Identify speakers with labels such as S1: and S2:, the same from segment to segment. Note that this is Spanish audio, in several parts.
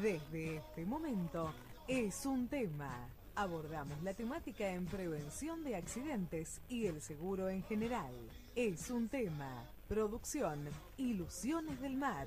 S1: Desde este momento es un tema. Abordamos la temática en prevención de accidentes y el seguro en general. Es un tema. Producción, Ilusiones del Mar,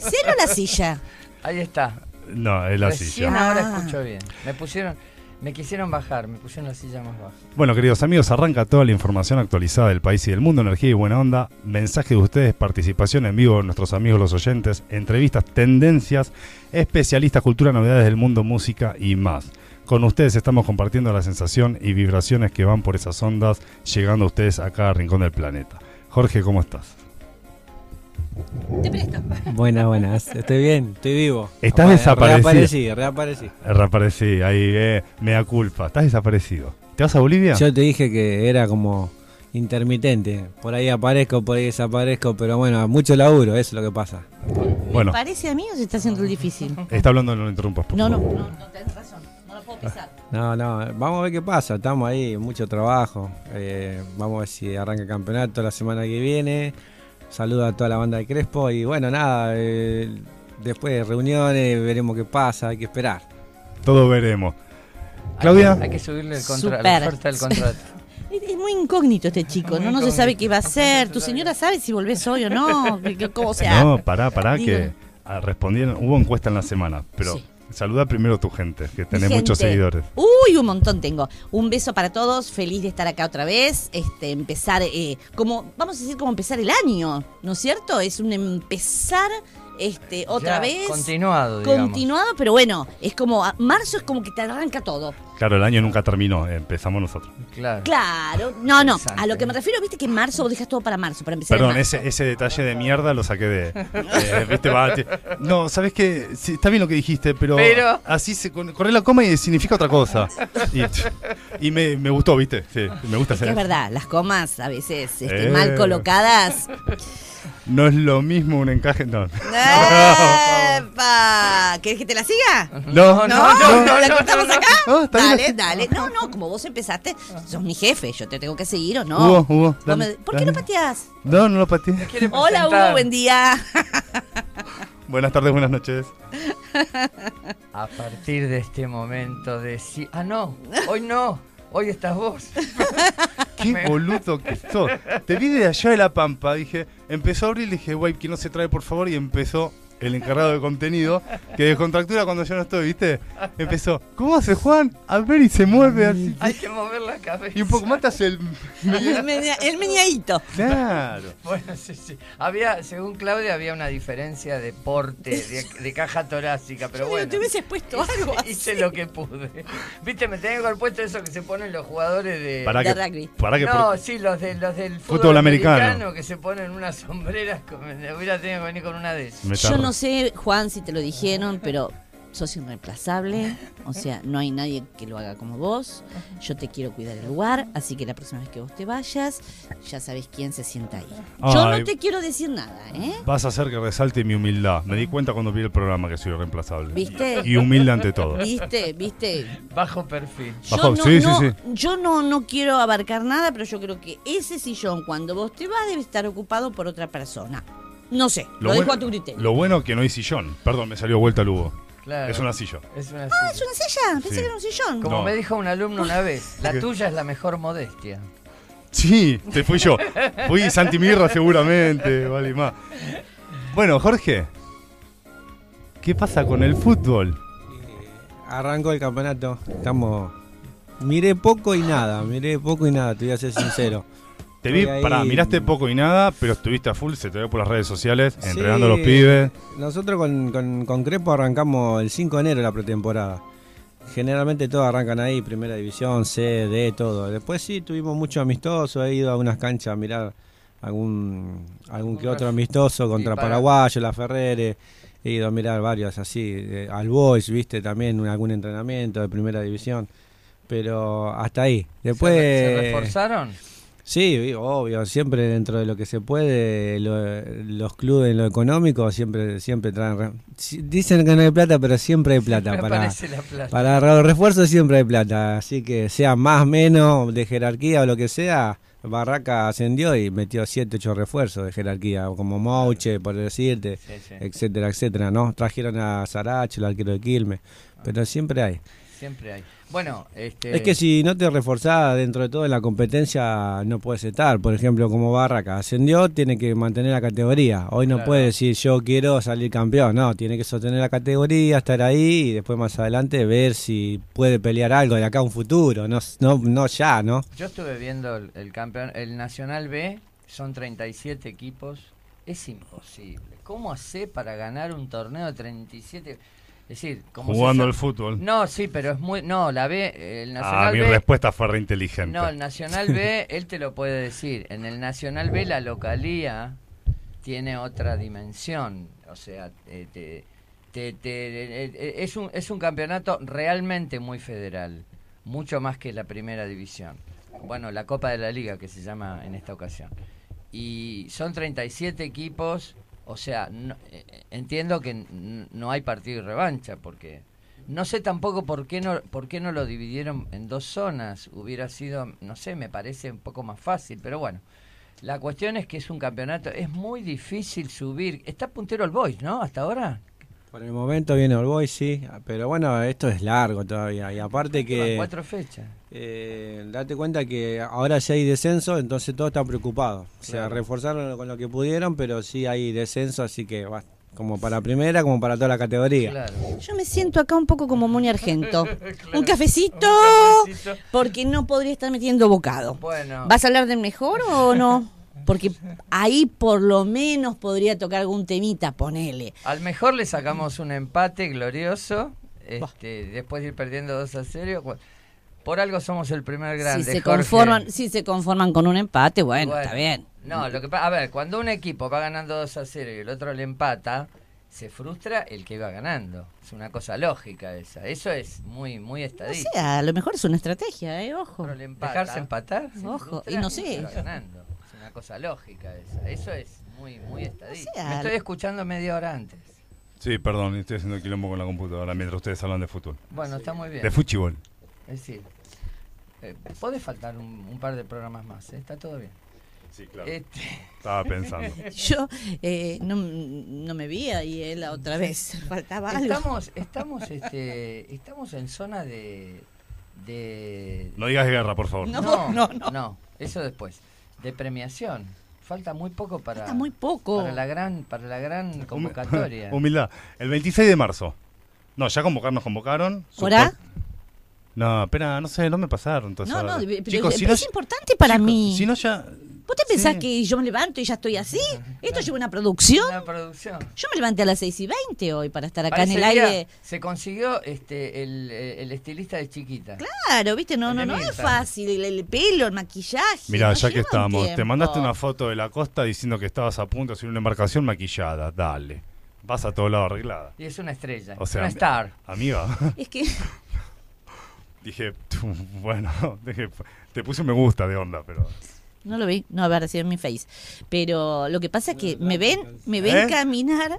S2: Cero la silla.
S3: Ahí está.
S4: No, es la
S3: Recién
S4: silla.
S3: ahora
S2: Ah.
S3: escucho bien. Me pusieron, me quisieron bajar, me pusieron la silla más baja.
S4: Bueno, queridos amigos, arranca toda la información actualizada del país y del mundo, energía y buena onda, mensaje de ustedes, participación en vivo de nuestros amigos los oyentes, entrevistas, tendencias, especialistas, cultura, novedades del mundo, música y más. Con ustedes estamos compartiendo la sensación y vibraciones que van por esas ondas, llegando a ustedes a cada rincón del planeta. Jorge, ¿cómo estás?
S2: Te presto.
S5: Buenas, buenas. Estoy bien, estoy vivo.
S4: Estás
S5: Apa-
S4: desaparecido.
S5: Reaparecí, reaparecí.
S4: Reaparecí, ahí, eh, mea culpa. Estás desaparecido. ¿Te vas a Bolivia?
S5: Yo te dije que era como intermitente. Por ahí aparezco, por ahí desaparezco, pero bueno, mucho laburo, eso es lo que pasa.
S4: Bueno,
S2: ¿Parece a mí o se está haciendo difícil?
S4: está hablando, no lo interrumpas. por
S2: No, no, no, no tenés razón. No lo puedo pisar.
S5: No, no, vamos a ver qué pasa. Estamos ahí, mucho trabajo. Eh, vamos a ver si arranca el campeonato la semana que viene. Saludo a toda la banda de Crespo y bueno, nada, eh, después de reuniones veremos qué pasa, hay que esperar.
S4: Todo veremos. Claudia.
S3: Hay que, hay que subirle el contra, la oferta del contrato.
S2: Es, muy incógnito este chico,
S3: Muy
S2: ¿no? No se sabe qué va a hacer. ¿Tu señora sabe si volvés hoy o no? ¿Qué- qué- ¿Cómo se hace?
S4: No, pará, pará,
S2: Digo.
S4: que ah, respondieron, hubo encuesta en la semana, pero
S2: Sí.
S4: Saluda primero a tu gente, que tenés
S2: Gente.
S4: muchos seguidores.
S2: Uy, un montón tengo. Un beso para todos, feliz de estar acá otra vez. Este, empezar, eh, como, vamos a decir, como empezar el año, ¿no es cierto? Es un empezar, este, otra
S3: Ya,
S2: vez.
S3: Continuado, digamos.
S2: Continuado, pero bueno, es como, marzo es como que te arranca todo.
S4: Claro, el año nunca terminó, empezamos nosotros.
S3: Claro.
S2: Claro, no, no, a lo que me refiero, viste que en marzo vos dejas todo para marzo, para empezar
S4: Perdón, ese, ese detalle de mierda lo saqué de... eh, ¿viste? Va, te- no, ¿sabes? Sí, está bien lo que dijiste, pero,
S3: Pero-
S4: así se corre la coma y significa otra cosa. Y, y me, me gustó, ¿viste? Sí, me gusta
S2: Es que
S4: hacer
S2: es verdad, las comas a veces este,
S4: Eh.
S2: mal colocadas.
S4: No es lo mismo un encaje... No,
S2: ¡Epa! ¿Querés que te la siga?
S4: no,
S2: No, no, ¿La
S3: no,
S2: cortamos
S3: no,
S2: acá?
S4: no, está bien
S2: dale, dale. No, no, como vos empezaste, sos mi jefe, yo te tengo que seguir o no.
S4: Hugo, Hugo,
S2: ¿Por qué no pateás?
S4: No, no lo pateé.
S3: ¿Quiere
S2: Hola? Hugo, buen día.
S4: Buenas tardes, buenas noches.
S3: A partir de este momento de sí. Ah, no, hoy no. Hoy estás vos.
S4: Qué boludo que sos. Te vi de allá de la pampa, dije, empezó a abrir dije, güey, que no se trae por favor, y empezó el encargado de contenido, que descontractura cuando yo no estoy, ¿viste? Empezó, ¿cómo hace Juan? A ver y se mueve así.
S3: Hay que mover la cabeza.
S4: Y un poco más te hace el...
S2: El meña- el meñadito.
S4: Claro.
S3: Bueno, sí, sí. Había, según Claudia, había una diferencia de porte, de, de caja torácica, pero
S2: Yo digo,
S3: bueno.
S2: te hubieses puesto algo así.
S3: Hice lo que pude. Viste, me tenía que haber puesto eso que se ponen los jugadores de.
S4: Para
S2: De
S4: que,
S2: rugby.
S4: para que
S3: no, sí, los, de, los del fútbol,
S4: Fútbol americano.
S3: que se ponen unas sombreras. Con, hubiera tenido que venir con una de esas.
S4: me
S2: Yo
S4: tardo.
S2: No sé, Juan, si te lo dijeron, pero sos irreemplazable. O sea, no hay nadie que lo haga como vos. Yo te quiero cuidar el lugar, así que la próxima vez que vos te vayas, ya sabes quién se sienta ahí. Yo
S4: Ay.
S2: no te quiero decir nada, ¿eh?
S4: Vas a hacer que resalte mi humildad. Me di cuenta cuando vi el programa que soy irreemplazable.
S2: ¿Viste?
S4: Y humilde ante todo.
S2: ¿Viste? ¿Viste?
S3: Bajo perfil.
S2: Yo,
S4: Bajo-
S2: no,
S4: sí, sí,
S2: no-
S4: sí.
S2: yo no, no quiero abarcar nada, pero yo creo que ese sillón, cuando vos te vas, debe estar ocupado por otra persona. No sé, lo, dejo
S4: bueno-
S2: a tu criterio.
S4: Lo bueno que no hay sillón. Perdón, me salió vuelta el Hugo.
S3: Claro.
S4: Es una silla.
S3: Es una
S2: Ah, es una silla. Pensé
S4: Sí.
S2: que era un sillón.
S3: Como
S4: No.
S3: me dijo un alumno una vez, la
S4: ¿Qué?
S3: tuya es la mejor modestia.
S4: Sí, te fui yo. Fui Santi Mirra seguramente, vale más. Bueno, Jorge, ¿qué pasa con el fútbol?
S5: Arrancó el campeonato, estamos... Miré poco y nada, miré poco y nada, te voy a ser sincero.
S4: Te vi,
S5: ahí-
S4: pará, miraste poco y nada, pero estuviste a full, se te ve por las redes sociales,
S5: Sí.
S4: entrenando a los pibes.
S5: Nosotros con, con, con Crepo arrancamos el 5 de enero la pretemporada. generalmente todos arrancan ahí, primera división, C, D, todo. Después sí, tuvimos mucho amistoso, he ido a unas canchas a mirar algún, algún que otro amistoso contra
S3: para-
S5: Paraguayo, la Ferrere. He ido a mirar varios así, eh, al Boys, viste, también un- algún entrenamiento de primera división. Pero hasta ahí. Después.
S3: ¿Se, se reforzaron?
S5: Sí, obvio, siempre dentro de lo que se puede, lo- los clubes en lo económico siempre siempre traen... Dicen que no hay plata, pero siempre hay plata.
S3: Siempre
S5: para,
S3: la plata.
S5: para los refuerzos siempre hay plata, así que sea más, menos, de jerarquía o lo que sea, Barraca ascendió y metió 7, 8 refuerzos de jerarquía, como Mouche, por decirte,
S3: Sí, sí.
S5: etcétera, etcétera, ¿no? Trajeron a Saracho, el arquero de Quilmes, pero siempre hay.
S3: Siempre hay. Bueno, este...
S5: Es que si no te reforzás dentro de todo en la competencia, no puedes estar. Por ejemplo, como Barraca ascendió, tiene que mantener la categoría. Hoy no
S3: Claro.
S5: puede decir yo quiero salir campeón. No, tiene que sostener la categoría, estar ahí y después más adelante ver si puede pelear algo de acá a un futuro. No, no, no ya, ¿no?
S3: Yo estuve viendo el, el campeón, el Nacional B, son 37 equipos, es imposible. ¿Cómo hace para ganar un torneo de 37? Es decir, como
S4: Jugando al fútbol.
S3: No, sí, pero es muy no, la B, el
S4: ah,
S3: Nacional
S4: mi
S3: B
S4: respuesta fue re inteligente.
S3: No, el Nacional B, él te lo puede decir. En el Nacional B la localía tiene otra dimensión. O sea, eh, te- te- te- eh, eh, es, un, es un campeonato realmente muy federal. Mucho más que la primera división. Bueno, la Copa de la Liga que se llama en esta ocasión. Y son 37 equipos. O sea, no- eh, entiendo que no hay partido y revancha porque no sé tampoco por qué no por qué no lo dividieron en dos zonas. Hubiera sido, no sé, me parece un poco más fácil, pero bueno. La cuestión es que es un campeonato, es muy difícil subir. Está puntero el Boys, ¿no? Hasta ahora.
S5: Por el momento viene el Boy, sí, pero bueno, esto es largo todavía. Y aparte que...
S3: cuatro fechas.
S5: Eh, date cuenta que ahora ya hay descenso, entonces todos están preocupados. O sea,
S3: Claro.
S5: reforzaron con lo que pudieron, pero sí hay descenso, así que va, como para primera, como para toda la categoría.
S3: Claro.
S2: Yo me siento acá un poco como Moni Argento. Un cafecito,
S3: Un cafecito.
S2: porque no podría estar metiendo bocado.
S3: Bueno,
S2: ¿Vas a hablar del mejor o no? Porque ahí por lo menos podría tocar algún temita, ponele.
S3: al mejor le sacamos un empate glorioso. Este, después de ir perdiendo 2 a 0. Por algo somos el primer grande.
S2: si se
S3: Jorge.
S2: conforman, si se conforman con un empate, bueno,
S3: Bueno,
S2: está bien.
S3: No, lo que pa- a ver, cuando un equipo va ganando 2 a 0 y el otro le empata, se frustra el que va ganando. Es una cosa lógica esa. Eso es muy muy
S2: O
S3: estadístico.
S2: sea, a lo mejor es una estrategia, eh, ojo.
S3: Otro le empata, Dejarse empatar.
S2: Ojo, y no sé.
S3: Una cosa lógica esa. Eso es muy muy estadístico.
S2: sea,
S3: Me estoy escuchando media hora antes.
S4: Sí, perdón, estoy haciendo quilombo con la computadora mientras ustedes hablan de fútbol.
S3: Bueno, está muy bien.
S4: De fútbol.
S3: Es decir, eh, puede faltar un, un par de programas más, ¿eh? está todo bien.
S4: Sí, claro.
S3: Este,
S4: Estaba pensando.
S2: Yo eh, no, no me vi ahí eh, la otra vez. Faltaba algo.
S3: estamos, estamos, este, estamos en zona de, de
S4: No digas guerra, por favor.
S2: No. no, no.
S3: eso después. De premiación. Falta muy poco para,
S2: Falta muy poco.
S3: para la gran, para la gran convocatoria.
S4: Humildad. El 26 de marzo. No, ya convocar nos convocaron.
S2: ¿Hora?
S4: No, espera, no sé, no me pasaron. Entonces,
S2: No, no, pero,
S4: Chicos, si
S2: pero
S4: no,
S2: es importante para
S4: chicos,
S2: mí.
S4: Si no, ya.
S2: ¿Vos te pensás
S4: Sí.
S2: que yo me levanto y ya estoy así? Esto lleva una producción.
S3: Una producción.
S2: Yo me levanté a las 6 y 20 hoy para estar acá en el aire.
S3: Se consiguió este el, eh, el estilista de chiquita.
S2: Claro, viste, no,
S3: El
S2: no, no es fácil. El, el pelo, el maquillaje.
S4: Mira,
S2: no
S4: ya que
S2: un
S4: estamos, te
S2: tiempo.
S4: mandaste una foto de la costa diciendo que estabas a punto de subir una embarcación maquillada. Dale. Vas a todo lado arreglada.
S3: Y es una estrella.
S4: O sea,
S3: una star.
S4: Amiga,
S2: Es que
S4: dije, tú, bueno, dije, te puse un me gusta de onda, pero.
S2: No lo vi, no haber sido en mi face. Pero lo que pasa es que me ven, me ven
S4: ¿Eh?
S2: caminar.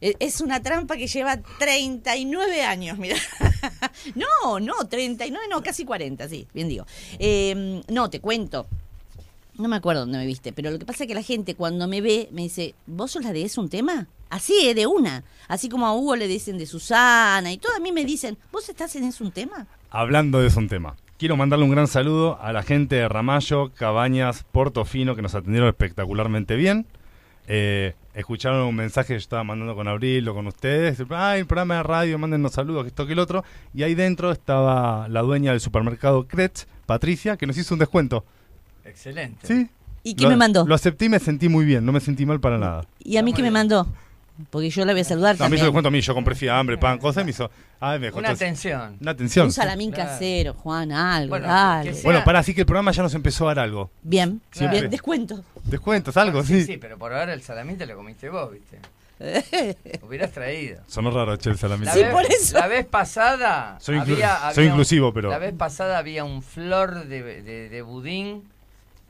S2: E- Es una trampa que lleva 39 años, mira. No, no, 39, no, casi 40, sí, bien digo. Eh, no, te cuento. No me acuerdo dónde me viste, pero lo que pasa es que la gente cuando me ve me dice, ¿vos sos la de Es un tema? Así, eh, de una. Así como a Hugo le dicen de Susana y todo, a mí me dicen, ¿vos estás en Es un tema?
S4: Hablando de eso un tema. Quiero mandarle un gran saludo a la gente de Ramallo, Cabañas, Portofino, que nos atendieron espectacularmente bien. Eh, escucharon un mensaje que yo estaba mandando con Abril o con ustedes. Ay, programa de radio, mándennos saludos, que esto, que el otro. Y ahí dentro estaba la dueña del supermercado Kretz, Patricia, que nos hizo un descuento.
S3: Excelente.
S4: ¿Sí?
S2: ¿Y qué
S4: Lo-
S2: me mandó?
S4: Lo acepté y me sentí muy bien, no me sentí mal para nada.
S2: ¿Y a mí qué me mandó? Porque yo la voy a saludar
S4: No, a mí se
S2: también.
S4: lo cuento a mí, yo compré fiambre, pan, cosas, y me hizo. Ah, me
S3: Una atención.
S4: Una atención.
S2: Un salamín
S3: Claro.
S2: casero, Juan, algo,
S3: Bueno,
S2: dale.
S3: sea-
S4: Bueno, para así que el programa ya nos empezó a dar algo.
S2: Bien,
S3: Claro.
S2: bien, descuento.
S4: Descuentos, algo,
S3: Sí,
S4: sí.
S3: sí, pero por ahora el salamín te lo comiste vos, ¿viste? Hubieras traído.
S4: Sonó raro, che, el salamín.
S3: La,
S2: Sí,
S3: vez,
S2: por eso.
S3: la vez pasada.
S4: Soy inclu-
S3: había-
S4: soy
S3: había
S4: inclusivo,
S3: un-
S4: pero-
S3: La vez pasada había un flor de, de- de budín.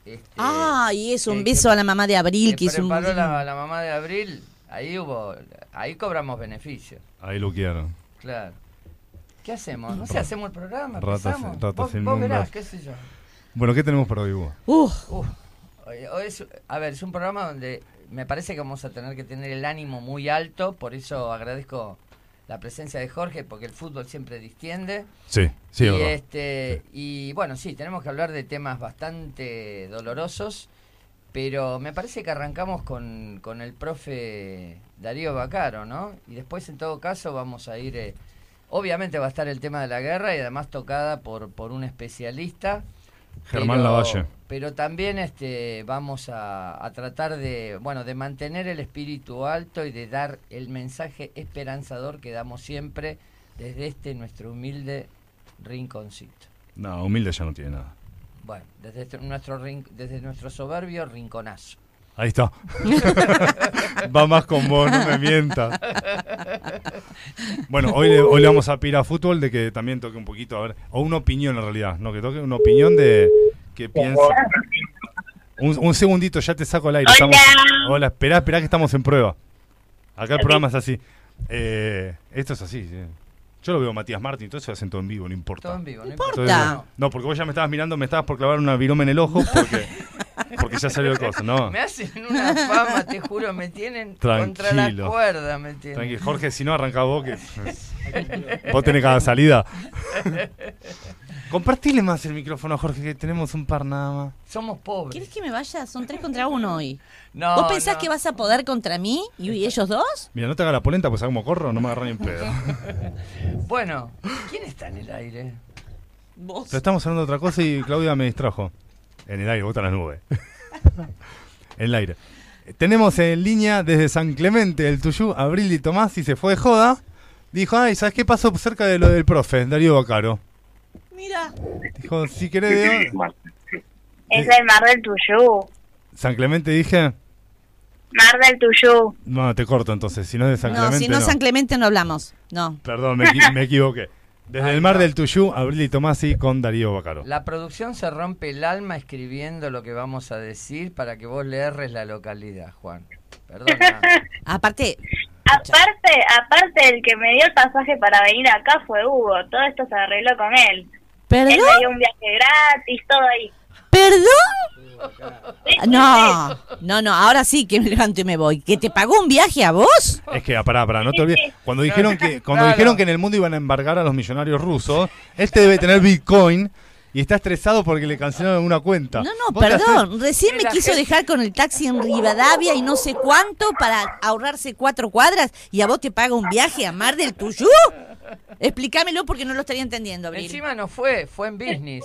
S3: este,
S2: Ah, y eso, un
S3: que-
S2: beso a la mamá de Abril,
S3: que
S2: que hizo un...
S3: preparó la, la mamá de Abril. Ahí hubo. Ahí cobramos beneficios.
S4: Ahí lo quiero.
S3: Claro. ¿Qué hacemos? No sé, hacemos el programa.
S4: Ratas- ratas
S3: vos, vos verás, qué sé yo.
S4: Bueno, ¿qué tenemos para hoy, Hugo?
S2: Uf,
S3: Uf, hoy- hoy es- a ver, es un programa donde me parece que vamos a tener que tener el ánimo muy alto, por eso agradezco la presencia de Jorge, porque el fútbol siempre distiende.
S4: Sí, sí,
S3: y,
S4: verdad.
S3: este, y bueno, sí, tenemos que hablar de temas bastante dolorosos, pero me parece que arrancamos con, con el profe Darío Bacaro, ¿no? Y después, en todo caso, vamos a ir... eh, obviamente va a estar el tema de la guerra y además tocada por, por un especialista.
S4: Germán
S3: pero-
S4: Lavalle.
S3: Pero también este, vamos a, a tratar de, bueno, de mantener el espíritu alto y de dar el mensaje esperanzador que damos siempre desde este nuestro humilde rinconcito.
S4: No, humilde ya no tiene nada.
S3: Bueno, desde este- nuestro rin- desde nuestro soberbio rinconazo.
S4: Ahí está. Va más con vos, no me mientas. Bueno, hoy le, hoy le vamos a pedir a fútbol de que también toque un poquito, a ver, o una opinión en realidad, no, que toque una opinión de que piensa. Un, un segundito, ya te saco al aire. Estamos, hola, esperá, esperá que estamos en prueba. Acá el programa es así. Eh, esto es así. sí. Yo lo veo a Matías Martín, todo eso hacen todo en vivo, no importa.
S3: Todo en vivo, no
S2: importa.
S4: no, porque vos ya me estabas mirando, me estabas por clavar una viroma en el ojo porque, porque ya salió el cosa, ¿no?
S3: Me hacen una fama, te juro, me tienen contra la
S4: Tranquilo.
S3: cuerda, me tienen.
S4: Tranquilo, Jorge, si no arrancá vos que. vos tenés cada salida. Compartile más el micrófono, Jorge, que tenemos un par nada más.
S3: Somos pobres.
S2: ¿quieres que me vaya? Son tres contra uno hoy.
S3: No,
S2: ¿Vos pensás
S3: no.
S2: que vas a poder contra mí y ellos dos?
S4: Mira, no te hagas la polenta, pues como corro, no me agarran ni en pedo.
S3: Bueno, ¿quién está en el aire?
S2: Vos.
S4: Pero estamos hablando de otra cosa y Claudia me distrajo. En el aire, bota las nubes. en el aire. Tenemos en línea desde San Clemente, el Tuyú, Abril y Tomás, y se fue de joda. Dijo, ay, ¿sabes qué pasó cerca de lo del profe, Darío Bacaro?
S2: Mira.
S4: Dijo, si querés de...
S6: Es el Mar del Tuyú.
S4: San Clemente dije,
S6: Mar del Tuyú.
S4: no, te corto entonces, si no es de San
S2: No,
S4: Clemente
S2: si no,
S4: no.
S2: San Clemente no hablamos. No.
S4: Perdón, me, equi- me equivoqué. Desde el mar del Tuyú, Abril y Tomasi con Darío Bacaro.
S3: La producción se rompe el alma escribiendo lo que vamos a decir para que vos le erres la localidad, Juan. Perdona.
S2: Aparte,
S6: Aparte, aparte el que me dio el pasaje para venir acá fue Hugo. Todo esto se arregló con él. Él
S2: ¿perdón?
S6: me dio un viaje gratis, todo ahí.
S2: ¿Perdón? No, no, no, ahora sí que me levanto y me voy. ¿Que te pagó un viaje a vos?
S4: Es que, ah, pará, pará, no te olvides. Cuando dijeron que cuando dijeron que en el mundo iban a embargar a los millonarios rusos, este debe tener Bitcoin y está estresado porque le cancelaron una cuenta.
S2: No, no, perdón. Recién me quiso
S3: gente-
S2: dejar con el taxi en Rivadavia y no sé cuánto para ahorrarse cuatro cuadras y a vos te paga un viaje a Mar del Tuyú. Explícamelo porque no lo estaría entendiendo, Abril.
S3: Encima no fue, fue en business.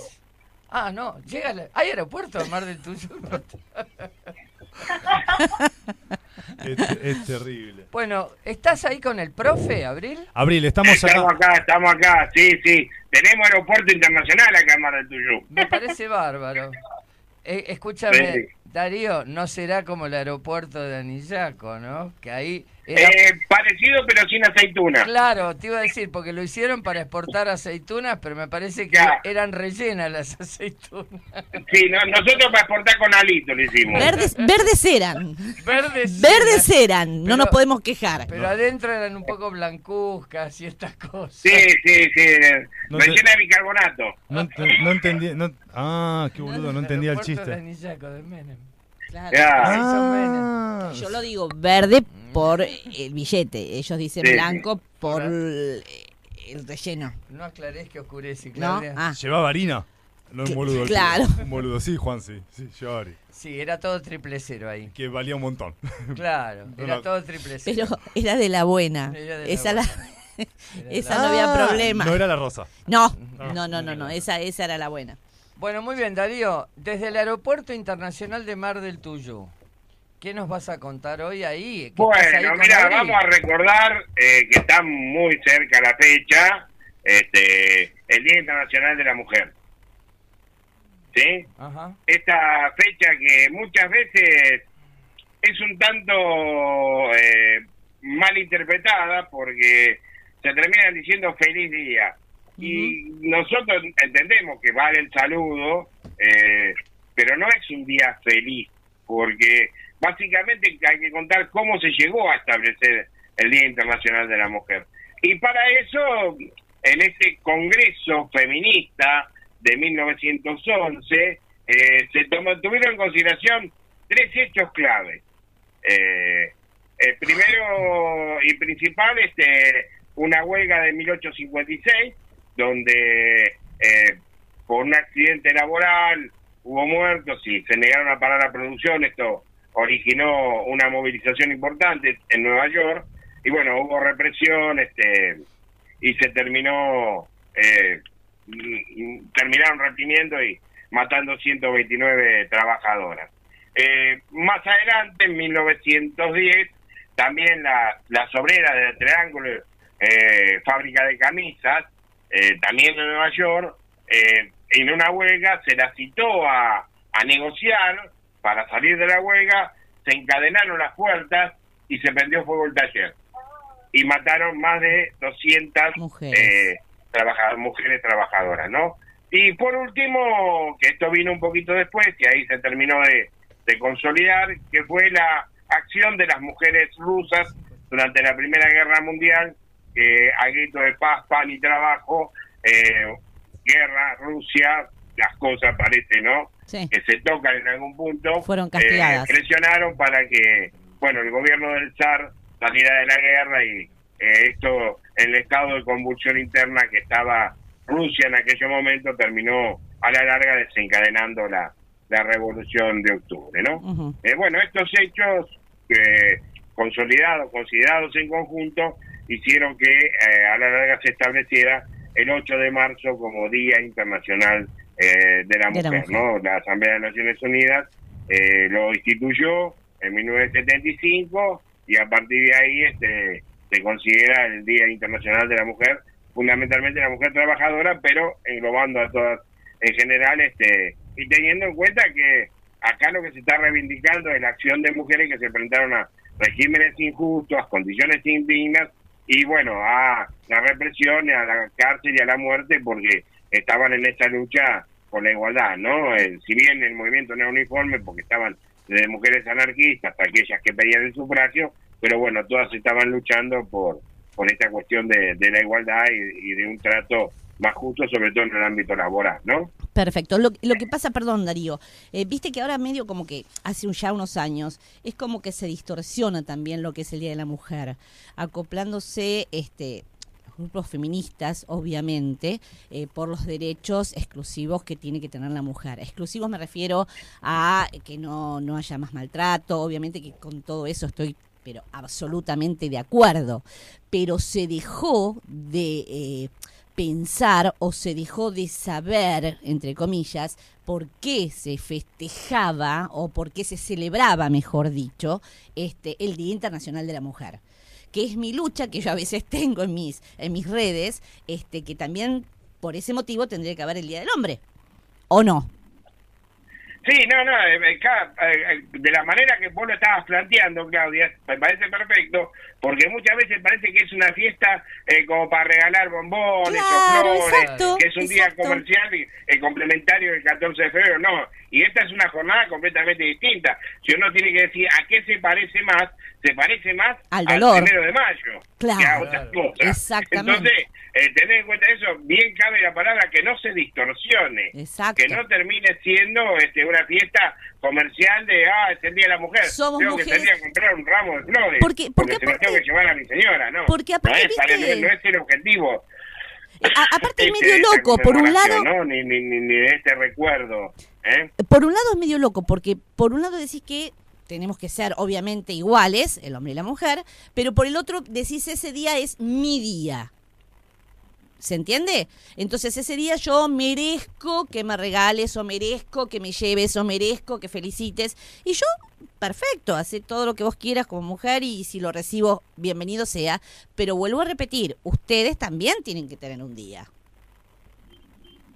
S3: Ah, no, llega ¿Hay aeropuerto en Mar del Tuyú?
S4: Es, es terrible.
S3: bueno, ¿estás ahí con el profe, Abril?
S4: Abril, estamos
S7: Estamos
S4: acá.
S7: acá, estamos acá, sí, sí. Tenemos aeropuerto internacional acá en Mar del Tuyú.
S3: Me parece bárbaro. Eh, escúchame,
S7: Sí.
S3: Darío, no será como el aeropuerto de Anillaco, ¿no? Que ahí era...
S7: Eh, parecido pero sin aceituna.
S3: Claro, te iba a decir, porque lo hicieron para exportar aceitunas, pero me parece que
S7: Ya.
S3: eran rellenas las aceitunas.
S7: Sí, no- nosotros para exportar con alito lo hicimos.
S2: Verdes, verdes eran.
S3: Verdes.
S2: Verdes eran. No
S3: Pero-
S2: nos podemos quejar.
S3: Pero adentro eran un poco blancuzcas y estas cosas.
S7: Sí, sí, sí.
S4: No te-
S7: Rellena de bicarbonato.
S4: No, ent- no entendí. no- ah, qué boludo, no entendía el
S3: de
S4: chiste.
S3: Anillaco, de Menem.
S2: Claro.
S4: Ah,
S2: Yo lo digo verde por el billete. Ellos dicen
S7: Sí.
S2: blanco por el, el relleno.
S3: No aclarés que oscurece,
S2: ¿No?
S3: Claudia.
S2: Ah,
S4: Llevaba harina. No es un boludo.
S2: Claro.
S4: tío. Un boludo, sí, Juan, sí. Sí, llevaba harina.
S3: Sí, era todo triple cero ahí.
S4: Que valía un montón.
S3: Claro, era
S4: No.
S3: todo triple cero.
S2: pero era de la buena.
S3: Era de la
S2: Esa, la-
S3: Era
S2: esa
S3: la-
S2: no había
S4: Ah,
S2: problema.
S4: No era la rosa.
S2: No, no, no, no, no. Esa, esa era la buena.
S3: Bueno, muy bien, Darío. Desde el Aeropuerto Internacional de Mar del Tuyú, ¿Qué nos vas a contar hoy ahí? ¿Que estás ahí
S7: Bueno, mira, vamos a recordar eh, que está muy cerca la fecha, este, el Día Internacional de la Mujer. ¿Sí?
S3: Ajá.
S7: Esta fecha que muchas veces es un tanto eh, mal interpretada porque se terminan diciendo feliz día. Y nosotros entendemos que vale el saludo, eh, pero no es un día feliz, porque básicamente hay que contar cómo se llegó a establecer el Día Internacional de la Mujer. Y para eso, en ese Congreso Feminista de 1911, eh, se tomó, tuvieron en consideración tres hechos claves. Eh, el primero y principal, este, una huelga de 1856, donde eh, por un accidente laboral hubo muertos y se negaron a parar la producción. Esto originó una movilización importante en Nueva York y bueno, hubo represión este y se terminó, eh, terminaron reprimiendo y matando 129 trabajadoras. Eh, más adelante, en 1910, también la- las obreras del Triángulo, eh, fábrica de camisas, eh, también en Nueva York, eh, en una huelga se la citó a, a negociar para salir de la huelga, se encadenaron las puertas y se prendió fuego el taller. Y mataron más de 200
S2: Mujeres.
S7: eh, trabaja- mujeres trabajadoras, ¿no? Y por último, que esto vino un poquito después, que ahí se terminó de, de consolidar, que fue la acción de las mujeres rusas durante la Primera Guerra Mundial, que a grito de paz, pan y trabajo, eh, guerra, Rusia, las cosas parece, ¿no?
S2: Sí.
S7: Que se tocan en algún punto.
S2: Fueron
S7: eh,
S2: castigadas.
S7: presionaron para que, bueno, el gobierno del zar saliera de la guerra y eh, esto, el estado de convulsión interna que estaba Rusia en aquel momento terminó a la larga desencadenando la, la revolución de octubre, ¿no? Eh, bueno, estos hechos eh, consolidados, considerados en conjunto, hicieron que eh, a la larga se estableciera el 8 de marzo como Día Internacional eh, de la
S2: De la
S7: Mujer,
S2: Mujer.
S7: ¿no? La Asamblea de Naciones Unidas eh, lo instituyó en 1975 y a partir de ahí este, se considera el Día Internacional de la Mujer, fundamentalmente la mujer trabajadora, pero englobando a todas en general, este, y teniendo en cuenta que acá lo que se está reivindicando es la acción de mujeres que se enfrentaron a regímenes injustos, a condiciones indignas y bueno, a la represión, a la cárcel y a la muerte porque estaban en esta lucha por la igualdad, ¿no? Eh, si bien el movimiento no era uniforme porque estaban desde mujeres anarquistas hasta aquellas que pedían el sufragio, pero bueno, todas estaban luchando por, por esta cuestión de, de la igualdad y, y de un trato más justo, sobre todo en el ámbito laboral, ¿no?
S2: Perfecto. Lo, que pasa, perdón Darío, eh, viste que ahora medio como que hace ya unos años es como que se distorsiona también lo que es el Día de la Mujer, acoplándose este grupos feministas, obviamente, eh, por los derechos exclusivos que tiene que tener la mujer. Exclusivos me refiero a que no, no haya más maltrato, obviamente que con todo eso estoy pero absolutamente de acuerdo, pero se dejó de eh, pensar o se dejó de saber, entre comillas, por qué se festejaba o por qué se celebraba, mejor dicho, este el Día Internacional de la Mujer, que es mi lucha que yo a veces tengo en mis en mis redes, este que también por ese motivo tendría que haber el Día del Hombre. ¿O no?
S7: Sí, no, no, eh, eh, eh, de la manera que vos lo estabas planteando, Claudia, me parece perfecto, porque muchas veces parece que es una fiesta eh, como para regalar bombones
S2: Claro,
S7: o flores,
S2: exacto,
S7: que es un día comercial y eh, complementario del 14 de febrero, no, y esta es una jornada completamente distinta. Si uno tiene que decir a qué se parece más, se parece más
S2: Al dolor.
S7: primero de mayo
S2: Claro.
S7: que a otras cosas.
S2: Exactamente.
S7: Entonces, eh, tener en cuenta eso, bien cabe la palabra que no se distorsione
S2: Exacto.
S7: que no termine siendo este, una fiesta comercial de, ah, es el Día de la Mujer.
S2: Somos
S7: tengo
S2: mujeres-
S7: que salir a comprar un ramo de flores.
S2: Porque- porque
S7: se lo tengo que llevar a mi señora, ¿no?
S2: porque aparte,
S7: no, es, para-
S2: viste-
S7: no es el objetivo.
S2: A- aparte es
S7: este,
S2: medio loco, por un lado,
S7: ¿no? Ni, ni, ni de este recuerdo. ¿Eh?
S2: por un lado es medio loco, porque por un lado decís que tenemos que ser obviamente iguales, el hombre y la mujer, pero por el otro decís ese día es mi día. ¿Se entiende? Entonces ese día yo merezco que me regales o merezco que me lleves o merezco que felicites. Y yo, perfecto, hace todo lo que vos quieras como mujer y si lo recibo, bienvenido sea. Pero vuelvo a repetir, ustedes también tienen que tener un día.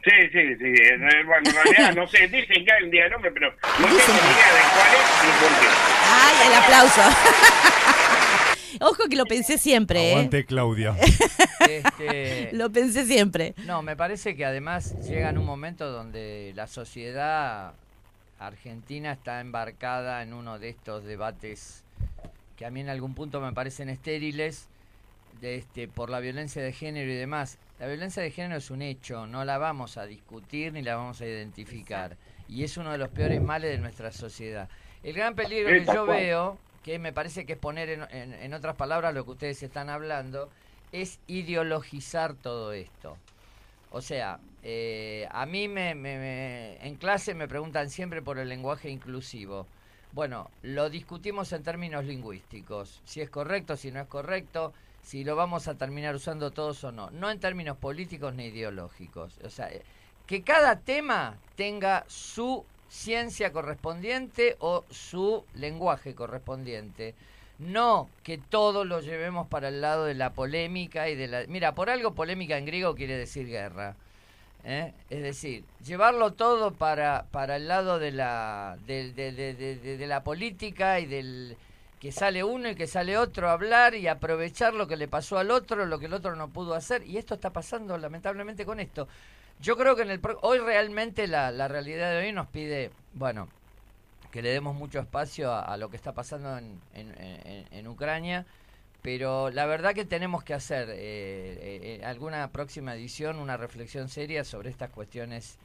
S7: Sí, sí, sí. eh, Bueno, en realidad no sé, dicen que hay un día del hombre, pero no tengo ni idea de cuál es ni por qué.
S2: ¡Ay, el aplauso! Ojo que lo pensé siempre, ¿eh?
S4: Aguante Claudia.
S3: Este,
S2: Lo pensé siempre.
S3: No, me parece que además llega en un momento donde la sociedad argentina está embarcada en uno de estos debates que a mí en algún punto me parecen estériles este por la violencia de género y demás. La violencia de género es un hecho, no la vamos a discutir ni la vamos a identificar y es uno de los peores males de nuestra sociedad. El gran peligro que yo veo, que me parece que es poner en, en- en otras palabras lo que ustedes están hablando, es ideologizar todo esto. O sea, eh, a mí me, me- me- en clase me preguntan siempre por el lenguaje inclusivo. Bueno, lo discutimos en términos lingüísticos, si es correcto, si no es correcto, si lo vamos a terminar usando todos o no, no en términos políticos ni ideológicos. O sea, que cada tema tenga su ciencia correspondiente o su lenguaje correspondiente. No que todo lo llevemos para el lado de la polémica y de la... Mira, por algo polémica en griego quiere decir guerra. ¿eh? Es decir, llevarlo todo para, para el lado de la, de- de- de- de la política y del que sale uno y que sale otro a hablar y aprovechar lo que le pasó al otro, lo que el otro no pudo hacer. Y esto está pasando lamentablemente con esto. Yo creo que en el pro- hoy realmente la, la realidad de hoy nos pide, bueno, que le demos mucho espacio a, a lo que está pasando en, en- en- en Ucrania, pero la verdad que tenemos que hacer eh, eh, en alguna próxima edición una reflexión seria sobre estas cuestiones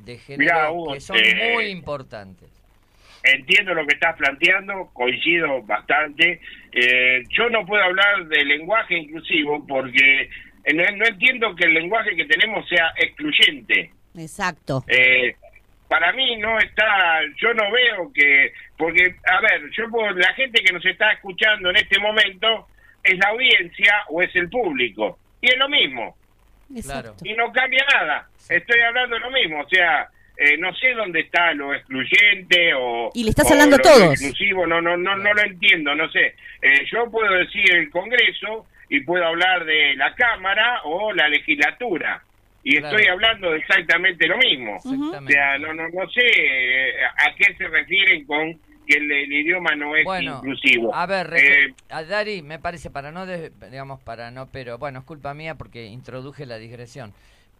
S3: de género
S7: Mirá, Hugo,
S3: que son
S7: eh,
S3: muy importantes.
S7: Entiendo lo que estás planteando, coincido bastante. Eh, yo no puedo hablar de lenguaje inclusivo porque no, no entiendo que el lenguaje que tenemos sea excluyente.
S2: Exacto.
S7: Eh, para mí no está, yo no veo que, porque, a ver, yo puedo- la gente que nos está escuchando en este momento es la audiencia o es el público. Y es lo mismo.
S2: Exacto.
S7: y no cambia nada. Estoy hablando de lo mismo, o sea, eh, no sé dónde está lo excluyente o
S2: Y le estás
S7: o
S2: hablando a
S7: lo
S2: todos.
S7: inclusivo, no no no no lo entiendo, no sé. Eh, yo puedo decir el Congreso y puedo hablar de la Cámara o la legislatura y
S3: Claro.
S7: estoy hablando de exactamente lo mismo. O
S3: Exactamente.
S7: sea, no no no sé eh, a qué se refieren con que el, el idioma no es
S3: Bueno,
S7: inclusivo.
S3: A ver,
S7: Eh,
S3: a Dari, me parece, para no, de- digamos, para no, pero bueno, es culpa mía porque introduje la digresión.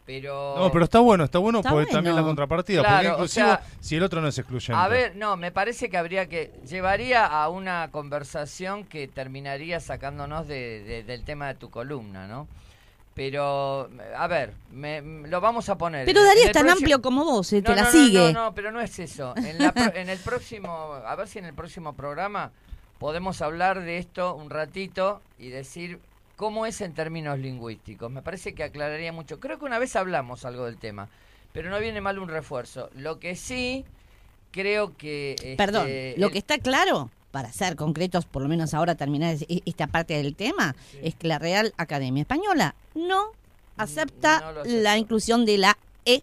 S3: Pero.
S4: No, pero está bueno, está bueno
S2: Está
S4: porque también la contrapartida.
S3: Claro,
S4: porque
S3: o sea,
S4: si el otro no es excluyente.
S3: A ver, no, me parece que habría que. Llevaría a una conversación que terminaría sacándonos de, de- del tema de tu columna, ¿no? Pero, a ver, me- lo vamos a poner.
S2: Pero Darío es tan
S3: próximo-
S2: amplio como vos, eh, te
S3: No,
S2: la
S3: no,
S2: sigue.
S3: No, no, pero no es eso. En, la pro- en el próximo, a ver si en el próximo programa podemos hablar de esto un ratito y decir cómo es en términos lingüísticos. Me parece que aclararía mucho. Creo que una vez hablamos algo del tema, pero no viene mal un refuerzo. Lo que sí creo que... este,
S2: Perdón, lo
S3: el-
S2: que está claro, para ser concretos, por lo menos ahora terminar e- esta parte del tema, es que la Real Academia Española no acepta
S3: no lo acepta.
S2: la inclusión de la E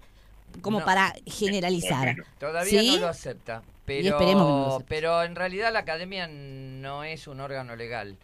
S2: como
S3: No.
S2: para generalizar.
S3: Todavía
S2: ¿Sí?
S3: no lo acepta. Pero,
S2: esperemos que no lo acepte.
S3: pero en realidad la academia no es un órgano legal.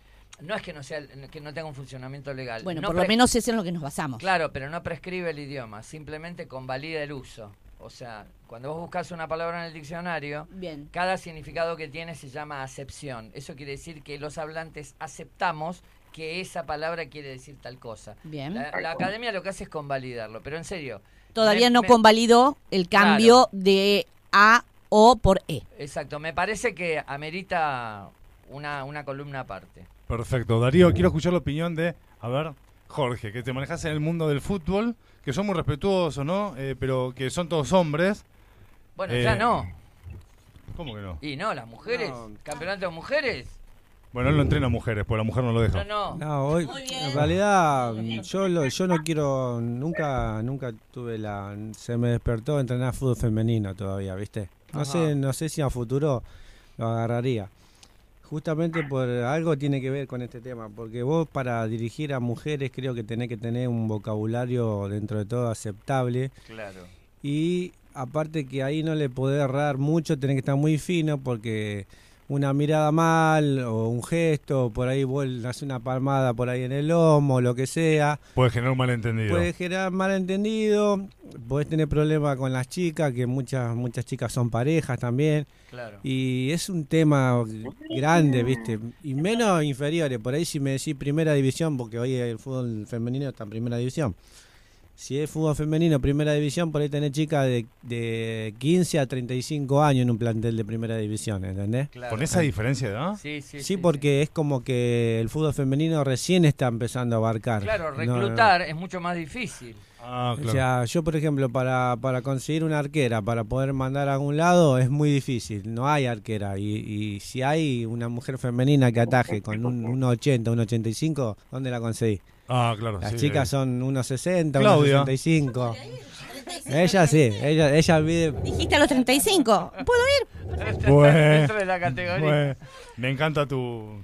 S3: No es que no sea que no tenga un funcionamiento legal.
S2: Bueno,
S3: No
S2: por lo menos es en lo que nos basamos.
S3: Claro, pero no prescribe el idioma, simplemente convalida el uso. O sea, cuando vos buscas una palabra en el diccionario,
S2: Bien.
S3: cada significado que tiene se llama acepción. Eso quiere decir que los hablantes aceptamos que esa palabra quiere decir tal cosa.
S2: Bien.
S3: La, la academia lo que hace es convalidarlo, pero en serio.
S2: Todavía
S3: me-
S2: no
S3: me-
S2: convalidó el cambio de A O por E.
S3: Exacto, me parece que amerita una, una columna aparte.
S4: Perfecto. Darío, quiero escuchar la opinión de, a ver, Jorge, que te manejas en el mundo del fútbol, que son muy respetuosos, ¿no? Eh, pero que son todos hombres.
S3: Bueno,
S4: Eh,
S3: ya no.
S4: ¿Cómo que no?
S3: Y no, las mujeres.
S5: No.
S3: Campeonato de mujeres.
S4: Bueno, él lo entrena a mujeres, porque la mujer no lo deja.
S3: No, no.
S5: No, hoy, en realidad yo lo, yo no quiero, nunca nunca tuve la, se me despertó entrenar fútbol femenino todavía, ¿viste? No
S3: Ajá.
S5: sé, no sé si a futuro lo agarraría. Justamente por algo tiene que ver con este tema, porque vos para dirigir a mujeres creo que tenés que tener un vocabulario dentro de todo aceptable
S3: Claro.
S5: y aparte que ahí no le podés errar mucho, tenés que estar muy fino porque una mirada mal o un gesto, por ahí vos haces una palmada por ahí en el lomo, lo que sea,
S4: Puede generar un malentendido.
S5: puede generar malentendido, podés tener problemas con las chicas, que muchas muchas chicas son parejas también.
S3: Claro.
S5: Y es un tema grande, ¿viste? Y menos inferiores. Por ahí si me decís primera división, porque hoy el fútbol femenino está en primera división. Si es fútbol femenino, primera división, por ahí tenés chicas de, de 15 a 35 años en un plantel de primera división, ¿entendés?
S3: claro.
S4: ¿Con esa diferencia de edad?
S3: Sí, sí,
S5: Sí, porque es como que el fútbol femenino recién está empezando a abarcar.
S3: Claro,
S5: No,
S3: reclutar es mucho más difícil.
S4: Ah,
S5: O
S4: claro.
S5: sea, yo por ejemplo, para, para conseguir una arquera, para poder mandar a algún lado, es muy difícil. No hay arquera. Y, y si hay una mujer femenina que ataje con un 1,80, un 85, ¿dónde la conseguí?
S4: Ah, claro.
S5: Las
S4: sí,
S5: chicas
S4: eh.
S5: son 1,60,
S4: Claudia.
S5: 1,65. Ella sí, ella, ella vive...
S2: Dijiste a los 35. ¿Puedo ir?
S4: Bueno,
S3: Dentro de la categoría.
S4: bueno. Me encanta tu...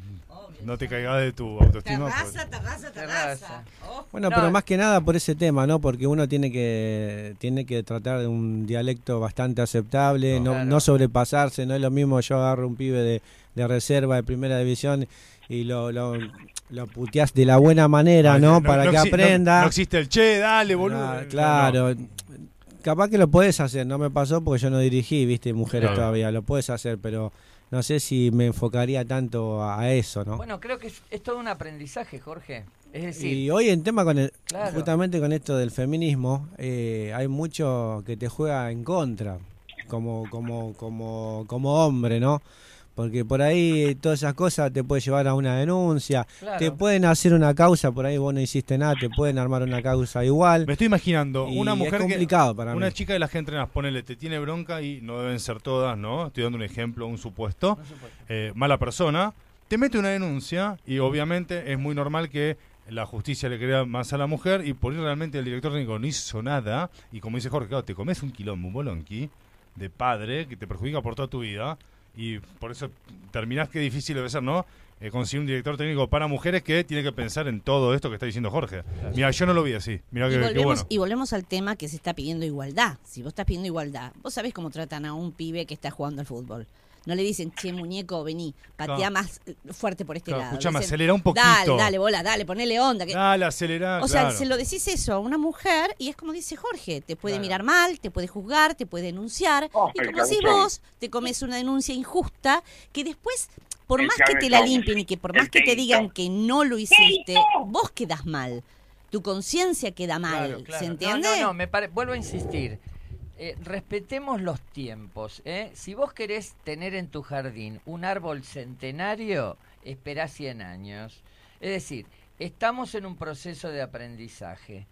S4: No te caigas de tu autoestima.
S2: Terraza,
S4: pues.
S2: terraza,
S3: terraza.
S5: Bueno,
S3: No,
S5: pero más que nada por ese tema, ¿no? Porque uno tiene que tiene que tratar de un dialecto bastante aceptable, no,
S3: Claro.
S5: no sobrepasarse, no es lo mismo yo agarro un pibe de, de reserva de primera división y lo, lo, lo puteás de la buena manera, ¿no? Para que aprenda.
S4: No, existe el che, dale, boludo.
S5: Ah,
S4: No,
S5: claro. Capaz que lo puedes hacer, no me pasó porque yo no dirigí, viste, mujeres
S4: Claro.
S5: todavía, lo puedes hacer, pero no sé si me enfocaría tanto a, a eso, ¿no?
S3: Bueno, creo que es, es todo un aprendizaje, Jorge. Es decir,
S5: Y hoy en tema con el,
S3: Claro.
S5: justamente con esto del feminismo, eh, hay mucho que te juega en contra, como, como, como, como hombre, ¿no? Porque por ahí todas esas cosas te puede llevar a una denuncia,
S3: Claro.
S5: te pueden hacer una causa, por ahí vos no hiciste nada, te pueden armar una causa igual.
S4: Me estoy imaginando
S5: Y
S4: una
S5: es
S4: mujer que...
S5: complicado para
S4: Una
S5: mí.
S4: chica de las que entrenas, ponele, te tiene bronca y no deben ser todas, ¿no? Estoy dando un ejemplo, un supuesto.
S3: no
S4: eh, mala persona, te mete una denuncia y obviamente es muy normal que la justicia le crea más a la mujer y por ahí realmente el director técnico no hizo nada y como dice Jorge, claro, te comes un quilombo, un bolonqui de padre que te perjudica por toda tu vida y por eso terminás que difícil debe ser, ¿no? Eh, conseguir un director técnico para mujeres que tiene que pensar en todo esto que está diciendo Jorge. Mira, yo no lo vi así. Mira
S2: Y
S4: que,
S2: volvemos,
S4: bueno.
S2: y volvemos al tema que se está pidiendo igualdad. Si vos estás pidiendo igualdad, vos sabés cómo tratan a un pibe que está jugando al fútbol. No le dicen, che, muñeco, vení, patea
S4: Claro.
S2: más eh, fuerte por este
S4: Claro,
S2: lado.
S4: Escuchame,
S2: dicen,
S4: acelera un poquito.
S2: Dale, dale, bola, dale, ponele onda. que-
S4: Dale, acelerá,
S2: o sea,
S4: claro.
S2: se lo decís eso a una mujer y es como dice Jorge, te puede
S3: Claro.
S2: mirar mal, te puede juzgar, te puede denunciar.
S7: Oh,
S2: y
S7: el
S2: como decís
S7: cabezón.
S2: vos, te comes una denuncia injusta que después, por
S7: El
S2: más que te la limpien y que por más que te digan que no lo hiciste, vos quedás mal. Tu conciencia queda mal,
S3: Claro, claro.
S2: ¿se
S3: No,
S2: entiende?
S3: No, no, me pare- vuelvo a insistir. Eh, respetemos los tiempos. ¿eh? Si vos querés tener en tu jardín un árbol centenario, esperá 100 años. Es decir, estamos en un proceso de aprendizaje.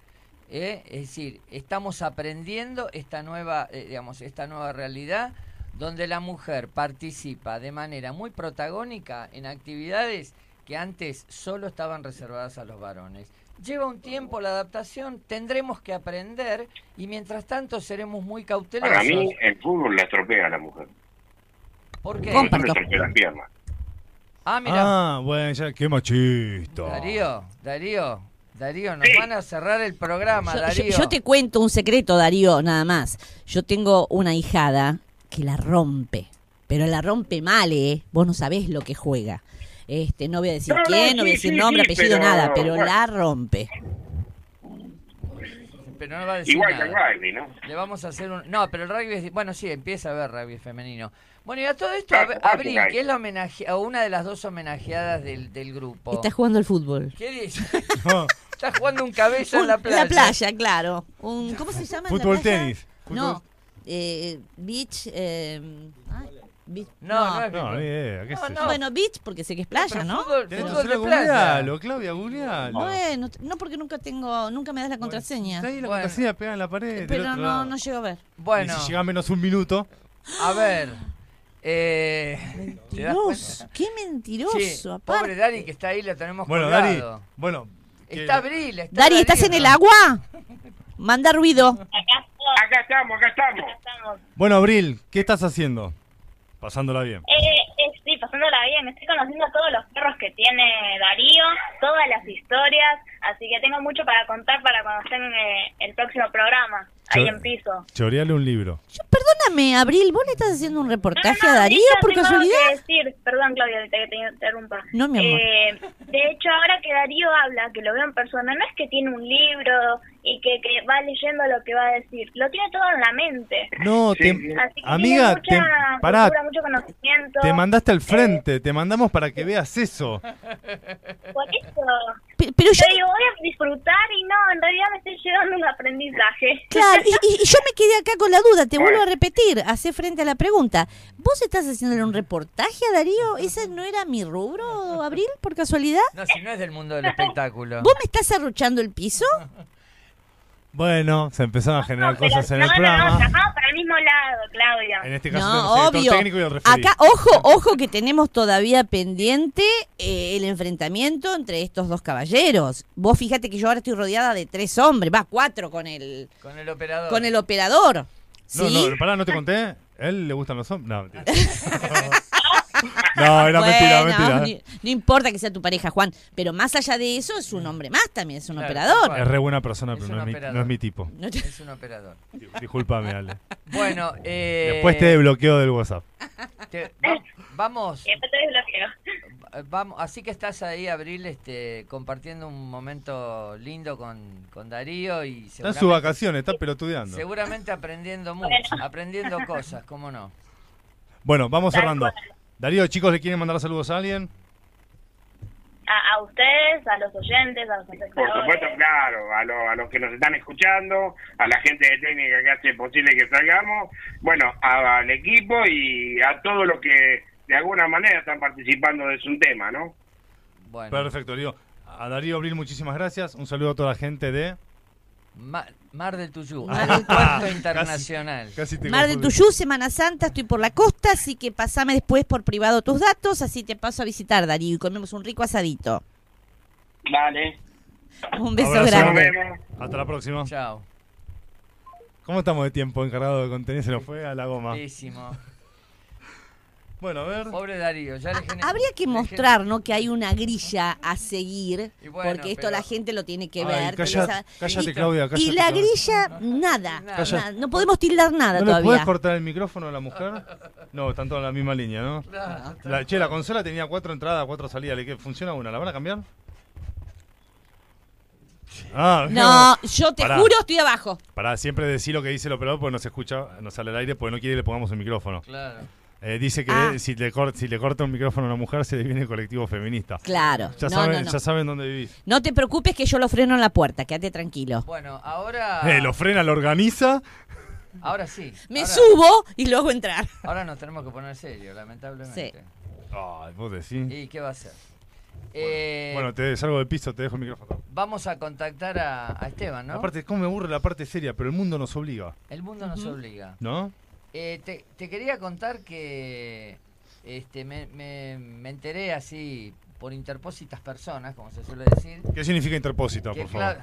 S3: ¿eh? Es decir, estamos aprendiendo esta nueva, eh, digamos, esta nueva realidad donde la mujer participa de manera muy protagónica en actividades que antes solo estaban reservadas a los varones. Lleva un tiempo la adaptación, tendremos que aprender y mientras tanto seremos muy cautelosos.
S7: Para mí, el fútbol la estropea a la mujer.
S3: ¿Por qué?
S7: Le estropea las piernas.
S3: Ah, mira,
S4: Ah, bueno, ya, qué machista.
S3: Darío, Darío, Darío, nos
S7: Sí.
S3: van a cerrar el programa,
S2: Yo, yo-
S3: Darío.
S2: yo te cuento un secreto, Darío, nada más. Yo tengo una hijada que la rompe, pero la rompe mal, ¿eh? Vos no sabés lo que juega. Este, no voy a decir
S7: No, no,
S2: quién, no voy a decir
S7: sí,
S2: nombre,
S7: sí,
S2: apellido,
S7: pero,
S2: nada, pero
S7: bueno.
S2: la rompe.
S3: Pero no va a decir
S7: Igual que el rugby, ¿no?
S3: Le vamos a hacer un... No, pero el rugby es... Bueno, sí, empieza a ver rugby femenino. Bueno, y a todo esto,
S7: Claro,
S3: Abril, que es la homenaje... o una de las dos homenajeadas del, del grupo.
S2: Está jugando al fútbol.
S3: ¿Qué dice?
S4: No,
S3: Está jugando un cabeza en la playa.
S2: playa, claro. Un, ¿Cómo se llama? en la
S4: fútbol
S2: playa?
S4: tenis.
S2: No, eh, beach... eh, beach-
S3: No, no
S4: No, ni idea, qué
S3: No, no.
S2: Bueno, beach porque sé que es playa, ¿no?
S3: Fútbol, fútbol de playa.
S4: Claudia, googlealo.
S2: Bueno, no porque nunca tengo, nunca me das la contraseña.
S4: Está ahí la
S3: Bueno.
S4: contraseña pegada en la pared.
S2: Pero
S4: otro
S2: no,
S4: lado.
S2: no llego a ver.
S3: Bueno,
S4: Y si llega menos un minuto.
S3: a ver. Eh, ¿te das
S2: Mentiroso, qué mentiroso,
S3: Sí,
S2: aparte.
S3: pobre Dani que está ahí, lo tenemos
S4: Bueno,
S3: colgado.
S4: Dani. Bueno.
S3: Está Abril, está
S2: Dari, ¿estás en el
S3: ¿no?
S2: agua? Manda ruido.
S7: Acá estamos, acá estamos.
S4: Bueno, Abril, ¿qué estás haciendo? Pasándola bien.
S6: Eh, eh, bien, estoy conociendo todos los perros que tiene Darío, todas las historias, así que tengo mucho para contar para cuando estén en eh, el próximo programa, ahí
S4: Yo-
S6: en piso.
S4: Choreale un libro.
S2: Yo, perdóname, Abril, ¿vos le estás haciendo un reportaje
S6: No, no,
S2: a Darío por casualidad?
S6: que decir, perdón Claudia, te, te interrumpa.
S2: No, mi amor.
S6: Eh, de hecho, ahora que Darío habla, que lo veo en persona, no es que tiene un libro y que, que va leyendo lo que va a decir, lo tiene todo en la mente.
S4: No,
S7: Sí,
S4: te-
S7: sí.
S6: Así que
S4: amiga,
S6: tiene mucha
S4: te, pará,
S6: cultura, mucho conocimiento.
S4: te mandaste al frente, te mandamos para que veas eso.
S6: Por eso,
S2: Pe- Pero yo,
S6: voy a disfrutar y no, en realidad me estoy llevando un aprendizaje.
S2: claro, y, yo me quedé acá con la duda, te vuelvo a
S7: Bueno.
S2: repetir, hace frente a la pregunta. ¿Vos estás haciéndole un reportaje a Darío? ¿Ese no era mi rubro, Abril, por casualidad?
S3: No, si no es del mundo del espectáculo.
S2: ¿Vos me estás arruchando el piso?
S4: Bueno, se empezaron a generar
S6: No,
S4: cosas en
S6: no,
S4: el
S6: no, no,
S4: programa.
S6: El mismo lado, Claudia.
S4: En este caso
S2: No,
S4: tenemos el
S2: obvio.
S4: director técnico y el referí.
S2: Acá, ojo, ojo que tenemos todavía pendiente eh, el enfrentamiento entre estos dos caballeros. Vos fíjate que yo ahora estoy rodeada de tres hombres, va, cuatro con el,
S3: Con el operador.
S2: con el operador.
S4: No,
S2: ¿Sí?
S4: no, pará, no te conté. ¿A él le gustan los hombres? No. no, era
S2: Bueno,
S4: mentira, mentira.
S2: ni- No, importa que sea tu pareja, Juan, pero más allá de eso es un hombre más también, es un
S3: Claro,
S2: operador.
S4: Es re buena persona,
S3: Es
S4: pero no es, mi, no es mi tipo.
S2: No te-
S3: Es un operador.
S4: Disculpame, Ale.
S3: Bueno, eh,
S4: Después te bloqueo del WhatsApp.
S3: te- va- vamos,
S6: después te desbloqueo.
S3: vamos, así que estás ahí, Abril, este, compartiendo un momento lindo con, con Darío y
S4: Está en sus vacaciones, está pelotudeando.
S3: seguramente aprendiendo mucho, aprendiendo cosas, ¿cómo no?
S4: Bueno, vamos cerrando. Darío, chicos, ¿le quieren mandar saludos a alguien?
S6: A, a ustedes, a los oyentes, a los
S7: Por
S6: espectadores.
S7: supuesto, claro, a, lo- a los que nos están escuchando, a la gente de técnica que hace posible que salgamos, bueno, a- al equipo y a todos los que de alguna manera están participando de su tema, ¿no?
S3: Bueno,
S4: Perfecto, Darío. A Darío Abril, muchísimas gracias. Un saludo a toda la gente de...
S3: Ma- Mar del Tuyú,
S2: Mar del-
S3: aeropuerto internacional.
S4: Casi te
S2: Mar de
S4: confundí.
S2: Tuyú, Semana Santa, estoy por la costa, así que pasame después por privado tus datos, así te paso a visitar, Darío, y comemos un rico asadito.
S7: Dale,
S2: Un beso
S4: Abrazo.
S2: grande.
S4: Hasta la próxima.
S3: Chao.
S4: ¿Cómo estamos de tiempo encargado de contenido? Se nos fue a la goma.
S3: Pésimo.
S4: Bueno, a ver.
S3: Pobre Darío, ya le gener-
S2: Habría que mostrar, ¿no? Que hay una grilla a seguir,
S3: Y bueno,
S2: porque esto
S3: pero-
S2: la gente lo tiene que
S4: Ay,
S2: ver.
S4: calla- cállate,
S2: y,
S4: Claudia,
S2: y
S4: cállate,
S2: la
S4: Claudia.
S2: grilla, nada,
S3: Nada.
S4: Calla.
S2: nada, No podemos tildar nada
S4: ¿No le
S2: todavía.
S4: puedes cortar el micrófono a la mujer? No, están todos en la misma línea, ¿no?
S3: Claro,
S4: La, che, la consola tenía cuatro entradas, cuatro salidas. ¿Le funciona una? ¿La van a cambiar? Ah,
S2: No, yo te
S4: Pará.
S2: juro, estoy abajo.
S4: Para siempre decir lo que dice el operador porque no se escucha, no sale al aire porque no quiere que le pongamos el micrófono.
S3: claro.
S4: Eh, dice que
S2: Ah.
S4: si, le cor- si le corta un micrófono a una mujer se le viene el colectivo feminista.
S2: Claro.
S4: Ya,
S2: no,
S4: saben,
S2: no, no.
S4: ya saben dónde vivís.
S2: No te preocupes que yo lo freno en la puerta, quédate tranquilo.
S3: Bueno, ahora.
S4: Eh, lo frena, lo organiza.
S3: Ahora sí.
S2: Me
S3: ahora,
S2: subo y lo hago entrar.
S3: Ahora nos tenemos que poner serio, lamentablemente.
S4: Ay, vos decís.
S3: ¿Y qué va a hacer? Eh,
S4: Bueno, te salgo del piso, te dejo el micrófono.
S3: Vamos a contactar a, a Esteban, ¿no?
S4: Aparte, cómo me aburre la parte seria, pero el mundo nos obliga,
S3: El mundo nos obliga.
S4: ¿no?
S3: Eh, te, te quería contar que este, me, me, me enteré así por interpósitas personas, como se suele decir.
S4: ¿Qué significa interpósito,
S3: que
S4: por favor?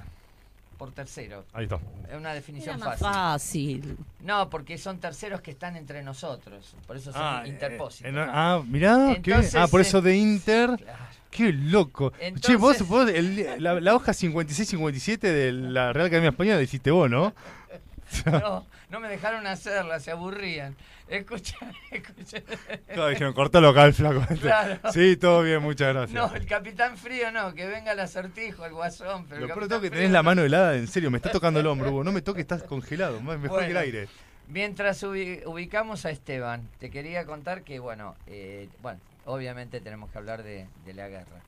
S3: por terceros.
S4: Ahí está.
S3: Es una
S2: Era
S3: definición
S2: más
S3: fácil.
S2: fácil.
S3: No, porque son terceros que están entre nosotros. Por eso son interpósitos.
S4: eh, no, ah, mirá, ¿qué?
S3: Entonces,
S4: Ah, por eso de Inter.
S3: Claro.
S4: Qué loco. che,
S3: Entonces-
S4: vos, vos el- la, la hoja 56-57 de la Real Academia Española la hiciste vos, ¿no?
S3: No, no me dejaron hacerla, se aburrían. Escucha, escucha.
S4: Claro, dijeron, cortalo acá el flaco.
S3: Claro.
S4: Sí, todo bien, muchas gracias.
S3: No, el capitán frío no, que venga el acertijo, el guasón. Pero
S4: Lo todo que tenés la
S3: no.
S4: mano helada, en serio, me está tocando el hombro, Hugo. No me toques, estás congelado, mejor que el
S3: Bueno.
S4: aire.
S3: Mientras ubi- ubicamos a Esteban, te quería contar que, bueno, eh, bueno, obviamente tenemos que hablar de, de la guerra.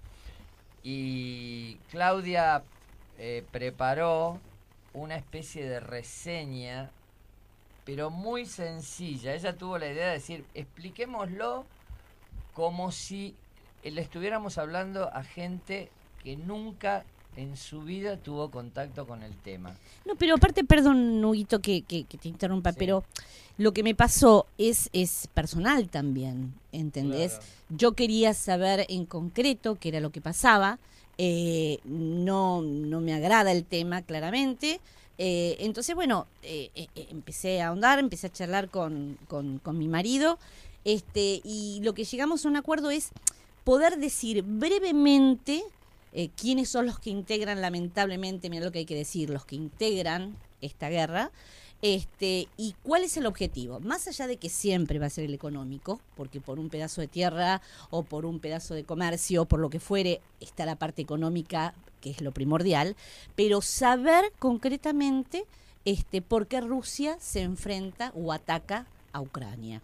S3: Y Claudia eh, preparó una especie de reseña, pero muy sencilla. Ella tuvo la idea de decir, expliquémoslo como si le estuviéramos hablando a gente que nunca en su vida tuvo contacto con el tema.
S2: No, pero aparte, perdón, Huguito, que, que, que te interrumpa,
S3: Sí.
S2: pero lo que me pasó es, es personal también, ¿entendés?
S3: Claro.
S2: Yo quería saber en concreto qué era lo que pasaba. Eh, no, no me agrada el tema, claramente. eh, entonces, bueno, eh, empecé a ahondar, empecé a charlar con, con, con mi marido. Este, y lo que llegamos a un acuerdo es poder decir brevemente quiénes son los que integran, lamentablemente, mira lo que hay que decir, los que integran esta guerra, este, y cuál es el objetivo. Más allá de que siempre va a ser el económico, porque por un pedazo de tierra o por un pedazo de comercio, por lo que fuere, está la parte económica, que es lo primordial, pero saber concretamente este, por qué Rusia se enfrenta o ataca a Ucrania.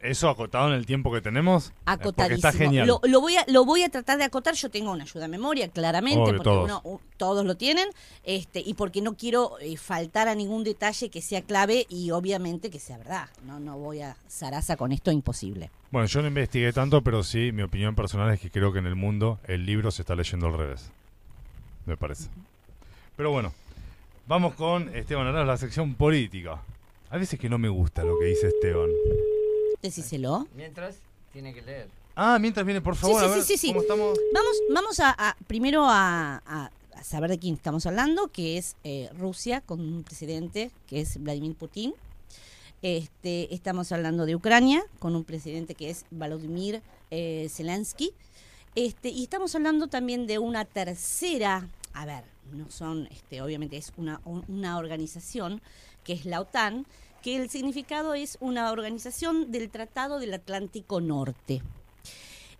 S4: Eso acotado en el tiempo que tenemos. eh,
S2: Acotadísimo.
S4: está genial.
S2: Lo, lo voy a, lo voy a tratar de acotar. Yo tengo una ayuda a memoria, claramente,
S4: Obvio,
S2: porque
S4: todos.
S2: uno- todos lo tienen, este, y porque no quiero eh, faltar a ningún detalle que sea clave y obviamente que sea verdad. No, no voy a zaraza con esto, imposible.
S4: Bueno, yo no investigué tanto, pero sí, mi opinión personal es que creo que en el mundo el libro se está leyendo al revés. Me parece. Pero bueno, vamos con Esteban Arauz, la sección política. A veces que no me gusta lo que dice Esteban.
S2: Decíselo.
S3: Mientras, tiene que leer.
S4: Ah, mientras viene, por favor,
S2: sí,
S4: a ver
S2: sí, sí, sí.
S4: cómo estamos.
S2: Vamos, vamos a, a- primero a, a- a saber de quién estamos hablando, que es eh, Rusia, con un presidente que es Vladimir Putin. Este, estamos hablando de Ucrania, con un presidente que es Volodymyr eh, Zelensky. Este, y estamos hablando también de una tercera, a ver, no son, este, obviamente es una, un- una organización que es la OTAN, que el significado es una organización del Tratado del Atlántico Norte.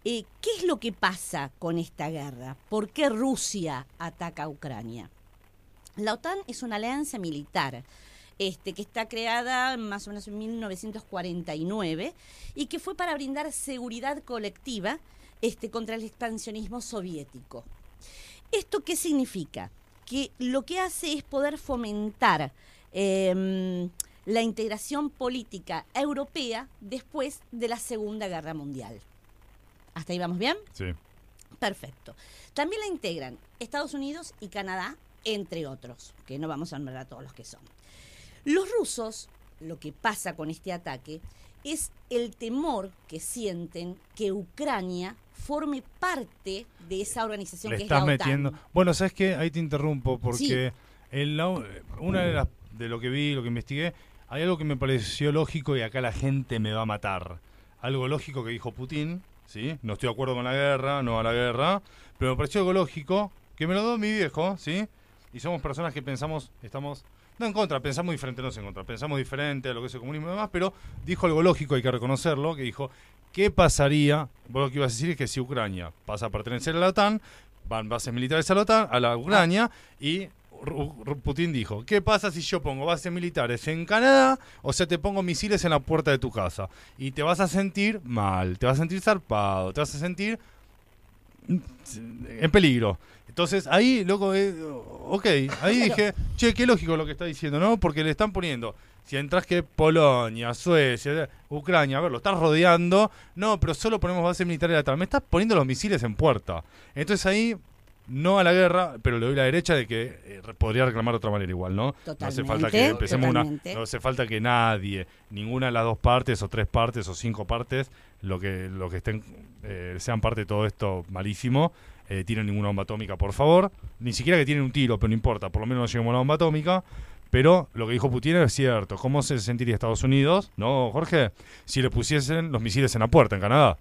S2: Eh, ¿Qué es lo que pasa con esta guerra? ¿Por qué Rusia ataca a Ucrania? La OTAN es una alianza militar este, que está creada más o menos en 1949 y que fue para brindar seguridad colectiva este, contra el expansionismo soviético. ¿Esto qué significa? Que lo que hace es poder fomentar em, la integración política europea después de la Segunda Guerra Mundial. ¿Hasta ahí vamos bien?
S4: Sí.
S2: Perfecto. También la integran Estados Unidos y Canadá, entre otros, que no vamos a nombrar a todos los que son. Los rusos, lo que pasa con este ataque, es el temor que sienten que Ucrania forme parte de esa organización
S4: Le
S2: que
S4: estás
S2: es la OTAN.
S4: metiendo. Bueno, ¿sabes qué? Ahí te interrumpo porque en la- una de las de lo que vi, lo que investigué, hay algo que me pareció lógico y acá la gente me va a matar. Algo lógico que dijo Putin, ¿sí? No estoy de acuerdo con la guerra, no a la guerra, pero me pareció algo lógico que me lo dio mi viejo, ¿sí? Y somos personas que pensamos, estamos no en contra, pensamos diferente, no en contra, pensamos diferente a lo que es el comunismo y demás, pero dijo algo lógico, hay que reconocerlo, que dijo, ¿qué pasaría? Vos lo que ibas a decir es que si Ucrania pasa a pertenecer a la OTAN, van bases militares a la OTAN, a la Ucrania, y Putin dijo, ¿qué pasa si yo pongo bases militares en Canadá? O sea, te pongo misiles en la puerta de tu casa. Y te vas a sentir mal, te vas a sentir zarpado, te vas a sentir en peligro. Entonces ahí, loco, eh, ok, ahí dije, che, qué lógico lo que está diciendo, ¿no? Porque le están poniendo, si entras que Polonia, Suecia, Ucrania, a ver, lo estás rodeando, no, pero solo ponemos bases militares atrás, me estás poniendo los misiles en puerta. Entonces ahí, no a la guerra, pero le doy la derecha de que eh, podría reclamar de otra manera igual, ¿no? No hace falta que
S2: Totalmente,
S4: empecemos una,
S2: totalmente.
S4: no hace falta que nadie, ninguna de las dos partes o tres partes o cinco partes, lo que, lo que estén, eh, sean parte de todo esto malísimo, eh, tiren ninguna bomba atómica, por favor. Ni siquiera que tienen un tiro, pero no importa, por lo menos no lleguemos a una bomba atómica. Pero lo que dijo Putin es cierto. ¿Cómo se sentiría Estados Unidos? No, Jorge, si le pusiesen los misiles en la puerta en Canadá.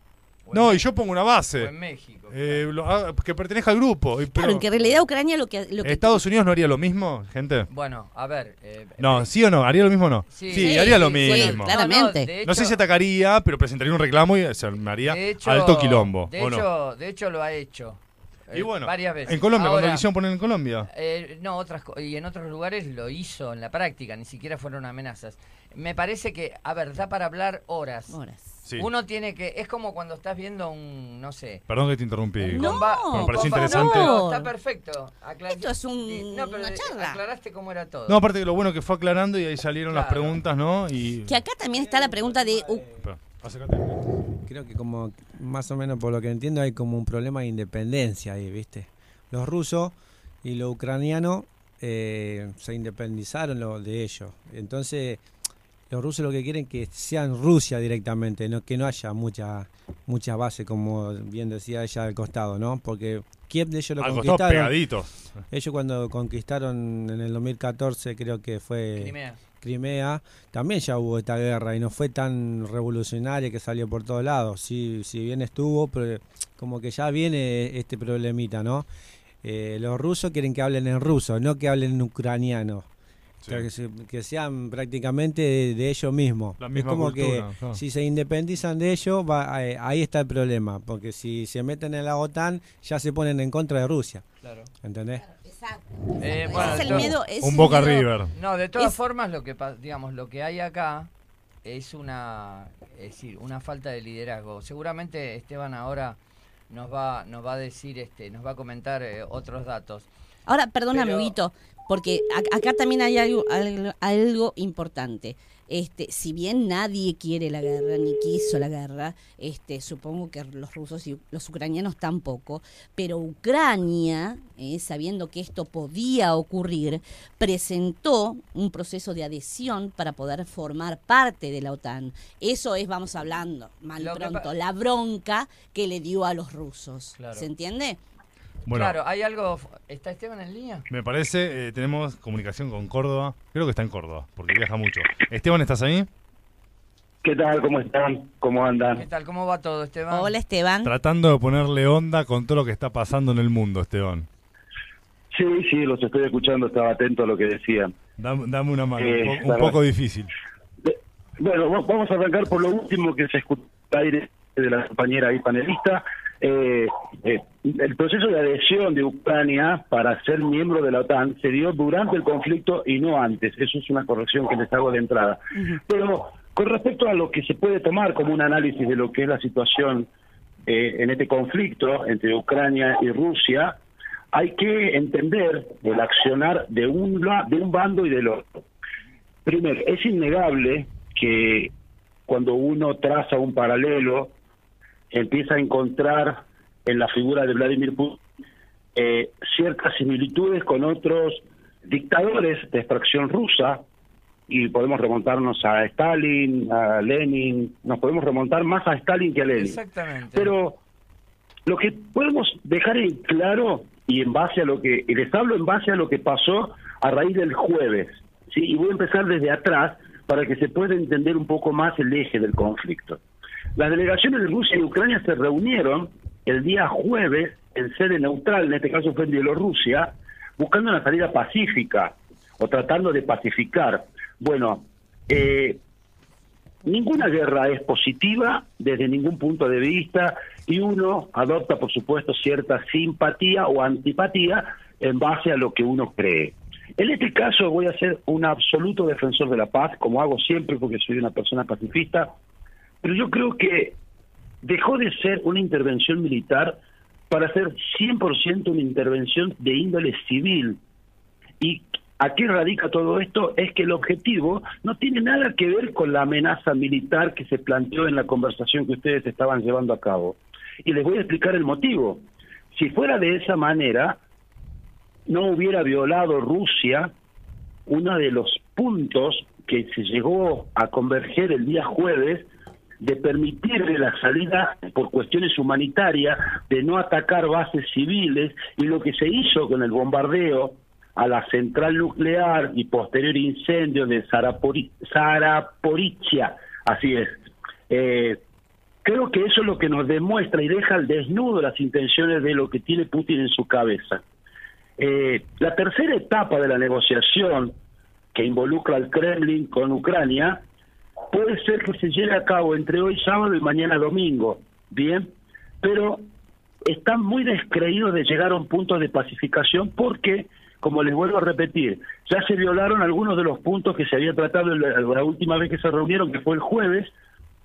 S4: No, y yo pongo una
S3: O
S4: base
S3: en México.
S4: eh, lo- ah, que pertenezca al grupo. y-
S2: Claro,
S4: pero-
S2: que en realidad Ucrania lo que... Lo que
S4: ¿Estados Unidos no haría lo mismo, gente?
S3: Bueno, a ver. eh,
S4: No, ¿sí o no? ¿Haría lo mismo o no?
S3: Sí.
S4: Sí,
S2: Sí,
S4: haría lo
S2: sí,
S4: mismo.
S2: claro. claramente.
S3: de
S4: No sé
S3: hecho-
S4: si atacaría, pero presentaría un reclamo y se me haría
S3: de hecho-
S4: alto quilombo.
S3: De
S4: ¿o no?
S3: hecho, de hecho lo ha hecho.
S4: Y
S3: eh,
S4: bueno,
S3: varias veces.
S4: en Colombia,
S3: Ahora,
S4: cuando quisieron poner en Colombia.
S3: eh, no, otras co- y en otros lugares lo hizo en la práctica, ni siquiera fueron amenazas. Me parece que, a ver, da para hablar horas.
S2: Horas.
S4: Sí.
S3: Uno tiene que, es como cuando estás viendo un, no sé,
S4: Perdón que te interrumpí.
S2: No,
S3: comba-
S4: Me
S3: un
S4: pareció
S3: combate-
S4: interesante.
S3: No, está perfecto. Aclar-
S2: Esto es un-
S3: no, pero
S2: una charla.
S3: aclaraste cómo era todo.
S4: No, aparte que lo bueno que fue aclarando y ahí salieron las preguntas, ¿no? Y...
S2: Que acá también está la pregunta de... uh.
S5: Creo que como más o menos por lo que entiendo hay como un problema de independencia ahí, ¿viste? Los rusos y los ucranianos eh, se independizaron lo de ellos. Entonces, los rusos lo que quieren es que sean Rusia directamente, no que no haya mucha mucha base como bien decía ella al costado, ¿no? Porque Kiev de ellos lo
S4: Al costado
S5: conquistaron.
S4: pegaditos.
S5: Ellos cuando conquistaron en el 2014 creo que fue
S3: Crimea.
S5: Crimea, también ya hubo esta guerra y no fue tan revolucionaria que salió por todos lados. Sí, si bien estuvo, pero como que ya viene este problemita, ¿no? Eh, los rusos quieren que hablen en ruso, no que hablen en ucraniano.
S4: Sí.
S5: O sea, que, se- que sean prácticamente de, de ellos mismos.
S4: La
S5: es como
S4: cultura,
S5: que
S4: claro.
S5: si se independizan de ellos, va, eh, ahí está el problema. Porque si se meten en la OTAN, ya se ponen en contra de Rusia.
S3: Claro.
S5: ¿Entendés?
S2: Exacto.
S3: Eh,
S2: Ese
S3: bueno,
S2: es el
S3: entonces-
S2: miedo. es
S4: Un Boca
S2: miedo-
S4: River.
S3: No, de todas
S2: Es-
S3: formas lo que digamos lo que hay acá es una es decir, una falta de liderazgo. Seguramente Esteban ahora nos va nos va a decir este nos va a comentar eh, otros datos.
S2: Ahora, perdóname,
S3: Pero-
S2: Huguito, porque ac- acá también hay algo, algo, algo importante. Este, si bien nadie quiere la guerra ni quiso la guerra, este, supongo que los rusos y los ucranianos tampoco, pero Ucrania, eh, sabiendo que esto podía ocurrir, presentó un proceso de adhesión para poder formar parte de la OTAN. Eso es, vamos hablando, mal
S3: Lo
S2: pronto, la bronca que le dio a los rusos.
S3: Claro.
S2: ¿Se entiende?
S4: Bueno,
S3: Claro, hay algo ¿Está Esteban en línea?
S4: me parece, eh, tenemos comunicación con Córdoba. Creo que está en Córdoba, porque viaja mucho. Esteban, ¿estás ahí?
S8: ¿Qué tal? ¿Cómo están? ¿Cómo
S3: ¿Qué
S8: andan?
S3: tal? ¿Cómo va todo, Esteban?
S2: Hola, Esteban.
S4: Tratando de ponerle onda con todo lo que está pasando en el mundo, Esteban.
S8: Sí, sí, los estoy escuchando, estaba atento a lo que decían.
S4: Dame, dame una mano,
S8: Eh,
S4: un, un poco difícil.
S8: De- Bueno, va- vamos a arrancar por lo último que se escucha aire de la compañera ahí panelista. Eh, eh, el proceso de adhesión de Ucrania para ser miembro de la OTAN se dio durante el conflicto y no antes. Eso es una corrección que les hago de entrada. Pero con respecto a lo que se puede tomar como un análisis de lo que es la situación eh, en este conflicto entre Ucrania y Rusia, hay que entender el accionar de un, de un bando y del otro. Primero, es innegable que cuando uno traza un paralelo, empieza a encontrar en la figura de Vladimir Putin eh, ciertas similitudes con otros dictadores de extracción rusa, y podemos remontarnos a Stalin, a Lenin, nos podemos remontar más a Stalin que a Lenin.
S3: Exactamente.
S8: Pero lo que podemos dejar en claro y en base a lo que y les hablo en base a lo que pasó a raíz del jueves, sí, y voy a empezar desde atrás para que se pueda entender un poco más el eje del conflicto. Las delegaciones de Rusia y Ucrania se reunieron el día jueves en sede neutral, en este caso fue en Bielorrusia, buscando una salida pacífica o tratando de pacificar. Bueno, eh, Ninguna guerra es positiva desde ningún punto de vista y uno adopta, por supuesto, cierta simpatía o antipatía en base a lo que uno cree. En este caso voy a ser un absoluto defensor de la paz, como hago siempre porque soy una persona pacifista, pero yo creo que dejó de ser una intervención militar para ser 100% una intervención de índole civil. ¿Y a qué radica todo esto? Es que el objetivo no tiene nada que ver con la amenaza militar que se planteó en la conversación que ustedes estaban llevando a cabo. Y les voy a explicar el motivo. Si fuera de esa manera, no hubiera violado Rusia uno de los puntos que se llegó a converger el día jueves de permitirle la salida por cuestiones humanitarias, de no atacar bases civiles, y lo que se hizo con el bombardeo a la central nuclear y posterior incendio de Sarapori- así es. Eh, creo que eso es lo que nos demuestra y deja al desnudo las intenciones de lo que tiene Putin en su cabeza. Eh, la tercera etapa de la negociación que involucra al Kremlin con Ucrania puede ser que se lleve a cabo entre hoy sábado y mañana domingo, bien, pero están muy descreídos de llegar a un punto de pacificación porque, como les vuelvo a repetir, ya se violaron algunos de los puntos que se había tratado la, última vez que se reunieron, que fue el jueves,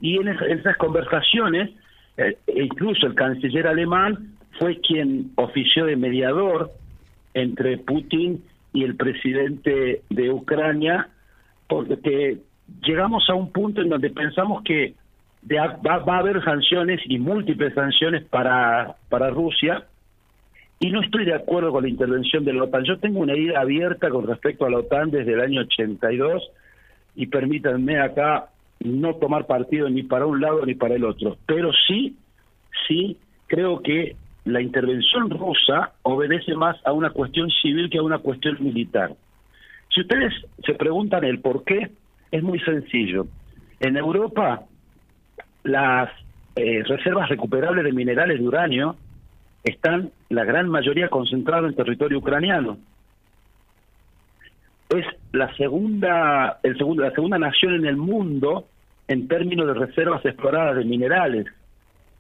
S8: y en esas conversaciones, eh, e incluso el canciller alemán fue quien ofició de mediador entre Putin y el presidente de Ucrania, porque llegamos a un punto en donde pensamos que de va, va a haber sanciones y múltiples sanciones para, para Rusia, y no estoy de acuerdo con la intervención de la OTAN. Yo tengo una idea abierta con respecto a la OTAN desde el año 82, y permítanme acá no tomar partido ni para un lado ni para el otro, pero sí, sí creo que la intervención rusa obedece más a una cuestión civil que a una cuestión militar. Si ustedes se preguntan el por qué, es muy sencillo. En Europa, las eh, reservas recuperables de minerales de uranio están la gran mayoría concentradas en territorio ucraniano. Es la segunda, el segundo, la segunda nación en el mundo en términos de reservas exploradas de minerales.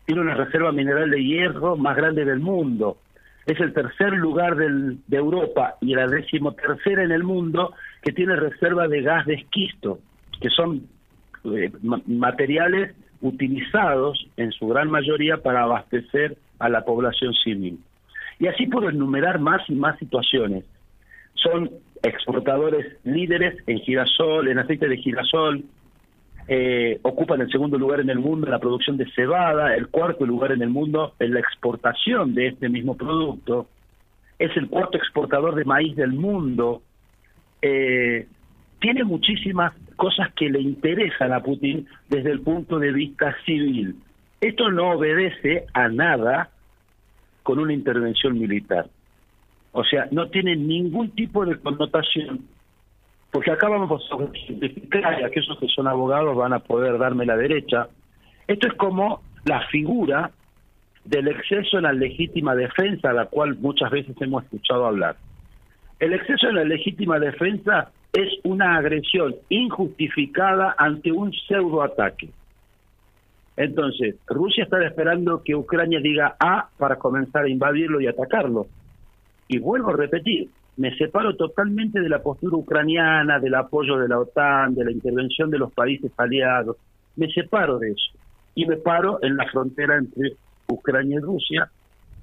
S8: Tiene una reserva mineral de hierro más grande del mundo. Es el tercer lugar del, de Europa y la decimotercera en el mundo que tiene reserva de gas de esquisto, que son eh, ma- materiales utilizados en su gran mayoría para abastecer a la población civil. Y así puedo enumerar más y más situaciones. Son exportadores líderes en girasol, en aceite de girasol, eh, ocupan el segundo lugar en el mundo en la producción de cebada, el cuarto lugar en el mundo en la exportación de este mismo producto, es el cuarto exportador de maíz del mundo, eh, tiene muchísimas cosas que le interesan a Putin desde el punto de vista civil. Esto no obedece a nada con una intervención militar. O sea, no tiene ningún tipo de connotación. Porque acá vamos a simplificar, y aquellos que son abogados van a poder darme la derecha. Esto es como la figura del exceso en la legítima defensa, a la cual muchas veces hemos escuchado hablar. El exceso en la legítima defensa es una agresión injustificada ante un pseudoataque. Entonces, Rusia está esperando que Ucrania diga A para comenzar a invadirlo y atacarlo. Y vuelvo a repetir, me separo totalmente de la postura ucraniana, del apoyo de la OTAN, de la intervención de los países aliados. Me separo de eso. Y me paro en la frontera entre Ucrania y Rusia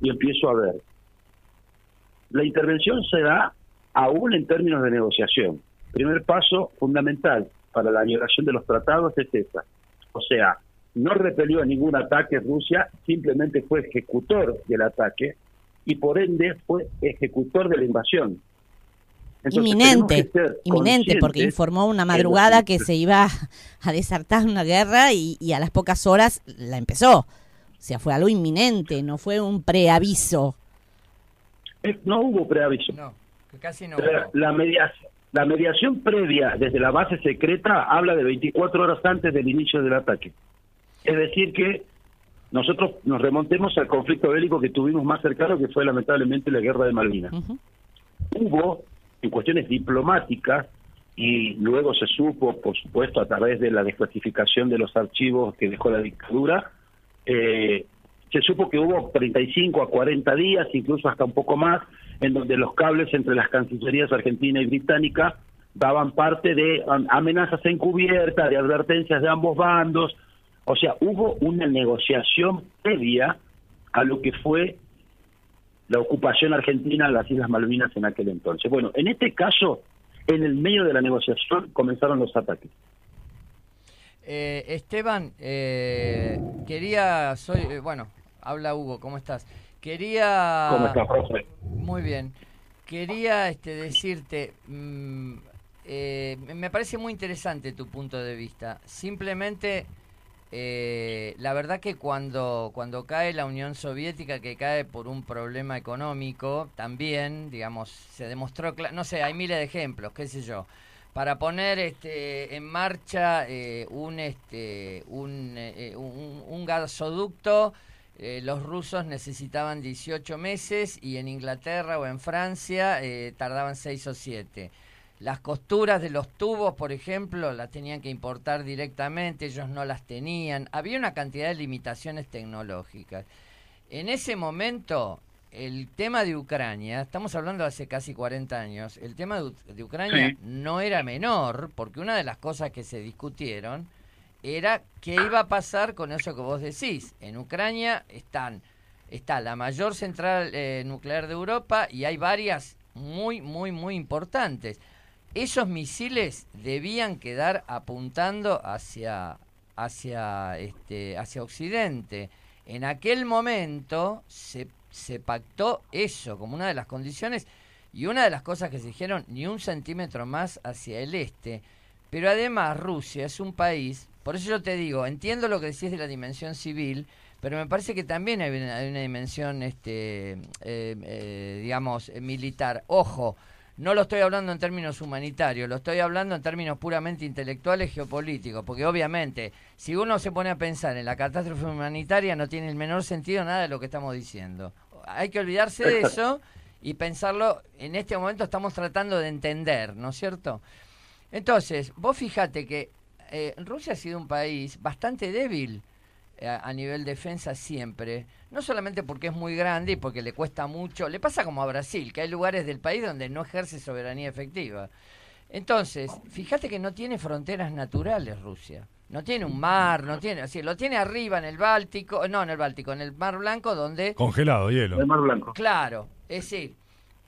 S8: y empiezo a ver. La intervención se da aún en términos de negociación. Primer paso fundamental para la violación de los tratados es esa. O sea, no repelió ningún ataque Rusia, simplemente fue ejecutor del ataque y por ende fue ejecutor de la invasión. Entonces,
S2: inminente, inminente, porque informó una madrugada que se iba a desartar una guerra y, y a las pocas horas la empezó. O sea, fue algo inminente, no fue un preaviso.
S8: Eh, No hubo preaviso.
S3: No, que casi no.
S8: La, la mediación, la mediación previa desde la base secreta habla de 24 horas antes del inicio del ataque. Es decir, que nosotros nos remontemos al conflicto bélico que tuvimos más cercano, que fue lamentablemente la guerra de Malvinas. Hubo, en cuestiones diplomáticas, y luego se supo, por supuesto, a través de la desclasificación de los archivos que dejó la dictadura, eh, se supo que hubo 35 a 40 días, incluso hasta un poco más, en donde los cables entre las cancillerías argentina y británica daban parte de amenazas encubiertas, de advertencias de ambos bandos. O sea, hubo una negociación previa a lo que fue la ocupación argentina de las Islas Malvinas en aquel entonces. Bueno, en este caso, en el medio de la negociación comenzaron los ataques.
S3: Eh, Esteban, eh, quería, soy, eh, bueno, habla Hugo, ¿cómo estás? Quería...
S8: ¿Cómo está, profe?
S3: Muy bien. Quería este, decirte, mm, eh, me parece muy interesante tu punto de vista. Simplemente, eh, la verdad que cuando, cuando cae la Unión Soviética, que cae por un problema económico, también, digamos, se demostró, no sé, hay miles de ejemplos, qué sé yo. Para poner este, en marcha eh, un, este, un, eh, un, un gasoducto, eh, los rusos necesitaban 18 meses y en Inglaterra o en Francia eh, tardaban 6 o 7. Las costuras de los tubos, por ejemplo, las tenían que importar directamente, ellos no las tenían. Había una cantidad de limitaciones tecnológicas. En ese momento, el tema de Ucrania, estamos hablando de hace casi 40 años, el tema de, U- de Ucrania
S8: Sí.
S3: no era menor, porque una de las cosas que se discutieron era qué iba a pasar con eso que vos decís. En Ucrania están está la mayor central eh, nuclear de Europa y hay varias muy, muy, muy importantes. Esos misiles debían quedar apuntando hacia, hacia, este, hacia Occidente. En aquel momento se, se pactó eso como una de las condiciones y una de las cosas que se dijeron, ni un centímetro más hacia el este. Pero además Rusia es un país, por eso yo te digo, entiendo lo que decís de la dimensión civil, pero me parece que también hay una, dimensión, este, eh, eh, digamos, eh, militar. Ojo, no lo estoy hablando en términos humanitarios, lo estoy hablando en términos puramente intelectuales, geopolíticos, porque obviamente si uno se pone a pensar en la catástrofe humanitaria no tiene el menor sentido nada de lo que estamos diciendo. Hay que olvidarse de eso y pensarlo, en este momento estamos tratando de entender, ¿no es cierto? Entonces, vos fíjate que eh, Rusia ha sido un país bastante débil eh, a, a nivel defensa siempre, no solamente porque es muy grande y porque le cuesta mucho, le pasa como a Brasil, que hay lugares del país donde no ejerce soberanía efectiva. Entonces, fíjate que no tiene fronteras naturales Rusia. No tiene un mar, no tiene, así, lo tiene arriba en el Báltico, no en el Báltico, en el Mar Blanco donde
S4: Congelado, hielo.
S8: El Mar Blanco.
S3: Claro, es decir,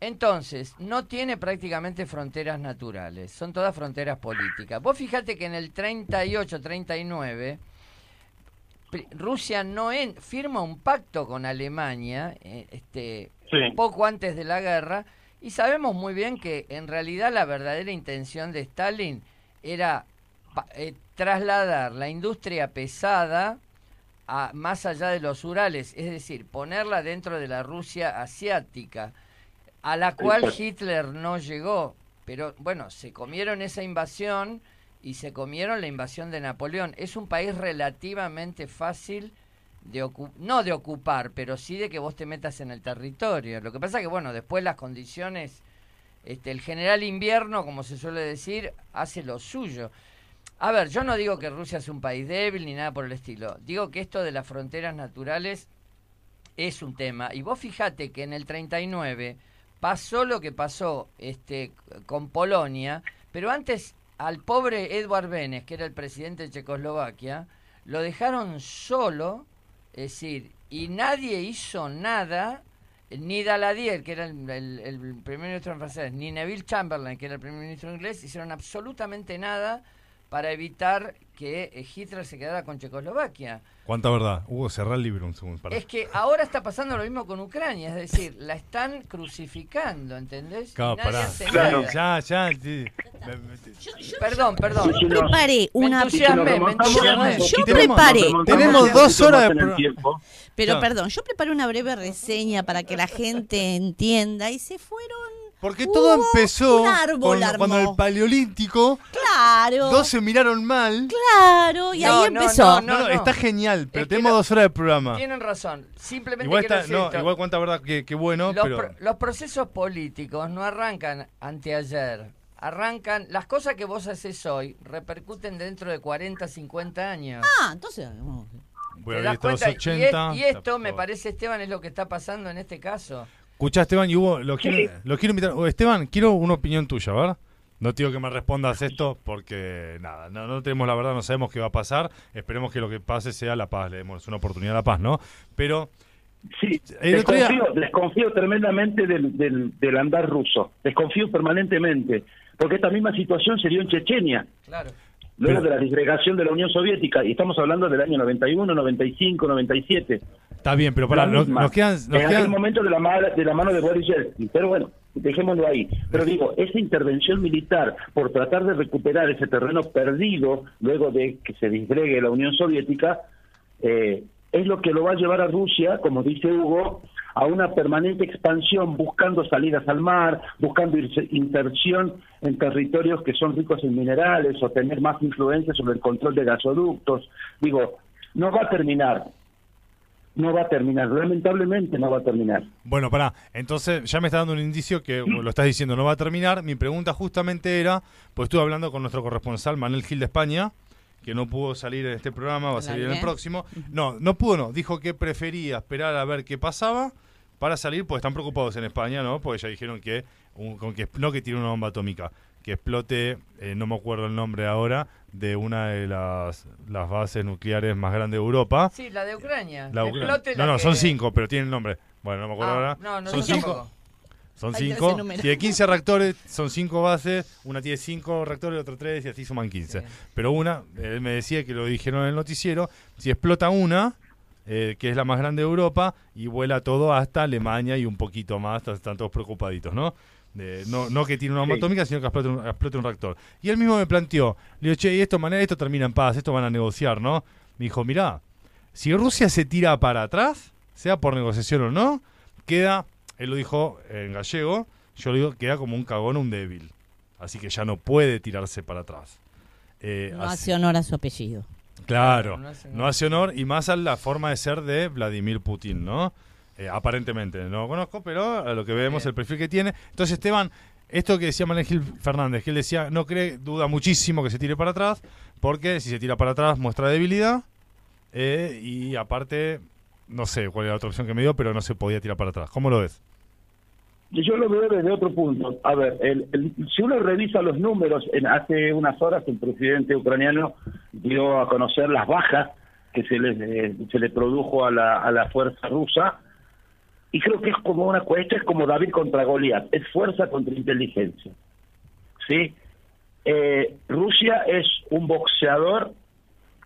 S3: entonces, no tiene prácticamente fronteras naturales, son todas fronteras políticas. Vos fíjate que en el 38-39, pri- Rusia no en- firma un pacto con Alemania, eh, este,
S8: Sí.
S3: poco antes de la guerra, y sabemos muy bien que en realidad la verdadera intención de Stalin era eh, trasladar la industria pesada a, más allá de los Urales, es decir, ponerla dentro de la Rusia asiática, a la cual
S8: Exacto.
S3: Hitler no llegó. Pero bueno, se comieron esa invasión y se comieron la invasión de Napoleón. Es un país relativamente fácil de no de ocupar, pero sí de que vos te metas en el territorio. Lo que pasa que bueno, después las condiciones, este, el general invierno, como se suele decir, hace lo suyo. A ver, yo no digo que Rusia es un país débil ni nada por el estilo. Digo que esto de las fronteras naturales es un tema. Y vos fijate que en el 39 pasó lo que pasó este, con Polonia, pero antes al pobre Edward Benes, que era el presidente de Checoslovaquia, lo dejaron solo, es decir, y nadie hizo nada, ni Daladier, que era el, el- el primer ministro francés, ni Neville Chamberlain, que era el primer ministro inglés, hicieron absolutamente nada para evitar que eh, Hitler se quedara con Checoslovaquia.
S4: ¿Cuánta verdad? Hugo, cerrá el libro un segundo. pará.
S3: Es que ahora está pasando lo mismo con Ucrania, es decir, la están crucificando, ¿entendés?
S4: Claro, pará.
S8: Claro.
S4: Ya, ya. sí. Me- me-
S2: Yo, yo-
S3: Perdón, perdón.
S8: No.
S2: preparé
S3: Me
S2: una...
S3: entusiasmé, me.
S2: Yo
S4: Tenemos-
S2: preparé...
S4: Tenemos dos horas de
S8: en el
S4: pro-
S8: tiempo.
S2: Pero
S4: Claro.
S2: perdón, yo preparé una breve reseña para que la gente entienda y se fueron...
S4: Porque todo
S2: Hubo
S4: empezó
S2: un árbol
S4: con-
S2: armó.
S4: cuando el paleolítico
S2: Claro,
S4: dos se miraron mal.
S2: claro, y
S3: No,
S2: ahí
S3: no,
S2: empezó.
S4: No,
S3: No,
S4: no,
S3: no.
S4: está genial, pero
S3: Es
S4: tenemos
S3: no-
S4: dos horas de programa.
S3: Tienen razón. Simplemente
S4: Igual, está,
S3: decir
S4: no,
S3: esto.
S4: igual cuánta verdad que, que bueno,
S3: los,
S4: pero...
S3: pro- los procesos políticos no arrancan anteayer. Arrancan, las cosas que vos haces hoy repercuten dentro de 40, 50 años.
S2: Ah, entonces...
S4: Voy a
S3: ¿Te
S4: ver
S3: das
S4: estos
S3: cuenta? Y
S4: 80.
S3: es- Y, esto, me parece, Esteban, es lo que está pasando en este caso.
S4: Escuchá, Esteban, y Hugo, lo quiero,
S8: Sí.
S4: lo quiero invitar. Oh, Esteban, quiero una opinión tuya, ¿verdad? No te digo que me respondas esto porque, nada, no, no tenemos la verdad, no sabemos qué va a pasar. Esperemos que lo que pase sea la paz, le demos una oportunidad a la paz, ¿no? Pero,
S8: Sí,
S4: otro día-
S8: desconfío, desconfío tremendamente del, del, del andar ruso. Desconfío permanentemente. Porque esta misma situación se dio en Chechenia,
S3: Claro.
S8: Luego
S4: Pero-
S8: de la disgregación de la Unión Soviética. Y estamos hablando del año 91, 95, 97.
S4: está bien, pero para, nos, nos quedan... Nos
S8: en aquel
S4: quedan
S8: momento de la, ma- de la mano de Boris Yeltsin. Pero bueno, dejémoslo ahí. Pero digo, esa intervención militar por tratar de recuperar ese terreno perdido luego de que se disgregue la Unión Soviética, eh, es lo que lo va a llevar a Rusia, como dice Hugo, a una permanente expansión, buscando salidas al mar, buscando inserción en territorios que son ricos en minerales o tener más influencia sobre el control de gasoductos. Digo, no va a terminar. No va a terminar, lamentablemente no va a terminar.
S4: Bueno, pará, entonces ya me está dando un indicio que lo estás diciendo no va a terminar. Mi pregunta justamente era, pues estuve hablando con nuestro corresponsal Manuel Gil de España, que no pudo salir en este programa, va a salir en el próximo. No, no pudo, no. Dijo que prefería esperar a ver qué pasaba para salir, porque están preocupados en España, ¿no? Porque ya dijeron que, un- con que no que tiene una bomba atómica, que explote, eh, no me acuerdo el nombre ahora, de una de las, las bases nucleares más grandes de Europa.
S3: Sí, la de Ucrania.
S4: La Ucrania.
S3: explote
S4: no,
S3: la
S4: no,
S3: que-
S4: son cinco, pero tienen nombre. Bueno, no me acuerdo
S3: Ah,
S4: ahora.
S3: no, no,
S4: son cinco.
S3: tampoco.
S4: Son
S2: Hay
S4: cinco.
S2: 13 números.
S4: Tiene 15 reactores, son cinco bases. Una tiene cinco reactores, otra tres, y así suman 15.
S3: Sí.
S4: Pero una, él me decía que lo dijeron en el noticiero, si explota una, eh, que es la más grande de Europa, y vuela todo hasta Alemania y un poquito más, están todos preocupaditos, ¿no? De- no, no que tiene una bomba
S8: Sí.
S4: atómica, sino que explote un, explote un reactor. Y él mismo me planteó, le digo, che, y esto, manera, esto termina en paz, esto van a negociar, ¿no? Me dijo, mirá, si Rusia se tira para atrás, sea por negociación o no, queda, él lo dijo en gallego, yo digo, queda como un cagón, un débil. Así que ya no puede tirarse para atrás. Eh,
S2: No
S4: así-
S2: hace honor a su apellido.
S4: Claro,
S3: No hace
S4: no hace honor y más a la forma de ser de Vladimir Putin, ¿no? Eh, aparentemente, no lo conozco, pero a lo que vemos el perfil que tiene. Entonces, Esteban, esto que decía Manuel Gil Fernández, que él decía, no cree, duda muchísimo que se tire para atrás, porque si se tira para atrás muestra debilidad, eh, y aparte, no sé cuál era la otra opción que me dio, pero no se podía tirar para atrás. ¿Cómo lo ves?
S8: Yo lo veo desde otro punto. A ver, el- el- si uno revisa los números, hace unas horas el presidente ucraniano dio a conocer las bajas que se le, eh, se le produjo a la, a la fuerza rusa y creo que es como una cuestión, es como David contra Goliat, es fuerza contra inteligencia. ¿Sí? Eh, Rusia es un boxeador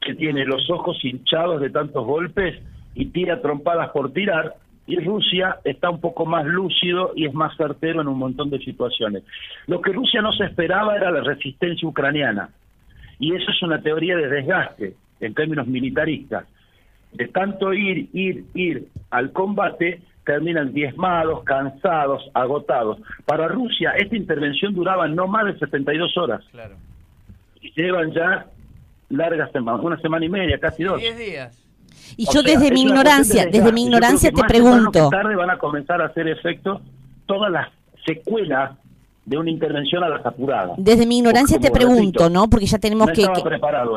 S8: que tiene los ojos hinchados de tantos golpes y tira trompadas por tirar, y Rusia está un poco más lúcido y es más certero en un montón de situaciones. Lo que Rusia no se esperaba era la resistencia ucraniana, y eso es una teoría de desgaste en términos militaristas. De tanto ir, ir, ir al combate, terminan diezmados, cansados, agotados. Para Rusia, esta intervención duraba no más de 72 horas,
S3: Claro.
S8: y llevan ya largas semanas, una semana y media, casi dos.
S3: 10 días.
S2: Y
S8: O
S2: yo
S8: sea,
S2: desde
S8: es
S2: mi ignorancia, desde mi ignorancia te pregunto,
S8: tarde van a comenzar a hacer efecto todas las secuelas de una intervención a las apuradas.
S2: desde mi ignorancia te
S8: repito,
S2: pregunto, ¿no? Porque ya tenemos
S8: no
S2: que,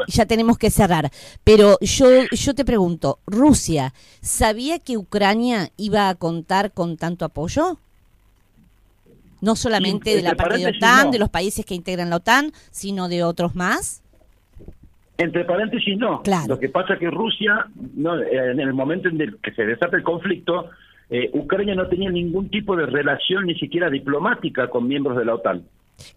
S2: ya tenemos que cerrar. Pero yo, yo te pregunto, ¿Rusia sabía que Ucrania iba a contar con tanto apoyo? No solamente de la parte de OTAN,
S8: no.
S2: de los países que integran la OTAN, sino de otros más.
S8: Entre paréntesis, no.
S2: Claro.
S8: Lo que pasa es que Rusia, no, eh, en el momento en el que se desata el conflicto, eh, Ucrania no tenía ningún tipo de relación ni siquiera diplomática con miembros de la OTAN.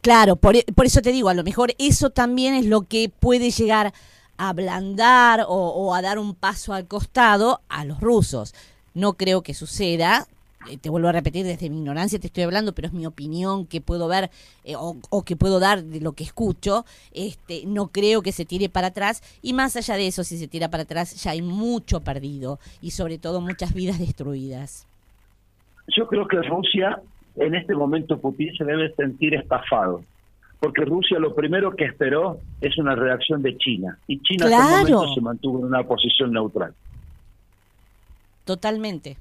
S2: Claro, por, por eso te digo, a lo mejor eso también es lo que puede llegar a ablandar o, o a dar un paso al costado a los rusos. No creo que suceda. Eh, Te vuelvo a repetir, desde mi ignorancia te estoy hablando, pero es mi opinión que puedo ver eh, o, o que puedo dar de lo que escucho. Este, no creo que se tire para atrás. Y más allá de eso, si se tira para atrás, ya hay mucho perdido y sobre todo muchas vidas destruidas.
S8: Yo creo que Rusia, en este momento Putin se debe sentir estafado, porque Rusia lo primero que esperó es una reacción de China, y China hasta el
S2: Claro.
S8: momento se mantuvo en una posición neutral.
S2: Totalmente.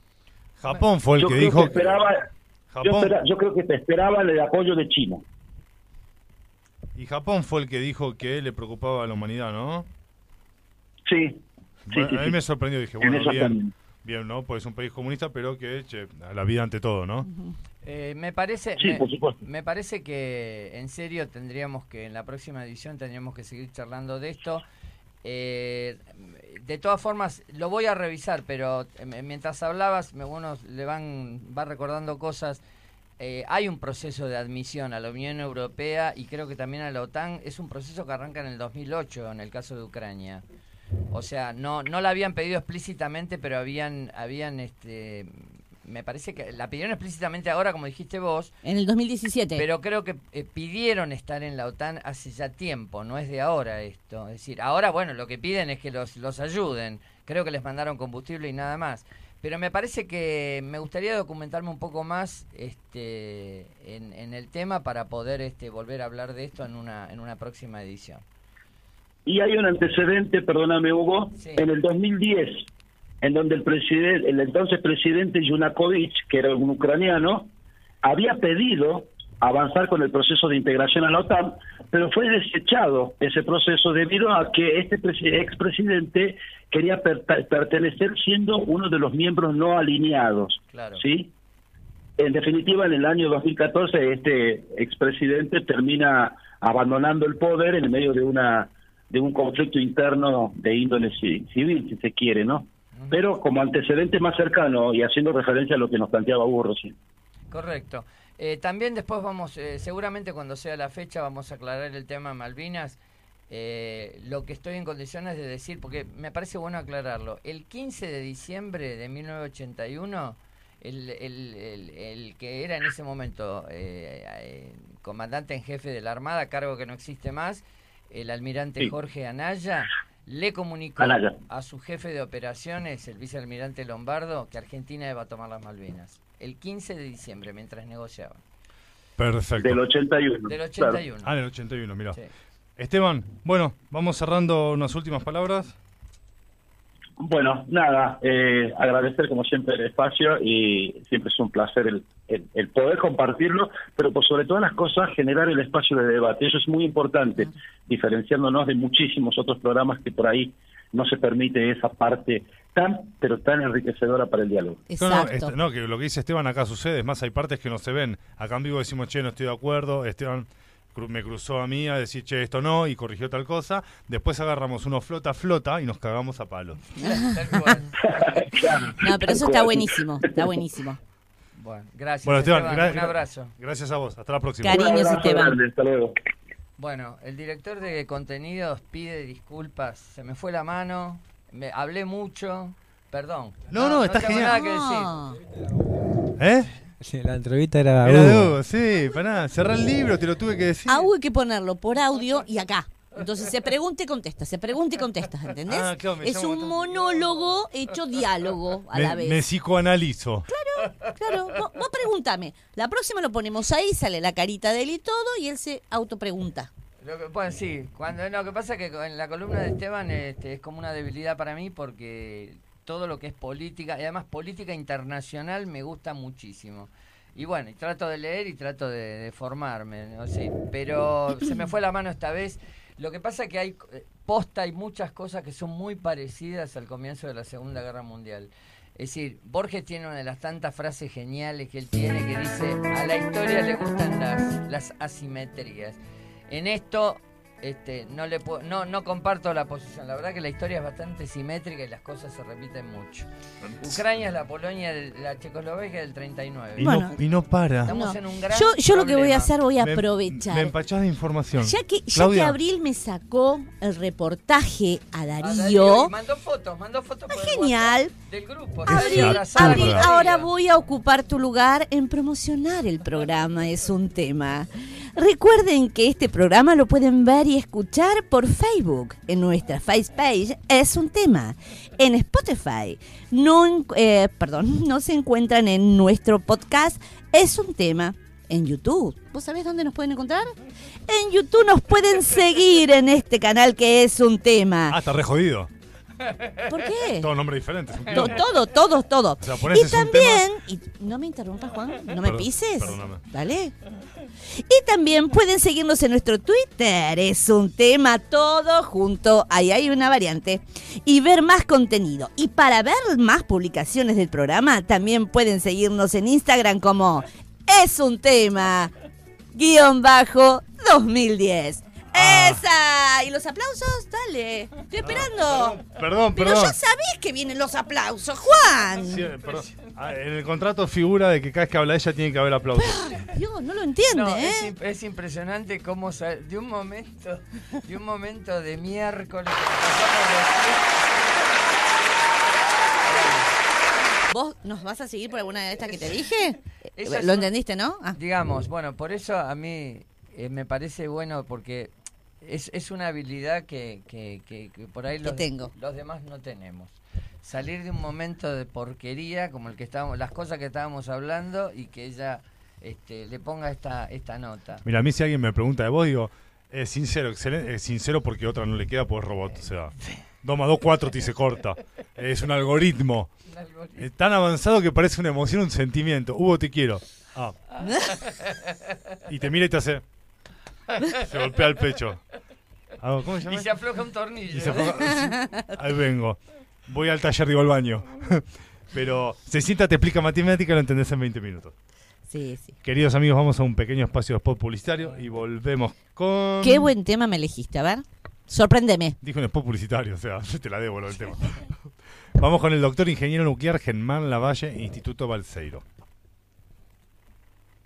S4: Japón fue el
S8: Yo
S4: que dijo
S8: que esperaba, yo,
S4: Japón,
S8: espera- yo creo que te esperaba el apoyo de China.
S4: y Japón fue el que dijo que le preocupaba a la humanidad, ¿no?
S8: Sí, sí,
S4: Bueno,
S8: sí,
S4: a mí
S8: sí.
S4: me sorprendió, dije,
S8: En
S4: bueno, bien,
S8: también.
S4: bien, ¿no? Pues es un país comunista, pero que, che, a la vida ante todo, ¿no?
S3: Eh, me parece
S8: Sí,
S3: me,
S8: por supuesto.
S3: me parece que en serio tendríamos que en la próxima edición tendríamos que seguir charlando de esto. Eh, de todas formas lo voy a revisar, pero eh, mientras hablabas uno le van va recordando cosas. Eh, hay un proceso de admisión a la Unión Europea y creo que también a la OTAN. Es un proceso que arranca en el 2008 en el caso de Ucrania. O sea, no no la habían pedido explícitamente, pero habían habían este me parece que la pidieron explícitamente ahora, como dijiste vos,
S2: En el 2017.
S3: pero creo que eh, pidieron estar en la OTAN hace ya tiempo, no es de ahora esto. Es decir, ahora, bueno, lo que piden es que los, los ayuden. Creo que les mandaron combustible y nada más. Pero me parece que me gustaría documentarme un poco más este, en, en el tema para poder este, volver a hablar de esto en una, en una próxima edición.
S8: Y hay un antecedente, perdóname Hugo,
S3: Sí.
S8: en el 2010, en donde el presidente, el entonces presidente Yunakovich, que era un ucraniano, había pedido avanzar con el proceso de integración a la OTAN, pero fue desechado ese proceso debido a que este presi- expresidente quería pertenecer siendo uno de los miembros no alineados,
S3: Claro.
S8: ¿sí? En definitiva, en el año 2014 este expresidente termina abandonando el poder en medio de una de un conflicto interno de índole ci- civil, si se quiere, ¿no? Pero como antecedente más cercano y haciendo referencia a lo que nos planteaba Hugo recién.
S3: Correcto. Eh, también después vamos, eh, seguramente cuando sea la fecha vamos a aclarar el tema Malvinas. Eh, lo que estoy en condiciones de decir, porque me parece bueno aclararlo. El 15 de diciembre de 1981, el, el, el, el que era en ese momento eh, eh, comandante en jefe de la Armada, cargo que no existe más, el almirante
S8: Sí.
S3: Jorge Anaya, le comunicó
S8: Anaya.
S3: a su jefe de operaciones, el vicealmirante Lombardo, que Argentina iba a tomar las Malvinas. El 15 de diciembre, mientras negociaban.
S4: Perfecto.
S8: Del 81.
S3: Del
S8: claro.
S3: 81.
S4: Ah, en el 81, mira.
S3: Sí.
S4: Esteban, bueno, vamos cerrando unas últimas palabras.
S8: Bueno, nada, eh, agradecer como siempre el espacio y siempre es un placer el, el- el poder compartirlo, pero por sobre todas las cosas generar el espacio de debate. Eso es muy importante, diferenciándonos de muchísimos otros programas que por ahí no se permite esa parte tan, pero tan enriquecedora para el diálogo.
S4: No, no,
S2: Exacto.
S4: este- no, que lo que dice Esteban acá sucede. Es más, hay partes que no se ven. Acá en vivo decimos, che, no estoy de acuerdo. Esteban cru- me cruzó a mí a decir, che, esto no, y corrigió tal cosa. Después agarramos uno flota, flota y nos cagamos a palos.
S3: Cual.
S2: No, pero eso está buenísimo, está buenísimo.
S3: Bueno, gracias.
S4: Bueno, Esteban,
S3: Esteban,
S4: gra-
S3: un abrazo.
S4: Gracias a vos. Hasta la próxima.
S2: Cari- Cariños, Esteban.
S8: grande, hasta luego.
S3: Bueno, el director de contenidos pide disculpas. Se me fue la mano. Me hablé mucho. Perdón.
S4: No, no, está
S3: tengo
S4: genial.
S3: nada que decir.
S2: No.
S4: ¿Eh?
S5: Sí, La entrevista era,
S4: Era de
S5: Hugo.
S4: Hugo, sí, pará. Cerrá el libro, te lo tuve que decir.
S2: A Hugo hay que ponerlo por audio y acá. Entonces se pregunta y contesta, se pregunta y contesta, ¿entendés?
S4: Ah, claro, me
S2: es un
S4: tanto.
S2: monólogo hecho diálogo a la vez.
S4: me psicoanalizo.
S2: Claro, vos, vos pregúntame. La próxima lo ponemos ahí, sale la carita de él y todo, y él se autopregunta.
S3: Lo que, bueno, sí, cuando, lo que pasa es que en la columna de Esteban este, es como una debilidad para mí porque todo lo que es política, y además política internacional me gusta muchísimo. Y bueno, y trato de leer y trato de, de formarme, ¿no? Pero se me fue la mano esta vez. Lo que pasa es que hay eh, posta, hay muchas cosas que son muy parecidas al comienzo de la Segunda Guerra Mundial. Es decir, Borges tiene una de las tantas frases geniales que él tiene que dice, a la historia le gustan las, las asimetrías. En esto este, no, le puedo- no, no comparto la posición. La verdad que la historia es bastante simétrica y las cosas se repiten mucho. Ucrania es la Polonia, de la Checoslovaquia del 39.
S4: Y,
S2: Bueno.
S4: no, y no para.
S3: Estamos
S2: No.
S3: en un gran
S2: Yo, yo lo que voy a hacer, voy a
S4: Me-
S2: aprovechar.
S4: Me empachás de información.
S2: Ya que, ya que
S4: Claudia,
S2: Abril me sacó el reportaje a
S3: Ah,
S2: Darío,
S3: y mandó fotos, mandó fotos por el
S2: genial.
S3: Del grupo.
S2: Abril, ahora voy a ocupar tu lugar en promocionar el programa Es un tema. Recuerden que este programa lo pueden ver y escuchar por Facebook. En nuestra Facebook Es un tema. En Spotify. No, eh, perdón, no se encuentran en nuestro podcast Es un tema. En YouTube. ¿Vos sabés dónde nos pueden encontrar? En YouTube nos pueden seguir en este canal que es un tema.
S4: Ah, está re jodido.
S2: ¿Por qué?
S4: Todo nombre diferente.
S2: To- todo, todo, todo.
S4: O sea, ponés
S2: y también, y no me interrumpas, Juan, no me
S4: Perdón,
S2: pises.
S4: perdóname.
S2: Dale. Y también pueden seguirnos en nuestro Twitter. Es un tema todo junto. Ahí hay una variante. Y ver más contenido. Y para ver más publicaciones del programa, también pueden seguirnos en Instagram como Es un tema guion bajo 2010.
S4: Ah.
S2: ¡Esa! ¿Y los aplausos? Dale. Estoy esperando.
S4: Perdón,
S2: Pero
S4: perdón.
S2: ya sabés que vienen los aplausos, Juan.
S4: Sí, perdón. Ah, en el contrato figura de que cada vez que habla ella tiene que haber aplausos.
S2: Dios, no lo entiende,
S3: No,
S2: ¿eh?
S3: es, imp- es impresionante cómo de un momento, de un momento de miércoles
S2: ¿Vos nos vas a seguir por alguna de estas que te dije?
S3: Esas
S2: ¿Lo
S3: son-
S2: entendiste, no? Ah.
S3: Digamos, bueno, por eso a mí eh, me parece bueno porque es, es una habilidad que, que, que- que por ahí
S2: Que
S3: los,
S2: tengo.
S3: los demás no tenemos. Salir de un momento de porquería como el que estábamos, las cosas que estábamos hablando y que ella este, le ponga esta, esta nota.
S4: Mira, a mí si alguien me pregunta de vos, digo, es sincero, excelente, es sincero porque otra no le queda, pues es robot. O sea, 2 más 2, 4 y se corta. Es un algoritmo. Es tan avanzado que parece una emoción, un sentimiento. Hugo, te quiero. Ah. Y te mira y te hace. Se golpea el pecho. Ah, ¿Cómo se llama?
S3: Y se afloja un tornillo.
S4: Y se afloja- Ahí vengo. Voy al taller, digo al baño. Pero se sienta, te explica matemática y lo entendés en 20 minutos.
S2: Sí, sí.
S4: Queridos amigos, vamos a un pequeño espacio de spot publicitario y volvemos con.
S2: Qué buen tema me elegiste, a ver. Sorpréndeme.
S4: Dijo un spot publicitario, o sea, te la debo lo del tema. Vamos con el doctor ingeniero nuclear Germán Lavalle, Instituto Balseiro.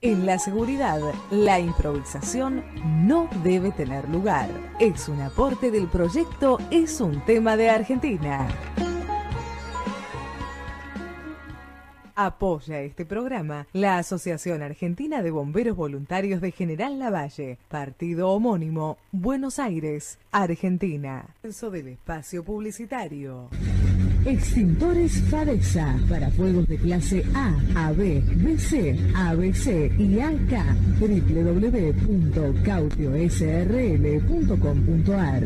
S1: En la seguridad, la improvisación no debe tener lugar. Es un aporte del proyecto Es un tema de Argentina. Apoya este programa la Asociación Argentina de Bomberos Voluntarios de General Lavalle, partido homónimo, Buenos Aires, Argentina. Eso del espacio publicitario. Extintores Fadesa para fuegos de clase A, AB, BC, ABC y AK. www.cautiosrl.com.ar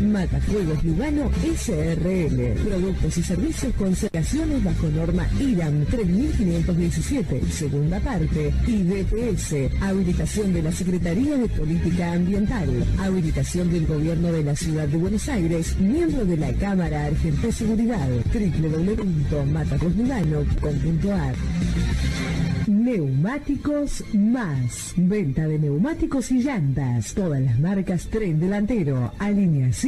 S1: Matafuegos Lugano SRL. Productos y servicios con certificaciones bajo norma IRAM 3517, segunda parte. Y DPS. Habilitación de la Secretaría de Política Ambiental. Habilitación del Gobierno de la Ciudad de Buenos Aires. Miembro de la Cámara Argentina de Seguridad. www.matafuegoslugano.com.ar Neumáticos Más. Venta de neumáticos y llantas. Todas las marcas tren delantero, alineación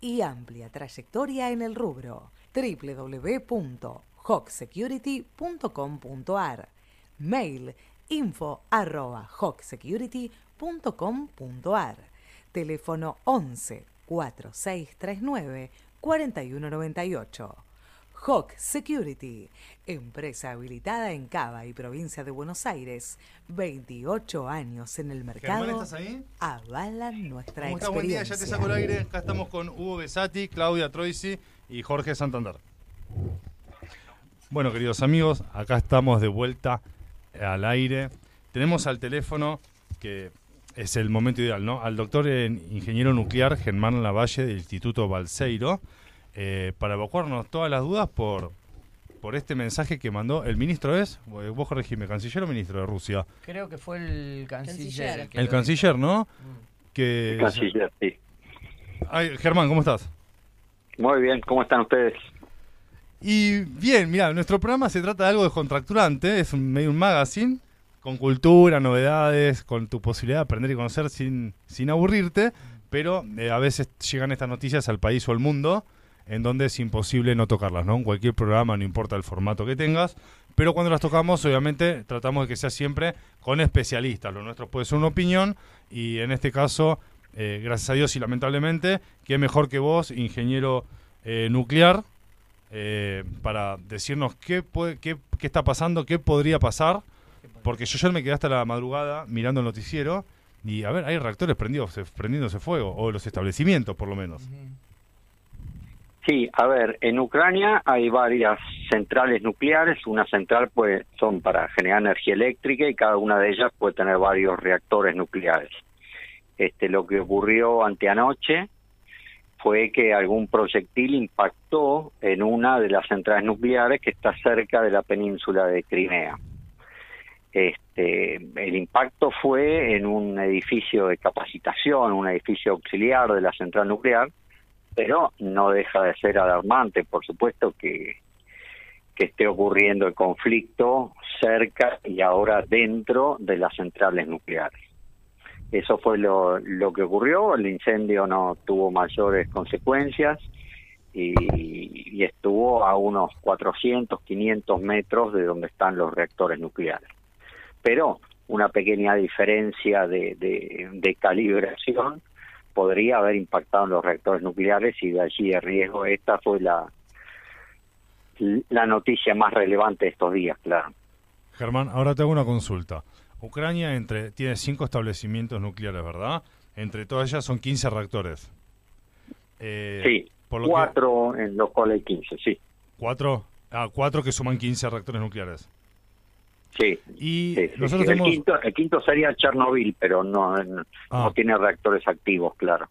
S1: y amplia trayectoria en el rubro. www.hawksecurity.com.ar Mail info arroba Teléfono 11 4639 4198 Hawk Security, empresa habilitada en Cava y provincia de Buenos Aires, 28 años en el mercado.
S4: Germán, ¿estás ahí?
S1: Avalan nuestra
S4: ¿Cómo
S1: experiencia.
S4: Buen día, ya te saco el aire. Acá estamos con Hugo Besati, Claudia Troisi y Jorge Santander. Bueno, queridos amigos, acá estamos de vuelta al aire. Tenemos al teléfono, que es el momento ideal, ¿no? Al doctor en ingeniero nuclear Germán Lavalle del Instituto Balseiro, eh, para evacuarnos todas las dudas por, por este mensaje que mandó el ministro, ¿es? Vos corregime, canciller o ministro de Rusia.
S3: Creo que fue el canciller. Que
S4: El canciller, ¿no?
S3: Mm.
S4: Que,
S8: El canciller, sí.
S4: Ay, Germán, ¿cómo estás?
S8: Muy bien, ¿cómo están ustedes?
S4: Y bien, mira, nuestro programa se trata de algo descontracturante, es un, medio un magazine, con cultura, novedades, con tu posibilidad de aprender y conocer sin, sin aburrirte, pero eh, a veces llegan estas noticias al país o al mundo en donde es imposible no tocarlas, ¿no? En cualquier programa, no importa el formato que tengas, pero cuando las tocamos, obviamente, tratamos de que sea siempre con especialistas. Lo nuestro puede ser una opinión y en este caso, eh, gracias a Dios y lamentablemente, qué mejor que vos, ingeniero eh, nuclear, eh, para decirnos qué, puede, qué, qué está pasando, qué podría pasar, porque yo ayer me quedé hasta la madrugada mirando el noticiero y, a ver, hay reactores prendidos, prendiéndose fuego, o los establecimientos por lo menos.
S9: Sí, a ver, en Ucrania hay varias centrales nucleares. Una central pues son para generar energía eléctrica y cada una de ellas puede tener varios reactores nucleares. Este, lo que ocurrió anteanoche fue que algún proyectil impactó en una de las centrales nucleares que está cerca de la península de Crimea. Este, el impacto fue en un edificio de capacitación, un edificio auxiliar de la central nuclear, pero no deja de ser alarmante, por supuesto, que, que esté ocurriendo el conflicto cerca y ahora dentro de las centrales nucleares. Eso fue lo, lo que ocurrió, el incendio no tuvo mayores consecuencias y, estuvo a unos 400, 500 metros de donde están los reactores nucleares. Pero una pequeña diferencia de, de calibración podría haber impactado en los reactores nucleares y de allí el riesgo. Esta fue la, la noticia más relevante de estos días, claro.
S4: Germán, ahora te hago una consulta. Ucrania entre, tiene cinco establecimientos nucleares, ¿verdad? Entre todas ellas son 15 reactores. Eh,
S9: sí,
S4: por lo que-
S9: cuatro en los cuales hay 15, sí.
S4: ¿Cuatro? Ah, cuatro que suman 15 reactores nucleares.
S9: Sí,
S4: Y
S9: sí, sí,
S4: nosotros
S9: sí. El, quinto, el quinto sería Chernobyl, pero no, no,
S4: Ah.
S9: no tiene reactores activos, claro.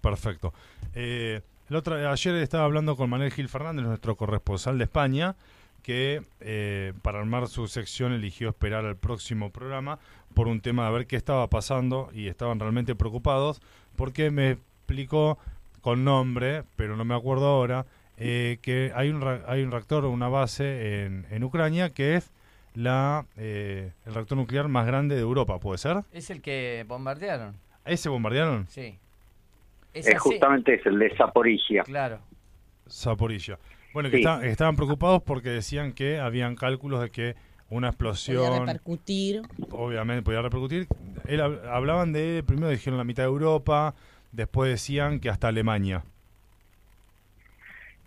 S4: Perfecto. Eh, El otro, ayer estaba hablando con Manuel Gil Fernández, nuestro corresponsal de España, que eh, para armar su sección eligió esperar al próximo programa por un tema de ver qué estaba pasando y estaban realmente preocupados porque me explicó con nombre, pero no me acuerdo ahora, eh, que hay un, hay un reactor, una base en, en Ucrania que es la eh, el reactor nuclear más grande de Europa, ¿puede ser?
S3: Es el que bombardearon.
S4: ¿Ese bombardearon?
S3: Sí.
S9: Es justamente es el de Zaporizhia.
S3: Claro.
S4: Zaporilla. Bueno, que estaban preocupados porque decían que habían cálculos de que una
S2: Podía
S4: explosión
S2: repercutir.
S4: obviamente podía repercutir. Él, hab- hablaban de, primero dijeron la mitad de Europa, después decían que hasta Alemania.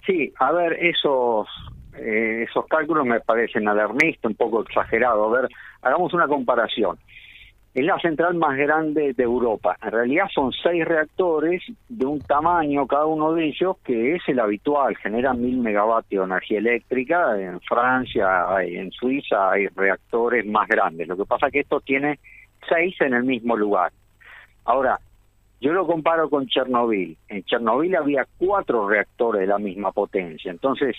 S9: Sí, a ver, esos eh, esos cálculos me parecen alarmistas, un poco exagerados. A ver, hagamos una comparación. Es la central más grande de Europa. En realidad son seis reactores de un tamaño, cada uno de ellos, que es el habitual. Generan mil megavatios de energía eléctrica. En Francia, en Suiza hay reactores más grandes. Lo que pasa es que esto tiene seis en el mismo lugar. Ahora, yo lo comparo con Chernobyl. En Chernobyl había cuatro reactores de la misma potencia. Entonces,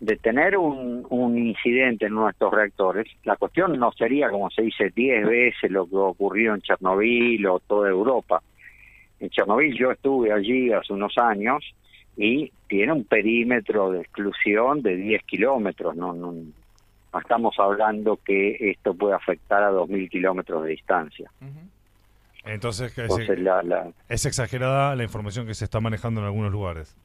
S9: de tener un, un incidente en nuestros reactores, la cuestión no sería, como se dice, 10 veces lo que ocurrió en Chernobyl o toda Europa. En Chernobyl yo estuve allí hace unos años y tiene un perímetro de exclusión de 10 kilómetros. No, no, no estamos hablando que esto puede afectar a 2.000 kilómetros de distancia.
S4: Entonces, que es,
S9: Entonces, la, la,
S4: es exagerada la información que se está manejando en algunos lugares.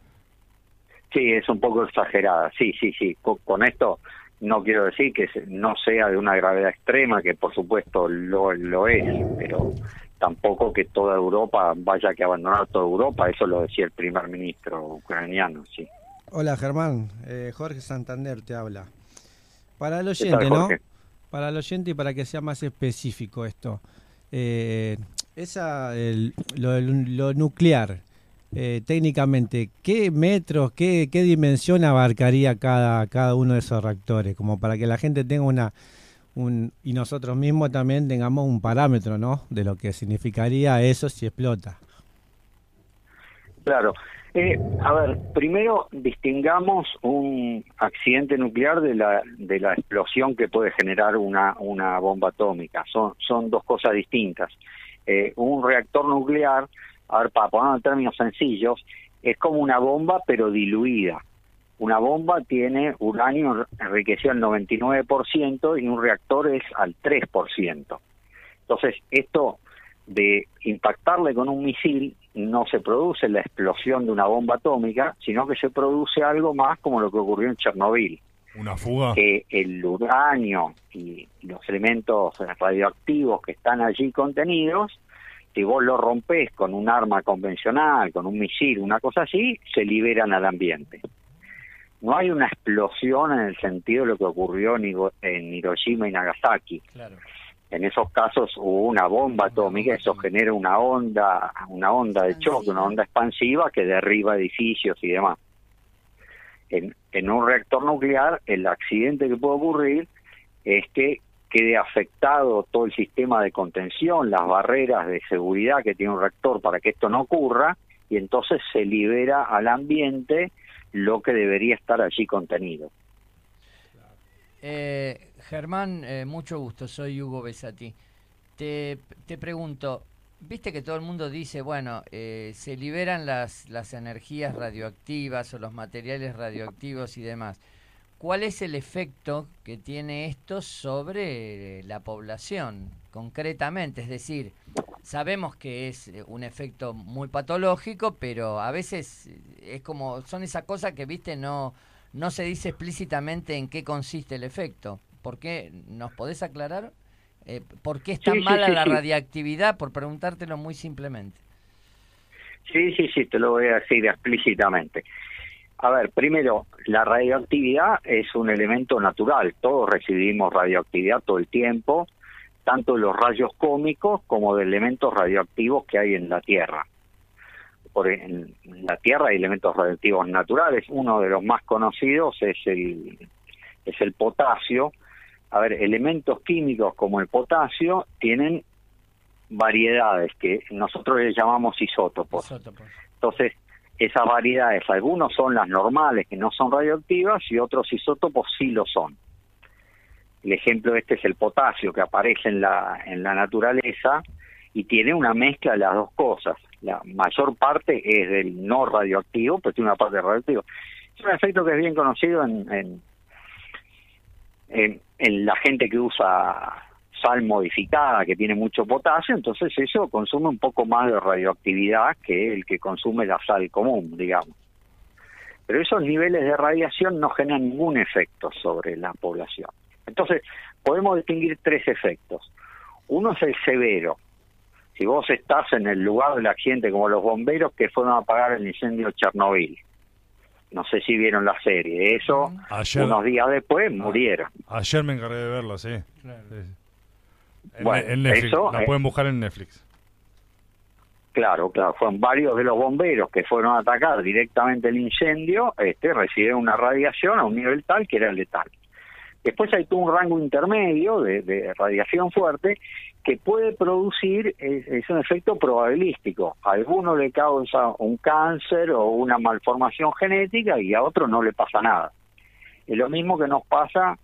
S9: Sí, es un poco exagerada. Sí, sí, sí. Co- Con, esto no quiero decir que no sea de una gravedad extrema, que por supuesto lo, lo es, pero tampoco que toda Europa vaya que abandonar toda Europa. Eso lo decía el primer ministro ucraniano, sí.
S5: Hola Germán, Eh, Jorge Santander te habla. Para el
S9: ¿Qué tal,
S5: oyente, ¿no? Para el oyente y para que sea más específico esto. Eh, esa, el- lo, lo nuclear, eh, técnicamente, ¿qué metros, qué, qué dimensión abarcaría cada, cada uno de esos reactores? Como para que la gente tenga una, un, y nosotros mismos también tengamos un parámetro, ¿no? De lo que significaría eso si explota.
S9: Claro. Eh, a ver, primero distingamos un accidente nuclear de la, de la explosión que puede generar una, una bomba atómica. Son, son dos cosas distintas. Eh, un reactor nuclear, a ver, para ponerlo en términos sencillos, es como una bomba pero diluida. Una bomba tiene uranio enriquecido al 99% y un reactor es al 3%. Entonces, esto de impactarle con un misil no se produce la explosión de una bomba atómica, sino que se produce algo más como lo que ocurrió en Chernobyl,
S4: ¿Una fuga?
S9: que el uranio y los elementos radioactivos que están allí contenidos, si vos lo rompés con un arma convencional, con un misil, una cosa así, se liberan al ambiente. No hay una explosión en el sentido de lo que ocurrió en Hiroshima y Nagasaki.
S3: Claro.
S9: En esos casos hubo una bomba atómica, eso genera una onda, una onda de choque, una onda expansiva que derriba edificios y demás. En, en un reactor nuclear, el accidente que puede ocurrir es que quede afectado todo el sistema de contención, las barreras de seguridad que tiene un reactor para que esto no ocurra, y entonces se libera al ambiente lo que debería estar allí contenido.
S3: Eh, Germán, eh, mucho gusto, soy Hugo Besati. Te, te pregunto, viste que todo el mundo dice, bueno, eh, se liberan las, las energías radioactivas o los materiales radioactivos y demás. ¿Cuál es el efecto que tiene esto sobre eh, la población concretamente? Es decir, sabemos que es eh, un efecto muy patológico, pero a veces eh, es como, son esas cosas que, viste, no, no se dice explícitamente en qué consiste el efecto. ¿Por qué? ¿Nos podés aclarar? Eh, ¿Por qué es tan
S9: Sí,
S3: mala
S9: sí,
S3: la radiactividad? Por preguntártelo muy simplemente.
S9: Sí, sí, sí, te lo voy a decir explícitamente. A ver, primero, la radioactividad es un elemento natural. Todos recibimos radioactividad todo el tiempo, tanto de los rayos cómicos como de elementos radioactivos que hay en la Tierra. Por en la Tierra hay elementos radioactivos naturales. Uno de los más conocidos es el, es el potasio. A ver, elementos químicos como el potasio tienen variedades que nosotros le llamamos isótopos.
S3: Isótopos.
S9: Entonces, esas variedades, algunos son las normales que no son radioactivas y otros isótopos sí lo son. El ejemplo este es el potasio que aparece en la, en la naturaleza y tiene una mezcla de las dos cosas. La mayor parte es del no radioactivo, pero tiene una parte radioactiva. Es un efecto que es bien conocido en, en, en, en la gente que usa sal modificada que tiene mucho potasio, entonces eso consume un poco más de radioactividad que el que consume la sal común, digamos. Pero esos niveles de radiación no generan ningún efecto sobre la población. Entonces, podemos distinguir tres efectos. Uno es el severo. Si vos estás en el lugar del accidente, como los bomberos que fueron a apagar el incendio de Chernobyl, no sé si vieron la serie, eso
S4: Ayer-
S9: unos días después murieron.
S4: Ayer me encargué de verlo, sí. Sí. En,
S9: Bueno,
S4: en Netflix.
S9: eso,
S4: la
S9: eh,
S4: pueden buscar en Netflix.
S9: Claro, claro, fueron varios de los bomberos que fueron a atacar directamente el incendio, este, recibieron una radiación a un nivel tal que era letal. Después hay todo un rango intermedio de, de radiación fuerte que puede producir, es, es un efecto probabilístico. A alguno le causa un cáncer o una malformación genética y a otro no le pasa nada. Es lo mismo que nos pasa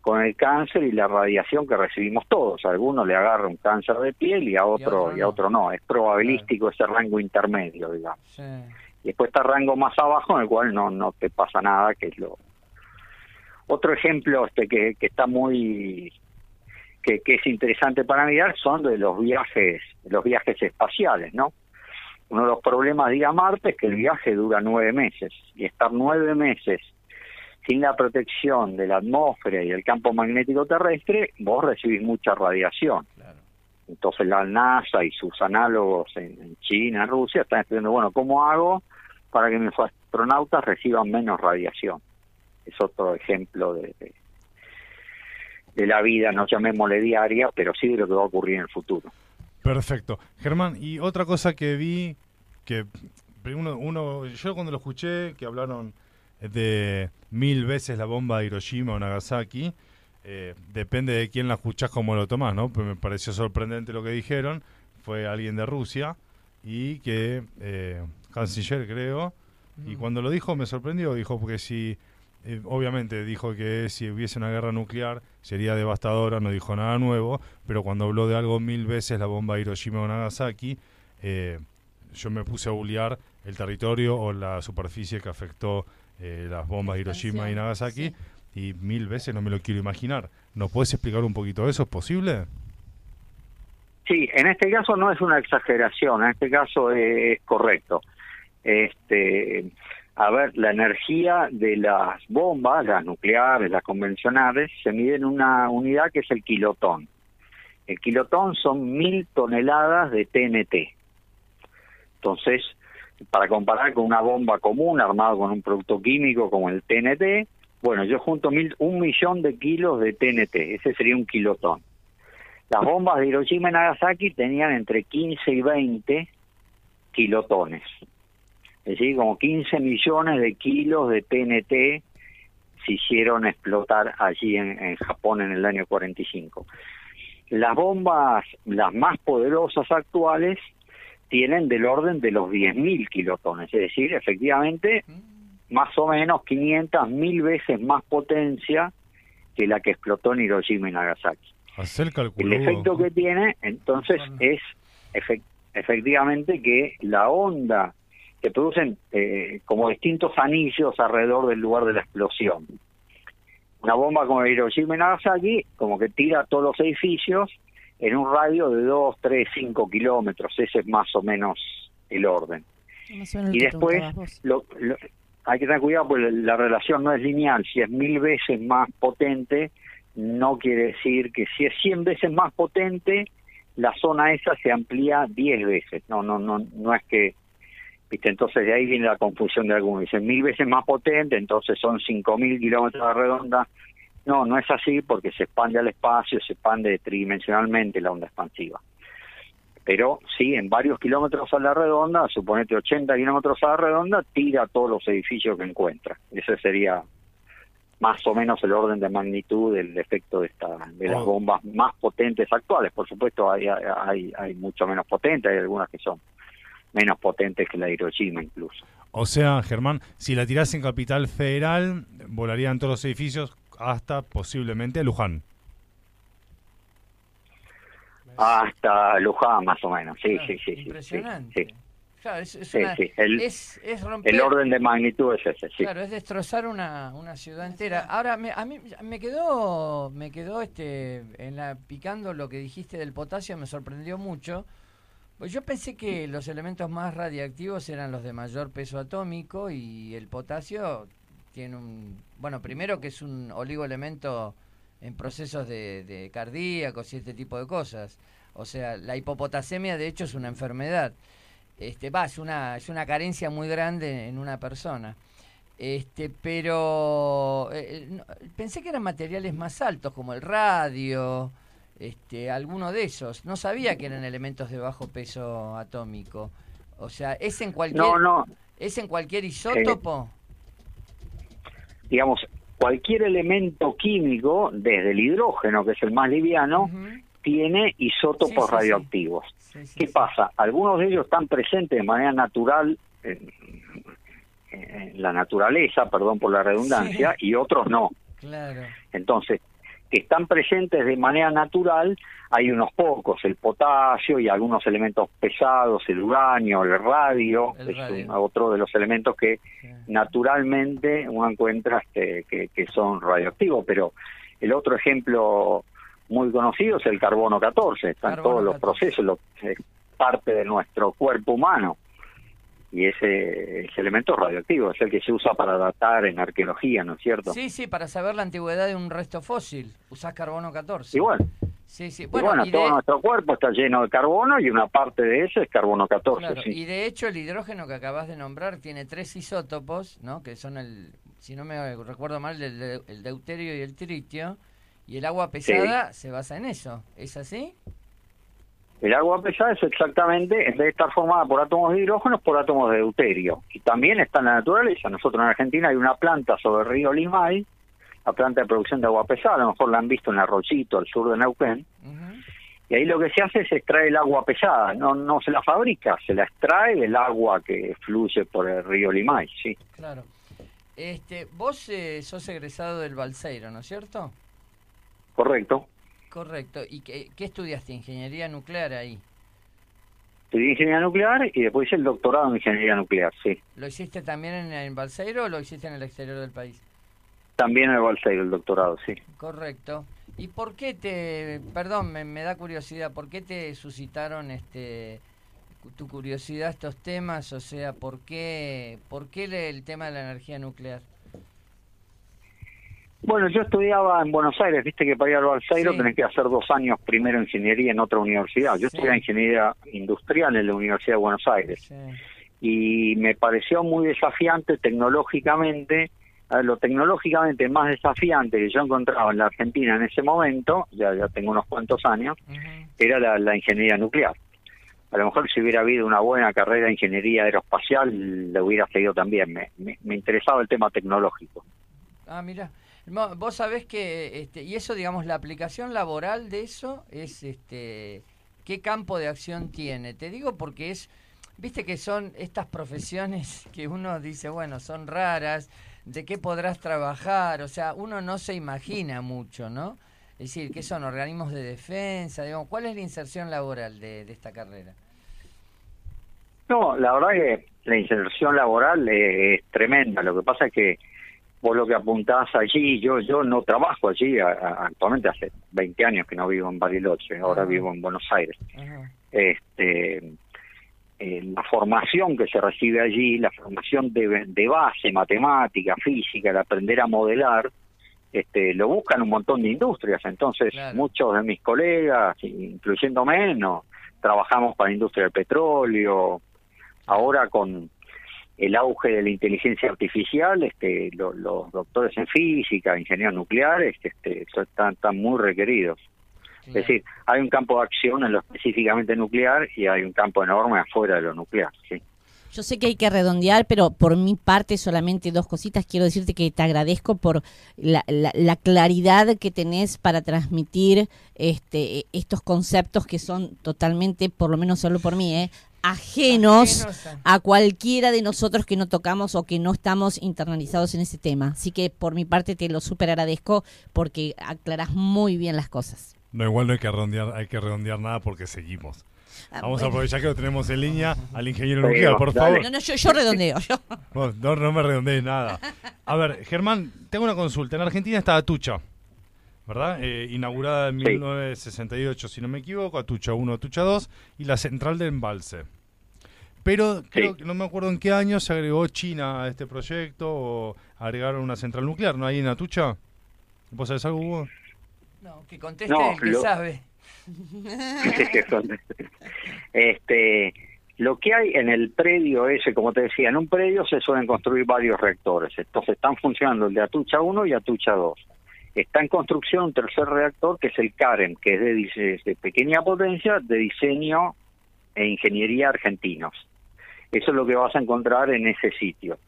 S9: con el cáncer y la radiación que recibimos todos. A alguno le agarra un cáncer de piel y a otro, y a otro no. Es probabilístico ese rango intermedio, digamos.
S3: Sí.
S9: Y después está rango más abajo en el cual no, no te pasa nada, que es lo... Otro ejemplo este que, que está muy... Que, que es interesante para mirar son de los viajes, los viajes espaciales, ¿no? Uno de los problemas de ir a Marte es que el viaje dura nueve meses y estar nueve meses sin la protección de la atmósfera y del campo magnético terrestre, vos recibís mucha radiación.
S3: Claro.
S9: Entonces la NASA y sus análogos en, en China, Rusia, están estudiando, bueno, ¿cómo hago para que mis astronautas reciban menos radiación? Es otro ejemplo de, de, de la vida, no llamémosle diaria, pero sí de lo que va a ocurrir en el futuro.
S4: Perfecto. Germán, y otra cosa que vi, que uno, uno, yo cuando lo escuché, que hablaron de mil veces la bomba de Hiroshima o Nagasaki, eh, depende de quién la escuchás, cómo lo tomás, ¿no? Pero me pareció sorprendente lo que dijeron, fue alguien de Rusia, y que, eh, canciller creo, y cuando lo dijo me sorprendió, dijo porque si, eh, obviamente dijo que si hubiese una guerra nuclear sería devastadora, no dijo nada nuevo, pero cuando habló de algo mil veces, la bomba de Hiroshima o Nagasaki, yo me puse a bullear el territorio o la superficie que afectó eh, las bombas de Hiroshima y Nagasaki, y mil veces no me lo quiero imaginar. ¿Nos puedes explicar un poquito eso? ¿Es posible?
S9: Sí, en este caso no es una exageración, en este caso es correcto. Este, a ver, la energía de las bombas, las nucleares, las convencionales, se mide en una unidad que es el kilotón. El kilotón son mil toneladas de TNT. Entonces, para comparar con una bomba común armada con un producto químico como el TNT, bueno, yo junto mil, un millón de kilos de TNT, ese sería un kilotón. Las bombas de Hiroshima y Nagasaki tenían entre 15 y 20 kilotones. Es decir, como 15 millones de kilos de TNT se hicieron explotar allí en, en Japón en el año 45. Las bombas, las más poderosas actuales, tienen del orden de los 10.000 kilotones, es decir, efectivamente, más o menos 500 mil veces más potencia que la que explotó en Hiroshima y Nagasaki.
S4: Hacer
S9: El
S4: cálculo.
S9: efecto que tiene, entonces, es efec- efectivamente que la onda que producen eh, como distintos anillos alrededor del lugar de la explosión. Una bomba como Hiroshima y Nagasaki, como que tira todos los edificios en un radio de 2, 3, 5 kilómetros. Ese es más o menos el orden. Y después, lo- hay que tener cuidado porque la relación no es lineal. Si es mil veces más potente, no quiere decir que si es 100 veces más potente, la zona esa se amplía 10 veces. No, no, no, no es que, viste, entonces de ahí viene la confusión de algunos. Dicen mil veces más potente, entonces son 5.000 kilómetros de redonda. No, no es así porque se expande al espacio, se expande tridimensionalmente la onda expansiva pero sí, en varios kilómetros a la redonda, suponete 80 kilómetros a la redonda, tira todos los edificios que encuentra. Ese sería más o menos el orden de magnitud del efecto de, esta, de las bombas más potentes actuales. Por supuesto, hay, hay, hay mucho menos potentes, hay algunas que son menos potentes que la de Hiroshima incluso.
S4: O sea, Germán, si la tirás en Capital Federal, volarían todos los edificios hasta posiblemente Luján.
S9: Hasta Luján, más o menos. Sí,
S3: Claro,
S9: sí, sí, sí.
S3: Impresionante.
S9: sí,
S3: Claro, es, es
S9: sí,
S3: una-
S9: sí. El,
S3: es- es romper-
S9: el orden de magnitud es ese, sí.
S3: Claro, es destrozar una, una ciudad entera. Ahora, me, a mí me quedó, me quedó este, en la, picando lo que dijiste del potasio, me sorprendió mucho. Pues yo pensé que los elementos más radiactivos eran los de mayor peso atómico y el potasio tiene un... Bueno, primero que es un oligoelemento en procesos de, de cardíacos y este tipo de cosas. O sea, la hipopotasemia de hecho es una enfermedad. Este, va, es una, es una carencia muy grande en una persona. Este, pero eh, no- pensé que eran materiales más altos, como el radio, este, alguno de esos. No sabía que eran elementos de bajo peso atómico. O sea, es en cualquier,
S9: No, no,
S3: es en cualquier isótopo.
S9: Digamos, cualquier elemento químico, desde el hidrógeno, que es el más liviano, tiene isótopos
S3: Sí, sí, sí.
S9: radioactivos.
S3: Sí,
S9: ¿Qué pasa? Algunos de ellos están presentes de manera natural en, en la naturaleza, perdón por la redundancia, y otros no.
S3: Claro.
S9: Entonces, que están presentes de manera natural, hay unos pocos, el potasio y algunos elementos pesados, el uranio, el radio,
S3: El
S9: es un- otro de los elementos que naturalmente uno encuentra este, que, que son radioactivos, pero el otro ejemplo muy conocido es el carbono 14, están
S3: Carbono
S9: todos los
S3: 14.
S9: procesos, lo- es parte de nuestro cuerpo humano y ese, ese elemento radioactivo, es el que se usa para datar en arqueología, ¿no es cierto?
S3: Sí, sí, para saber la antigüedad de un resto fósil, usás carbono 14.
S9: Y bueno,
S3: Sí, sí.
S9: y
S3: Bueno,
S9: bueno,
S3: y
S9: todo
S3: de-
S9: nuestro cuerpo está lleno de carbono y una parte de eso es carbono 14,
S3: Claro,
S9: sí.
S3: y de hecho el hidrógeno que acabas de nombrar tiene tres isótopos, ¿no? Que son el, si no me recuerdo mal, el, de- el deuterio y el tritio. Y el agua pesada se basa en eso, ¿es así?
S9: El agua pesada es exactamente, en vez de estar formada por átomos de hidrógeno, por átomos de deuterio. Y también está en la naturaleza. Nosotros en Argentina hay una planta sobre el río Limay, la planta de producción de agua pesada, a lo mejor la han visto en Arroyito, al sur de Neuquén. Y ahí lo que se hace es extraer el agua pesada, no, no se la fabrica, se la extrae del agua que fluye por el río Limay, sí.
S3: Claro. Este, vos eh, sos egresado del Balseiro, ¿no es cierto?
S9: Correcto.
S3: Correcto. ¿Y qué, qué estudiaste? Ingeniería nuclear ahí.
S9: Estudié ingeniería nuclear y después hice el doctorado en ingeniería nuclear, sí.
S3: ¿Lo hiciste también en, en Balseiro o lo hiciste en el exterior del país?
S9: También en el Balseiro, el doctorado, sí.
S3: Correcto. ¿Y por qué te, perdón, me, me da curiosidad, por qué te suscitaron este tu curiosidad estos temas? O sea, ¿por qué, por qué le- el tema de la energía nuclear?
S9: Bueno, yo estudiaba en Buenos Aires, viste que para ir al Balseiro
S3: Sí.
S9: tenés que hacer dos años primero ingeniería en otra universidad. Yo
S3: Sí.
S9: estudié ingeniería industrial en la Universidad de Buenos Aires
S3: Sí.
S9: y me pareció muy desafiante tecnológicamente, lo tecnológicamente más desafiante que yo encontraba en la Argentina en ese momento, ya, ya tengo unos cuantos años, era la, la ingeniería nuclear. A lo mejor si hubiera habido una buena carrera de ingeniería aeroespacial, le hubiera seguido también. Me, me- me interesaba el tema tecnológico.
S3: Ah, mira. Vos sabés que, este, y eso, digamos, la aplicación laboral de eso es, este, ¿qué campo de acción tiene? Te digo porque es, viste que son estas profesiones que uno dice, bueno, son raras, ¿de qué podrás trabajar? O sea, uno no se imagina mucho, ¿no? Es decir, ¿qué son organismos de defensa? Digamos, ¿Cuál es la inserción laboral de, de esta carrera?
S9: No, la verdad que la inserción laboral es tremenda. Lo que pasa es que vos lo que apuntás allí, yo yo no trabajo allí, a- a- actualmente hace 20 años que no vivo en Bariloche, ahora vivo en Buenos Aires. Este, eh, la formación que se recibe allí, la formación de, de base, matemática, física, el aprender a modelar, este, lo buscan un montón de industrias. Entonces,
S3: Claro.
S9: muchos de mis colegas, incluyéndome, no, trabajamos para la industria del petróleo. Ahora con el auge de la inteligencia artificial, este, lo- los doctores en física, ingenieros nucleares, este, están, están muy requeridos. Es decir, hay un campo de acción en lo específicamente nuclear y hay un campo enorme afuera de lo nuclear. ¿sí?
S2: Yo sé que hay que redondear, pero por mi parte solamente dos cositas. Quiero decirte que te agradezco por la, la- la claridad que tenés para transmitir este, estos conceptos que son totalmente, por lo menos solo por mí, ¿eh? ajenos
S3: a
S2: cualquiera de nosotros que no tocamos o que no estamos internalizados en ese tema. Así que por mi parte te lo súper agradezco porque aclarás muy bien las cosas.
S4: No, igual no hay que redondear, hay que redondear nada porque seguimos.
S2: Ah,
S4: Vamos a aprovechar que lo tenemos en línea al ingeniero nuclear, por
S9: dale.
S4: favor.
S2: No, no, yo, yo redondeo. Yo.
S4: No, no me redondees nada. A ver, Germán, tengo una consulta. En Argentina está Atucha, ¿verdad? Eh, inaugurada en
S9: Sí.
S4: 1968, si no me equivoco, Atucha 1, Atucha 2 y la central de embalse. Pero creo que no me acuerdo en qué año se agregó China a este proyecto o agregaron una central nuclear, ¿no? Ahí en Atucha. ¿Vos sabés algo, Hugo?
S3: No, que conteste
S9: No,
S3: el que
S9: lo-
S3: sabe.
S9: este, lo que hay en el predio ese, como te decía, en un predio se suelen construir varios reactores. Entonces están funcionando el de Atucha 1 y Atucha 2. Está en construcción un tercer reactor que es el CAREM, que es de, dise- de pequeña potencia, de diseño e ingeniería argentinos. Eso es lo que vas a encontrar en ese sitio.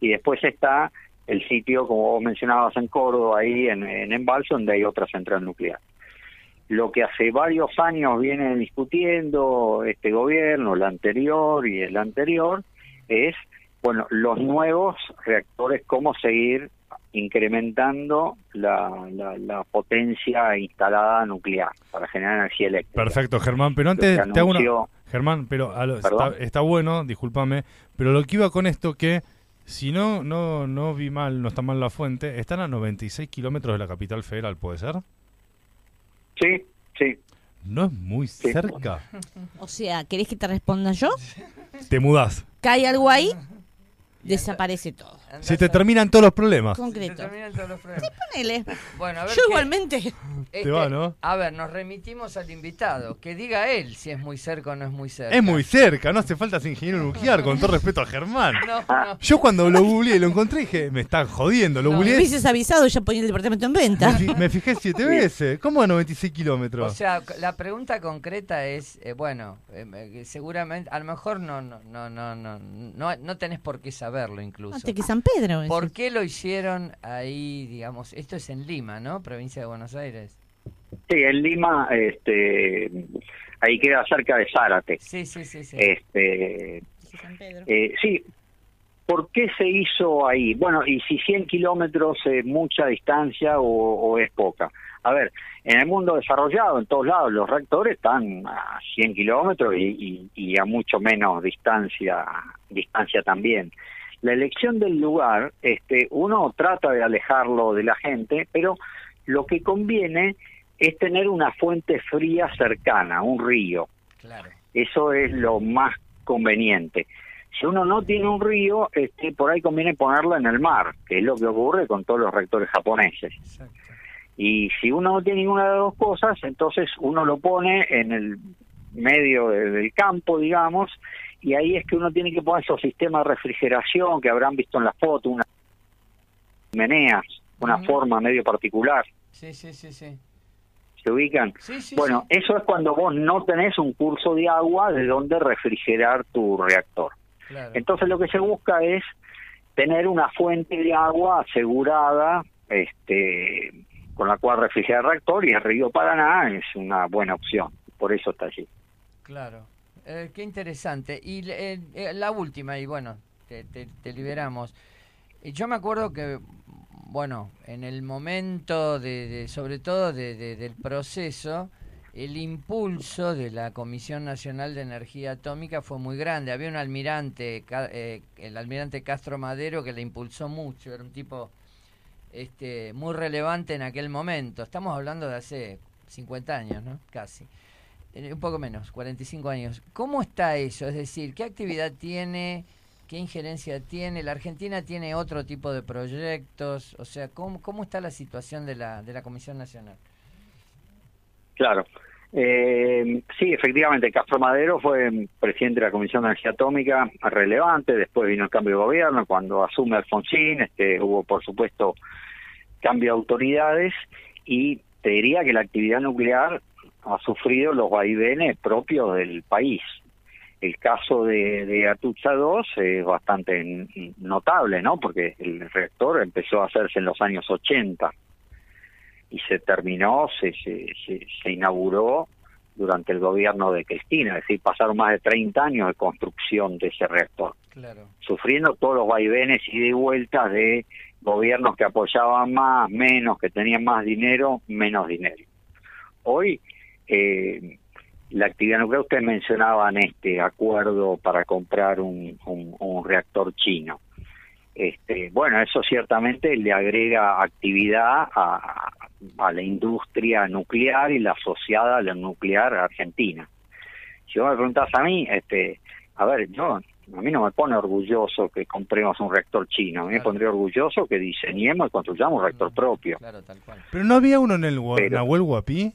S9: Y después está el sitio, como vos mencionabas, en Córdoba, ahí en, en Embalse, donde hay otra central nuclear lo que hace varios años viene discutiendo este gobierno, el anterior y el anterior, es, bueno, los nuevos reactores, cómo seguir incrementando la, la, la potencia instalada nuclear para generar energía eléctrica.
S4: Perfecto, Germán, pero antes
S9: que
S4: te hago una...
S9: anunció-
S4: Germán, pero a lo- está, está bueno, discúlpame, pero lo que iba con esto que, si no, no, no vi mal, no está mal la fuente, están a 96 kilómetros de la capital federal, ¿puede ser?
S9: Sí, sí.
S4: No es muy
S9: Sí.
S4: cerca.
S2: O sea, ¿querés que te responda yo?
S4: Te mudás.
S2: ¿Cae algo ahí? Desaparece todo.
S4: Se te
S3: a-
S4: terminan todos los problemas.
S3: se te
S2: Concreto.
S3: terminan todos los problemas.
S2: Ponele.
S3: Bueno, a ver.
S2: Yo
S3: qué-
S2: igualmente.
S3: este,
S4: Te va, ¿no?
S3: A ver, nos remitimos al invitado. Que diga él si es muy cerca o no es muy cerca.
S4: Es muy cerca, no hace falta ser ingeniero nuclear, con todo respeto a Germán.
S3: No, no.
S4: Yo cuando lo googleé y lo encontré dije, me están jodiendo, lo
S3: No.
S2: Me
S4: googleé,
S2: hubieses avisado, ya ponía el departamento en venta.
S4: me, fi- me fijé siete veces. ¿Cómo a 96
S3: O
S4: kilómetros?
S3: sea, la pregunta concreta es, eh, bueno, eh, eh, seguramente, a lo mejor no, no, no, no, no, no, no tenés por qué saberlo incluso.
S2: Antes que San Pedro.
S3: ¿Por qué lo hicieron ahí, digamos? Esto es en Lima, ¿no? Provincia de Buenos Aires.
S9: Sí, en Lima, este, ahí queda cerca de Zárate.
S3: Sí, sí, sí, sí.
S9: Este,
S2: San Pedro.
S9: Eh, sí, ¿por qué se hizo ahí? Bueno, y si 100 kilómetros es mucha distancia o, o es poca. A ver, en el mundo desarrollado, en todos lados, los reactores están a 100 kilómetros y, y- y a mucho menos distancia, distancia también. La elección del lugar, este, uno trata de alejarlo de la gente, pero lo que conviene es tener una fuente fría cercana, un río.
S3: Claro.
S9: Eso es lo más conveniente. Si uno no tiene un río, este, por ahí conviene ponerlo en el mar, que es lo que ocurre con todos los reactores japoneses.
S3: Exacto.
S9: Y si uno no tiene ninguna de las dos cosas, entonces uno lo pone en el medio de- del campo, digamos, y ahí es que uno tiene que poner esos sistemas de refrigeración que habrán visto en la foto, unas meneas, una forma medio particular,
S3: Sí, sí, sí, sí.
S9: se ubican.
S3: Sí, sí,
S9: Bueno,
S3: sí.
S9: eso es cuando vos no tenés un curso de agua de donde refrigerar tu reactor.
S3: Claro.
S9: Entonces lo que se busca es tener una fuente de agua asegurada, este, con la cual refrigerar el reactor y el río Paraná es una buena opción. Por eso está allí.
S3: Claro. Eh, qué interesante. Y eh, eh, la última, y bueno, te, te- te liberamos. Yo me acuerdo que, bueno, en el momento, de, de- sobre todo de- de- del proceso, el impulso de la Comisión Nacional de Energía Atómica fue muy grande. Había un almirante, eh, el almirante Castro Madero, que le impulsó mucho. Era un tipo este, muy relevante en aquel momento. Estamos hablando de hace 50 años, ¿no? Casi. Eh, Un poco menos, 45 años. ¿Cómo está eso? Es decir, ¿qué actividad tiene? ¿Qué injerencia tiene? ¿La Argentina tiene otro tipo de proyectos? O sea, ¿cómo, cómo está la situación de la, de la Comisión Nacional?
S9: Claro. Eh, sí, efectivamente, Castro Madero fue presidente de la Comisión de Energía Atómica relevante, después vino el cambio de gobierno, cuando asume Alfonsín, este, hubo por supuesto cambio de autoridades y te diría que la actividad nuclear ha sufrido los vaivenes propios del país. El caso de, de Atucha 2 es bastante notable, ¿no? Porque el reactor empezó a hacerse en los años 80 y se terminó, se, se, se, se inauguró durante el gobierno de Cristina, es decir, pasaron más de 30 años de construcción de ese reactor,
S3: Claro.
S9: sufriendo todos los vaivenes y de vueltas de gobiernos que apoyaban más, menos, que tenían más dinero, menos dinero. Hoy, eh, la actividad nuclear, ustedes mencionaban este acuerdo para comprar un, un- un reactor chino. Este, bueno, eso ciertamente le agrega actividad a, a la industria nuclear y la asociada a la nuclear argentina. Si vos me preguntás a mí, este, a ver, yo a mí no me pone orgulloso que compremos un reactor chino, a mí me pondría orgulloso que diseñemos y construyamos un reactor propio.
S3: Claro, tal cual.
S4: Pero no había uno en el Nahuel Guapí.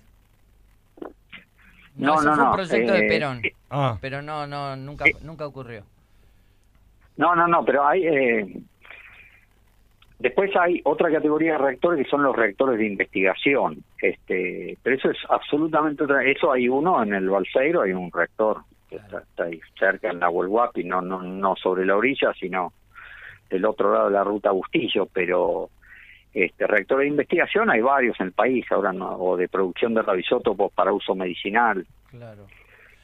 S3: No,
S9: No,
S3: eso
S9: no,
S3: fue un proyecto de
S9: eh,
S3: Perón,
S9: eh,
S4: Ah,
S3: pero no, no, nunca,
S9: Eh.
S3: nunca ocurrió.
S9: No, no, no, pero hay... eh, Después hay otra categoría de reactores que son los reactores de investigación. Este, pero eso es absolutamente otra. Eso hay uno en el Balseiro, hay un reactor que está, está ahí cerca en la Huelhuapi, no, no, no sobre la orilla, sino del otro lado de la ruta Bustillo. Pero este reactores de investigación hay varios en el país ahora, no, o de producción de radioisótopos para uso medicinal.
S3: Claro.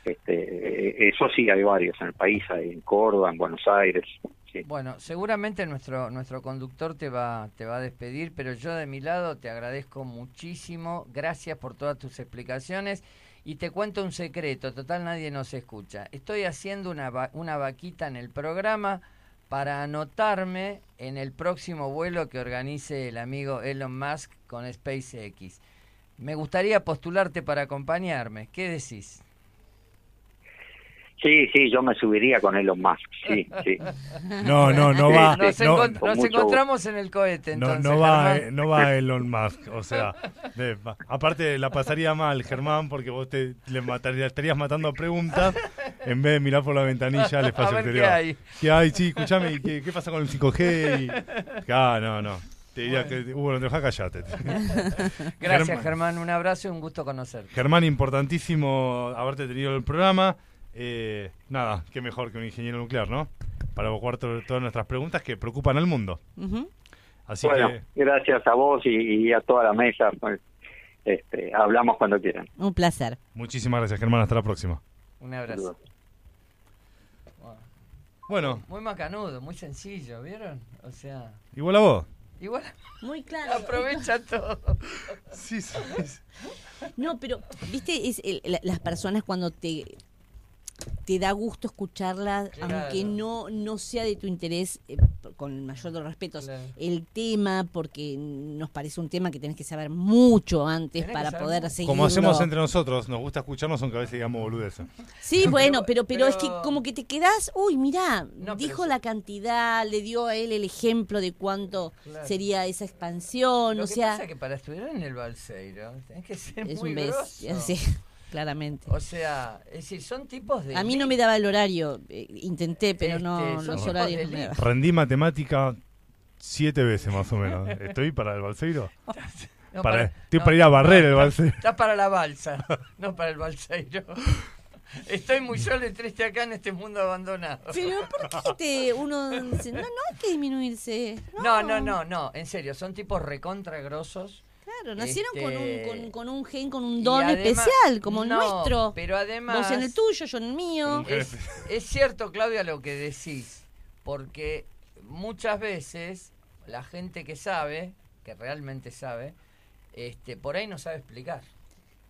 S9: Este, eh, eso sí hay varios en el país, hay en Córdoba, en Buenos Aires. Sí.
S3: Bueno, seguramente nuestro nuestro conductor te va te va a despedir, pero yo de mi lado te agradezco muchísimo. Gracias por todas tus explicaciones y te cuento un secreto, total nadie nos escucha. Estoy haciendo una va- una vaquita en el programa para anotarme en el próximo vuelo que organice el amigo Elon Musk con SpaceX. Me gustaría postularte para acompañarme. ¿Qué decís?
S9: Sí, sí, yo me subiría con Elon Musk, sí, sí.
S4: no, no, no
S9: Sí,
S4: va.
S3: Nos,
S4: no,
S3: encont-
S9: con
S3: nos encontramos en el cohete,
S4: no,
S3: entonces.
S4: no va,
S3: Germán.
S4: eh, no va Elon Musk. O sea, de- va- aparte la pasaría mal, Germán, porque vos te le matarías, estarías matando a preguntas en vez de mirar por la ventanilla al espacio
S3: A ver qué
S4: exterior.
S3: hay.
S4: ¿Qué hay? Sí, escuchame, ¿y ¿qué, qué pasa con el 5G? Y- Ah, no, no. Te diría que, Hugo, no callate.
S3: Gracias, Germán. Un abrazo y un gusto conocerte.
S4: Germán, importantísimo haberte tenido en el programa. Eh, nada, qué mejor que un ingeniero nuclear, ¿no? Para evacuar to- todas nuestras preguntas que preocupan al mundo. Así
S9: bueno,
S4: que,
S9: gracias a vos y, y a toda la mesa. pues, este, hablamos cuando quieran.
S2: Un placer.
S4: muchísimas gracias, Germán. Hasta la próxima.
S3: Un abrazo. Wow.
S4: Bueno,
S3: Muy macanudo, muy sencillo, ¿vieron? O sea,
S4: igual a vos.
S3: igual
S2: Muy claro.
S3: aprovecha todo.
S4: Sí, sí.
S2: No, pero, viste, es el- la- las personas cuando te te da gusto escucharlas,
S3: Claro.
S2: aunque no no sea de tu interés, eh, con el mayor de los respetos,
S3: Claro.
S2: el tema, porque nos parece un tema que tenés que saber mucho antes
S3: Tenés
S2: para poder seguirlo.
S4: Como hacemos entre nosotros, nos gusta escucharnos aunque a veces digamos boludeces.
S2: Sí, bueno, pero, pero, es que como que te quedás, uy, mirá,
S3: No,
S2: dijo
S3: sí.
S2: la cantidad, le dio a él el ejemplo de cuánto
S3: Claro.
S2: sería esa expansión,
S3: Lo
S2: o
S3: que
S2: sea,
S3: pasa es que para estudiar en el Balseiro tenés que ser
S2: es
S3: muy
S2: un bestia,
S3: grosso.
S2: sí, claramente.
S3: O sea, es decir, son tipos de...
S2: A mí no me daba el horario, eh, intenté, pero no,
S3: Este, son
S2: los horarios no me daban.
S4: Rendí matemática siete veces más o menos. ¿Estoy para el Balseiro?
S3: No,
S4: Para- estoy para ir a barrer el Balseiro.
S3: Está para la balsa, no para el Balseiro. Estoy muy solo y triste acá en este mundo abandonado.
S2: Pero ¿por qué te, uno dice, no, no hay que disminuirse?
S3: No, no, no, no, en serio, son tipos recontra grosos.
S2: Claro, nacieron con, un,
S3: Este,
S2: con, con un gen, con un don
S3: además-
S2: especial, como el
S3: no,
S2: nuestro.
S3: Pero además...
S2: Vos en el tuyo, yo en el mío.
S3: Es, es cierto, Claudia, lo que decís, porque muchas veces la gente que sabe, que realmente sabe, este, por ahí no sabe explicar.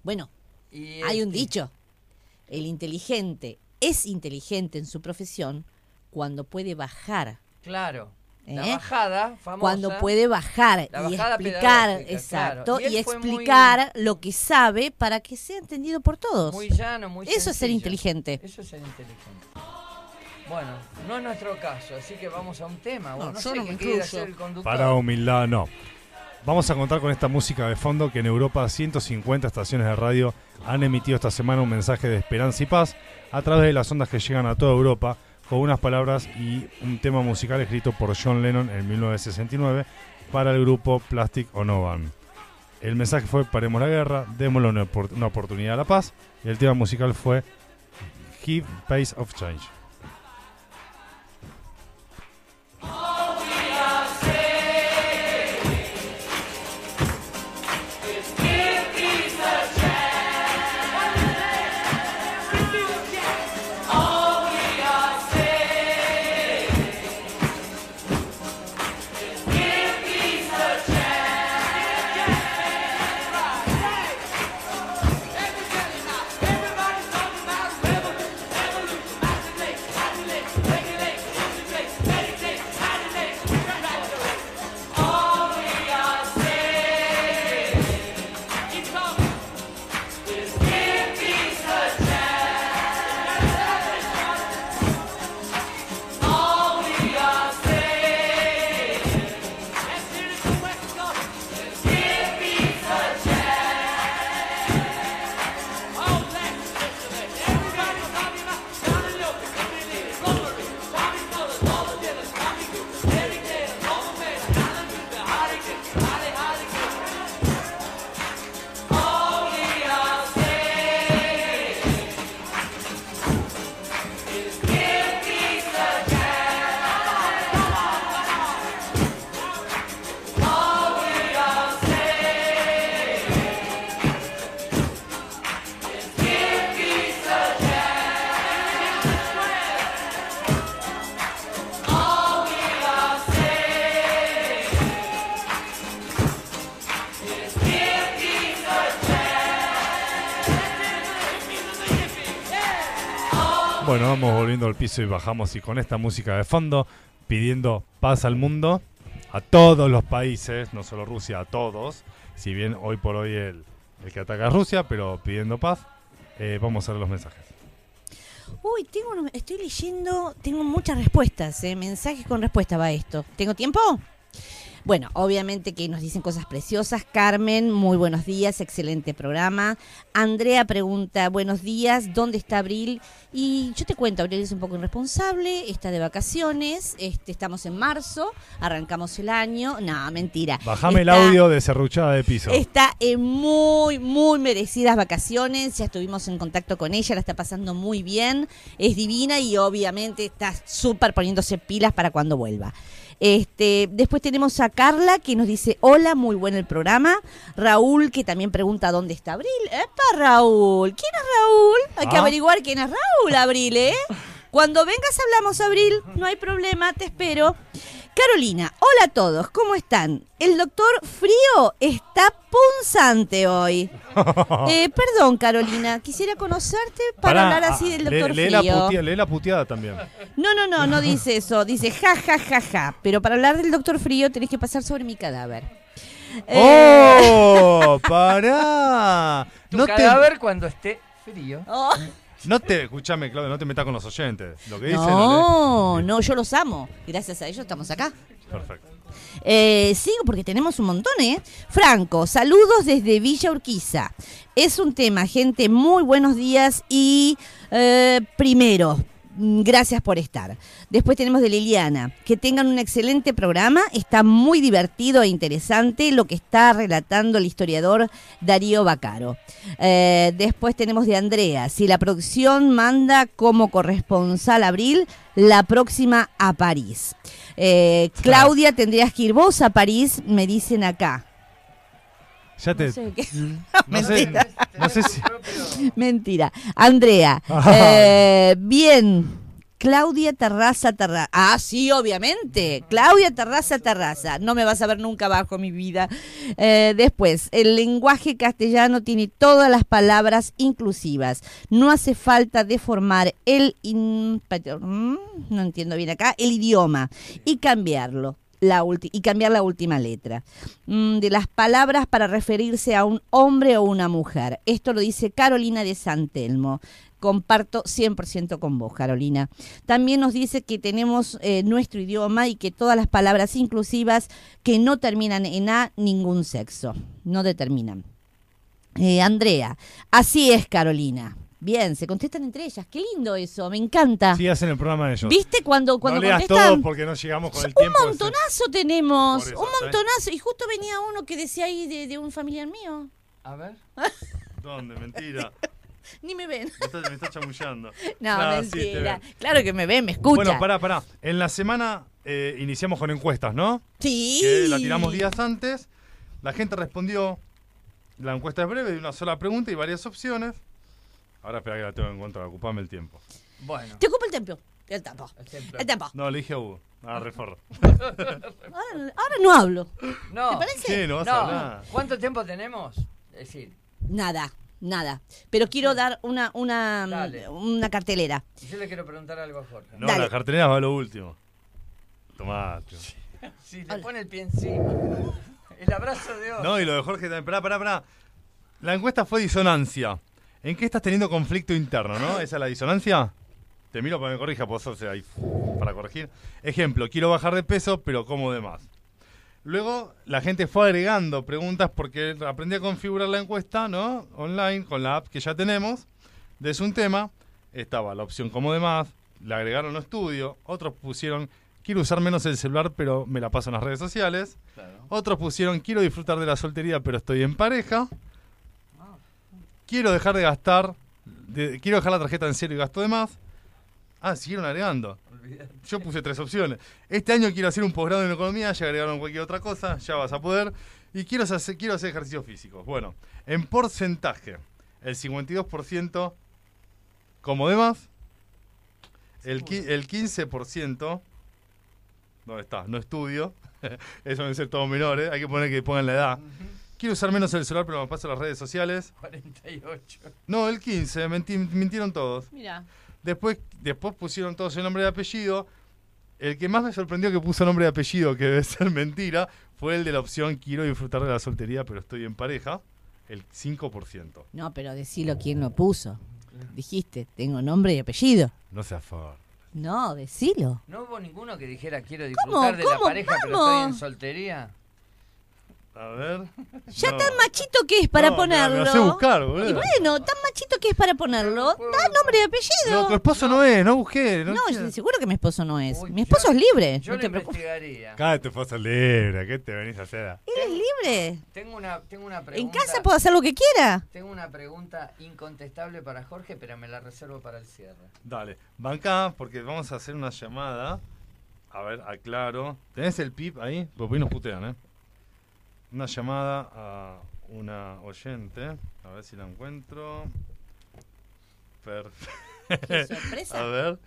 S2: Bueno,
S3: Y,
S2: hay un
S3: este,
S2: dicho. El inteligente es inteligente en su profesión cuando puede bajar.
S3: Claro. La
S2: ¿Eh?
S3: bajada, famosa.
S2: Cuando puede bajar y explicar, exacto,
S3: claro. Y muy-
S2: explicar lo que sabe para que sea entendido por todos.
S3: Muy llano, muy
S2: Eso es ser inteligente.
S3: Eso es ser inteligente. Bueno, no es nuestro caso, así que vamos a un tema.
S2: No,
S3: No, no
S2: yo
S3: sé
S2: no
S3: qué
S2: me
S3: quiere
S2: incluyo.
S3: hacer el conductor.
S4: Para humildad, no. Vamos a contar con esta música de fondo que en Europa 150 estaciones de radio han emitido esta semana un mensaje de esperanza y paz a través de las ondas que llegan a toda Europa con unas palabras y un tema musical escrito por John Lennon en 1969 para el grupo Plastic Ono El mensaje fue paremos la guerra, démosle una, opor- una oportunidad a la paz y el tema musical fue Give Pace of Change. Y bajamos y con esta música de fondo, pidiendo paz al mundo, a todos los países, no solo Rusia, a todos. Si bien hoy por hoy el, el que ataca es Rusia, pero pidiendo paz, eh, vamos a ver los mensajes.
S2: Uy, estoy leyendo, tengo muchas respuestas, eh, mensajes con respuesta va esto. ¿Tengo tiempo? Bueno, obviamente que nos dicen cosas preciosas. Carmen, muy buenos días, excelente programa. Andrea pregunta, buenos días, ¿dónde está Abril? Y yo te cuento, Abril es un poco irresponsable, está de vacaciones, este, estamos en marzo, arrancamos el año. No, mentira.
S4: Bajame el audio de serruchada de piso.
S2: Está en muy, muy merecidas vacaciones. Ya estuvimos en contacto con ella, la está pasando muy bien. Es divina y obviamente está súper poniéndose pilas para cuando vuelva. Este, después tenemos a Carla que nos dice, hola, muy bueno el programa. Raúl que también pregunta dónde está Abril. ¡Epa, Raúl! ¿Quién es Raúl? Hay que
S10: Ah.
S2: averiguar quién es Raúl, Abril, ¿eh? Cuando vengas hablamos, Abril. No hay problema, te espero. Carolina, hola a todos, ¿cómo están? El doctor Frío está punzante hoy. Eh, perdón, Carolina, quisiera conocerte para
S4: Pará,
S2: hablar así
S4: ah,
S2: del
S4: lee-
S2: doctor
S4: lee
S2: Frío.
S4: putea- lee la puteada también.
S2: No, no, no, no dice eso. Dice ja, ja, ja, ja. Pero para hablar del doctor Frío tenés que pasar sobre mi cadáver. Eh,
S4: ¡Oh! ¡Pará!
S3: Tu
S4: No te,
S3: cadáver cuando esté frío.
S2: oh.
S4: No te, escúchame, Claudio, no te metas con los oyentes. Lo que dicen.
S2: No, no, yo los amo. Gracias a ellos estamos acá.
S4: Perfecto.
S2: Eh, sigo porque tenemos un montón, ¿eh? Franco, saludos desde Villa Urquiza. Es un tema, gente, muy buenos días y eh, primero, gracias por estar. Después tenemos de Liliana, que tengan un excelente programa, está muy divertido e interesante lo que está relatando el historiador Darío Bacaro. Eh, después tenemos de Andrea, si la producción manda como corresponsal Abril, la próxima a París. Eh, Claudia, tendrías que ir vos a París, me dicen acá.
S4: Ya te.
S2: No sé qué-
S4: No sé,
S2: Mentira.
S4: no sé si.
S2: Mentira. Andrea, eh, bien. Claudia Terraza Terraza. Ah, sí, obviamente. Claudia Terraza Terraza. No me vas a ver nunca abajo, mi vida. Eh, después, el lenguaje castellano tiene todas las palabras inclusivas. No hace falta deformar el. in- mm, no entiendo bien acá. El idioma. Y cambiarlo. Y cambiar la última letra mm, de las palabras para referirse a un hombre o una mujer. Esto lo dice Carolina de Santelmo. Comparto 100% con vos, Carolina. También nos dice que tenemos eh, nuestro idioma y que todas las palabras inclusivas que no terminan en A, ningún sexo. No determinan. Eh, Andrea, así es, Carolina. Bien, se contestan entre ellas. Qué lindo eso, me encanta.
S4: Sí, hacen el programa de ellos.
S2: ¿Viste cuando, cuando
S4: no leas
S2: contestan?
S4: todo porque no llegamos con el
S2: Un
S4: tiempo. de-
S2: montonazo tenemos,
S4: eso,
S2: un
S4: ¿sabes?
S2: montonazo. Y justo venía uno que decía ahí de, de un familiar mío.
S3: A ver.
S4: ¿Dónde? Mentira.
S2: Ni me ven.
S4: Me está, me está chamullando.
S2: No,
S4: Ah,
S2: mentira. claro que me ven, me escuchan.
S4: Bueno, pará, pará. En la semana eh, iniciamos con encuestas, ¿no?
S2: Sí.
S4: Que la tiramos días antes. La gente respondió. La encuesta es breve, de una sola pregunta y varias opciones. Ahora espera que la tengo en cuenta, ocupame el tiempo.
S3: Bueno.
S2: Te ocupo el tiempo. El tiempo. El tiempo.
S4: No, le dije a Hugo. Ah, reforro.
S2: Ahora, ahora no hablo.
S3: No.
S2: ¿Te parece?
S4: ¿Qué? No vas a hablar.
S3: ¿Cuánto tiempo tenemos? Es decir,
S2: Nada, nada. Pero quiero dar una, una,
S3: Dale.
S2: una cartelera.
S3: yo le quiero preguntar algo a Jorge.
S4: No,
S2: Dale.
S4: la cartelera va a lo último. Tomate.
S3: Si le pone el pie encima. El abrazo de hoy.
S4: No, y lo de Jorge también. Pará, pará, pará. La encuesta fue disonancia. ¿En qué estás teniendo conflicto interno, no? ¿Esa es la disonancia? Te miro para que me corrija, pues o sea, ahí para corregir. Ejemplo, quiero bajar de peso, pero como de más. Luego la gente fue agregando preguntas porque aprendí a configurar la encuesta, ¿no? Online, con la app que ya tenemos. De un tema, estaba la opción como de más, le agregaron no estudio, otros pusieron quiero usar menos el celular, pero me la paso en las redes sociales. Otros pusieron quiero disfrutar de la soltería, pero estoy en pareja. Quiero dejar de gastar, de- quiero dejar la tarjeta en cero y gasto de más. Ah, siguieron agregando. Yo puse tres opciones. Este año quiero hacer un posgrado en economía, ya agregaron cualquier otra cosa, ya vas a poder. Y quiero hacer, quiero hacer ejercicios físicos. Bueno, en porcentaje, el 52% como demás, el, el 15%, ¿dónde está? No estudio, eso deben ser todos menores, hay que poner que pongan la edad. Quiero usar menos el celular, pero me paso las redes sociales.
S3: 48.
S4: No, el 15, menti- mintieron todos.
S2: Mira.
S4: Después, después pusieron todos el nombre y apellido. El que más me sorprendió que puso nombre y apellido, que debe ser mentira, fue el de la opción quiero disfrutar de la soltería, pero estoy en pareja. El 5%.
S2: No, pero decilo quién lo puso. Dijiste, tengo nombre y apellido.
S4: No se afor.
S2: No, decilo.
S3: ¿No hubo ninguno que dijera quiero
S2: ¿Cómo?
S3: disfrutar de la pareja, pero estoy en soltería?
S4: A ver.
S2: Ya
S4: No.
S2: tan machito que es para
S4: No, me- me
S2: ponerlo.
S4: hace buscar, boludo.
S2: Y bueno, tan machito que es para ponerlo. Da nombre y apellido.
S4: No, tu esposo no es, no busqué. No,
S2: yo seguro que mi esposo no es.
S3: Uy,
S2: mi esposo
S3: yo-
S2: es libre.
S3: Yo
S2: no
S3: lo
S2: te
S3: investigaría.
S4: Cada tu esposo libre, ¿qué te venís a hacer?
S2: Él es libre.
S3: Tengo una, tengo una
S2: En
S3: pregunta.
S2: casa puedo hacer lo que quiera.
S3: Tengo una pregunta incontestable para Jorge, pero me la reservo para el cierre.
S4: Dale, banca, porque vamos a hacer una llamada. A ver, aclaro. ¿Tenés el pip ahí? Porque hoy nos putean, ¿eh? Una llamada a una oyente. A ver si la encuentro. Perfecto.
S2: ¿Qué sorpresa?
S4: A ver.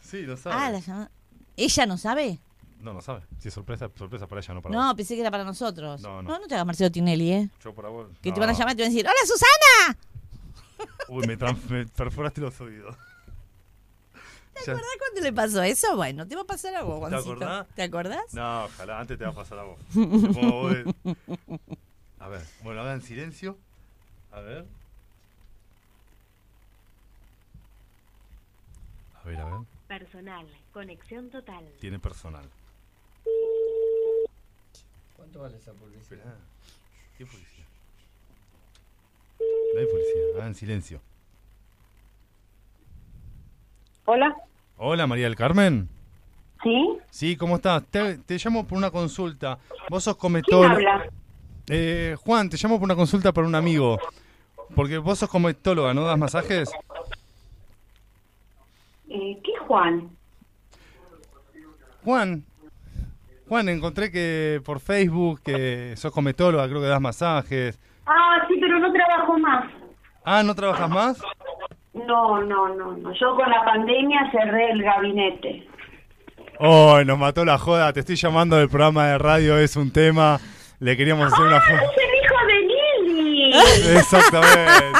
S4: Sí, no sabe.
S2: Ah, la llama- ¿Ella no sabe?
S4: No, no sabe. Si es sorpresa, sorpresa para ella, no para
S2: No,
S4: vos.
S2: pensé que era para nosotros.
S4: No,
S2: No,
S4: no.
S2: no, te hagas Marcelo Tinelli, ¿eh?
S4: Yo para vos.
S2: Que te van a llamar y te van a decir, ¡Hola, Susana!
S4: Uy, me, me perforaste los oídos.
S2: ¿Te
S4: Ya-
S2: acordás cuando le pasó eso? Bueno, te va a pasar a vos, Juancito.
S4: acordás?
S2: ¿Te acordás?
S4: No, ojalá, antes te va a pasar a vos. Te A ver, bueno, hagan silencio. A ver. A ver, a ver.
S10: Personal, conexión total.
S4: Tiene personal.
S3: ¿Cuánto vale esa publicidad?
S4: ¿Qué policía? No hay policía, hagan silencio.
S11: Hola,
S4: Hola, María del Carmen.
S11: ¿sí?
S4: Sí, ¿cómo estás? Te, te llamo por una consulta. Vos sos
S11: ¿Quién
S4: cometólogo.
S11: habla?
S4: Eh, Juan, te llamo por una consulta para un amigo. Porque vos sos cometóloga, ¿no das masajes?
S11: Eh, ¿Qué Juan?
S4: Juan, Juan, encontré que por Facebook que sos cometóloga, creo que das masajes.
S11: Ah, sí, pero no trabajo más.
S4: Ah, ¿no trabajas más?
S11: No, no, no, no. Yo con la pandemia cerré el gabinete.
S4: Oh, nos mató la joda. Te estoy llamando del programa de radio, es un tema. Le queríamos hacer una
S11: ¡Ah,
S4: foto.
S11: es el hijo de Lili!
S4: Exactamente.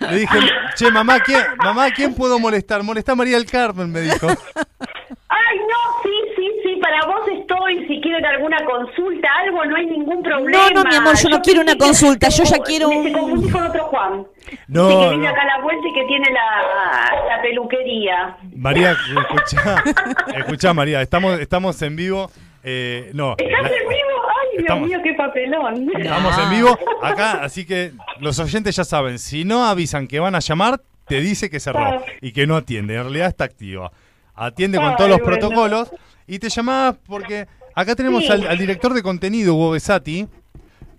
S4: Le dije, che, mamá, ¿quién, mamá, ¿quién puedo molestar? Molesta a María del Carmen, me dijo.
S11: Ay, no, sí, sí, sí, para vos estoy. Si quieren alguna consulta, algo, no hay ningún problema.
S2: No, no, mi amor, yo no quiero una consulta, yo ya quiero
S11: Me
S2: un-
S11: confundí con otro Juan.
S4: No,
S11: que vive
S4: no.
S11: acá a la vuelta y que tiene la, la peluquería.
S4: María, escuchá, escuchá, María, estamos, estamos en vivo. Eh, no,
S11: ¿Estás
S4: la-
S11: en vivo? Ay, Dios
S4: Estamos-
S11: mío, qué papelón.
S4: Estamos en vivo acá, así que los oyentes ya saben, si no avisan que van a llamar, te dice que cerró
S11: Ah.
S4: y que no atiende, en realidad está activa. Atiende con
S11: Ay,
S4: todos los
S11: bueno.
S4: protocolos y te llamaba porque acá tenemos
S11: Sí.
S4: al, al director de contenido, Hugo Besati,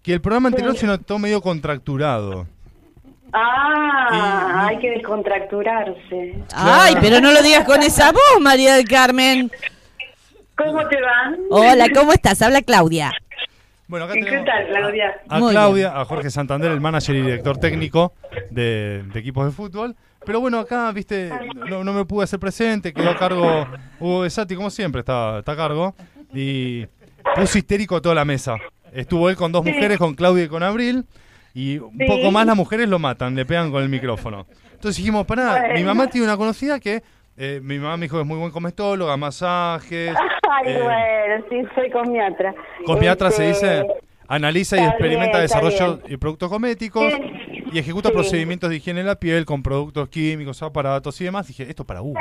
S4: que el programa anterior
S11: Sí.
S4: se notó medio contracturado.
S11: Ah, hay que descontracturarse.
S2: Ay, pero no lo digas con esa voz, María del Carmen.
S11: ¿Cómo te va?
S2: Hola, ¿cómo estás? Habla Claudia.
S4: Bueno, acá
S11: ¿Y qué tal, Claudia?
S4: a
S2: Muy
S4: Claudia, a Jorge Santander, el manager y director técnico de, de equipos de fútbol. Pero bueno, acá, viste, no, no me pude hacer presente, quedó a cargo Hugo Besati, como siempre, está, está a cargo. Y puso histérico toda la mesa. Estuvo él con dos mujeres, con Claudia y con Abril. Y un poco más las mujeres lo matan, le pegan con el micrófono. Entonces dijimos, pará, mi mamá tiene una conocida que, eh, mi mamá me dijo que es muy buen comestóloga, masajes.
S11: Ay,
S4: eh,
S11: bueno, sí, soy cosmiatra.
S4: Copiatra se
S11: Este,
S4: dice, analiza y experimenta
S11: bien,
S4: desarrollo
S11: bien.
S4: de productos cosméticos
S11: Sí.
S4: Y ejecuta
S11: Sí.
S4: procedimientos de higiene de la piel con productos químicos, aparatos y demás. Dije, esto para Hugo.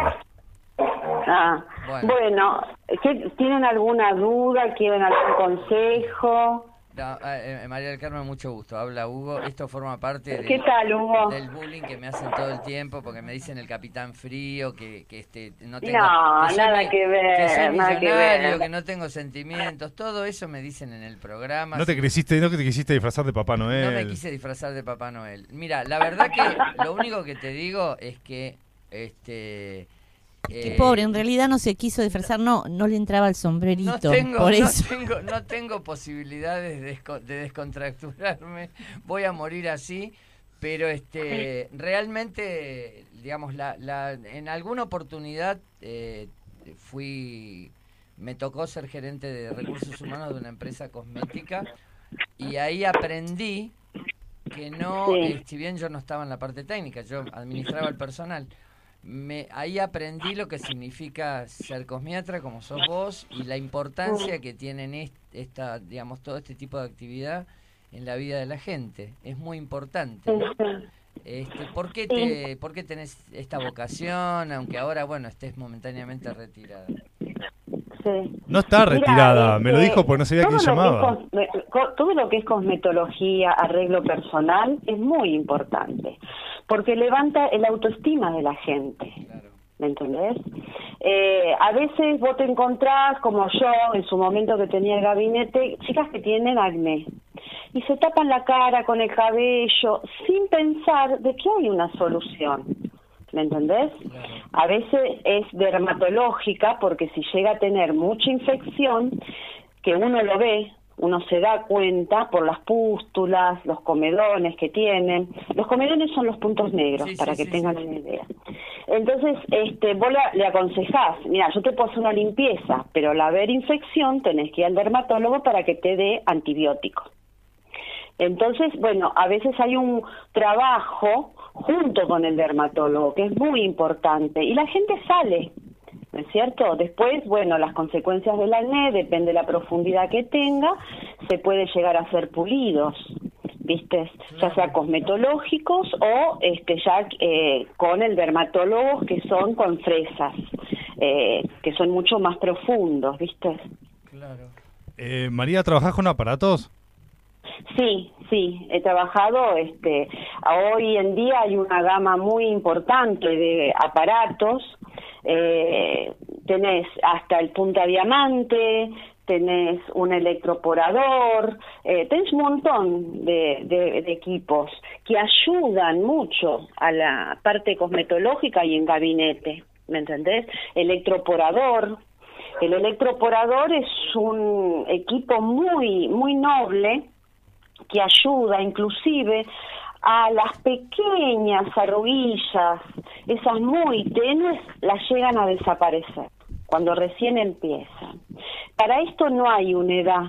S11: Ah,
S3: Bueno.
S11: bueno, ¿qué- ¿tienen alguna duda? ¿Quieren algún consejo?
S3: No, eh, eh, María del Carmen, mucho gusto. Habla Hugo. Esto forma parte del,
S11: ¿Qué tal, Hugo?
S3: del bullying que me hacen todo el tiempo porque me dicen el capitán frío, que, que este, no tengo...
S11: No,
S3: que
S11: nada
S3: mi-
S11: que ver,
S3: Que soy
S11: nada que ver.
S3: que no tengo sentimientos. Todo eso me dicen en el programa.
S4: No te quisiste, no que te quisiste disfrazar de Papá Noel.
S3: No me quise disfrazar de Papá Noel. Mira, la verdad que lo único que te digo es que este
S2: Qué
S3: eh,
S2: pobre, en realidad no se quiso disfrazar, no, no le entraba el sombrerito.
S3: no tengo,
S2: por
S3: no
S2: eso.
S3: tengo, no tengo posibilidades de, desco- de descontracturarme. Voy a morir así, pero este realmente, digamos, la, la, en alguna oportunidad eh, fui, me tocó ser gerente de recursos humanos de una empresa cosmética y ahí aprendí que no,
S12: Sí.
S3: eh, si bien yo no estaba en la parte técnica, yo administraba el personal, me, ahí aprendí lo que significa ser cosmiatra como sos vos y la importancia que tienen est- esta, digamos, todo este tipo de actividad en la vida de la gente. Es muy importante. Este, ¿por, qué te, ¿Por qué tenés esta vocación, aunque ahora, bueno, estés momentáneamente retirada?
S4: No está
S12: Mira,
S4: retirada, me lo
S12: este,
S4: dijo porque no sabía quién
S12: es
S4: llamaba.
S12: todo lo que es cosmetología, arreglo personal, es muy importante, porque levanta el autoestima de la gente. ¿Me entendés? Eh, a veces vos te encontrás, como yo, en su momento que tenía el gabinete, chicas que tienen acné y se tapan la cara con el cabello sin pensar de que hay una solución. ¿Me entendés? A veces es dermatológica porque si llega a tener mucha infección, que uno lo ve, uno se da cuenta por las pústulas, los comedones que tienen. Los comedones son los puntos negros, para que tengan una idea. Entonces, este, vos la- le aconsejás, mira, yo te puedo hacer una limpieza, pero al haber infección tenés que ir al dermatólogo para que te dé antibiótico. Entonces, bueno, a veces hay un trabajo junto con el dermatólogo que es muy importante y la gente sale, ¿no es cierto? Después, bueno, las consecuencias del acné, depende de la profundidad que tenga, se puede llegar a ser pulidos, ¿viste? Ya sea cosmetológicos o este ya eh, con el dermatólogo que son con fresas, eh, que son mucho más profundos, ¿viste?
S4: Eh, María, ¿trabajás con aparatos?
S12: Sí, sí, he trabajado, este, hoy en día hay una gama muy importante de aparatos, eh, tenés hasta el punta diamante, tenés un electroporador, eh, tenés un montón de, de- de equipos que ayudan mucho a la parte cosmetológica y en gabinete, ¿me entendés? Electroporador, el electroporador es un equipo muy, muy noble que ayuda inclusive a las pequeñas arruguillas, esas muy tenues, las llegan a desaparecer cuando recién empiezan. Para esto no hay una edad.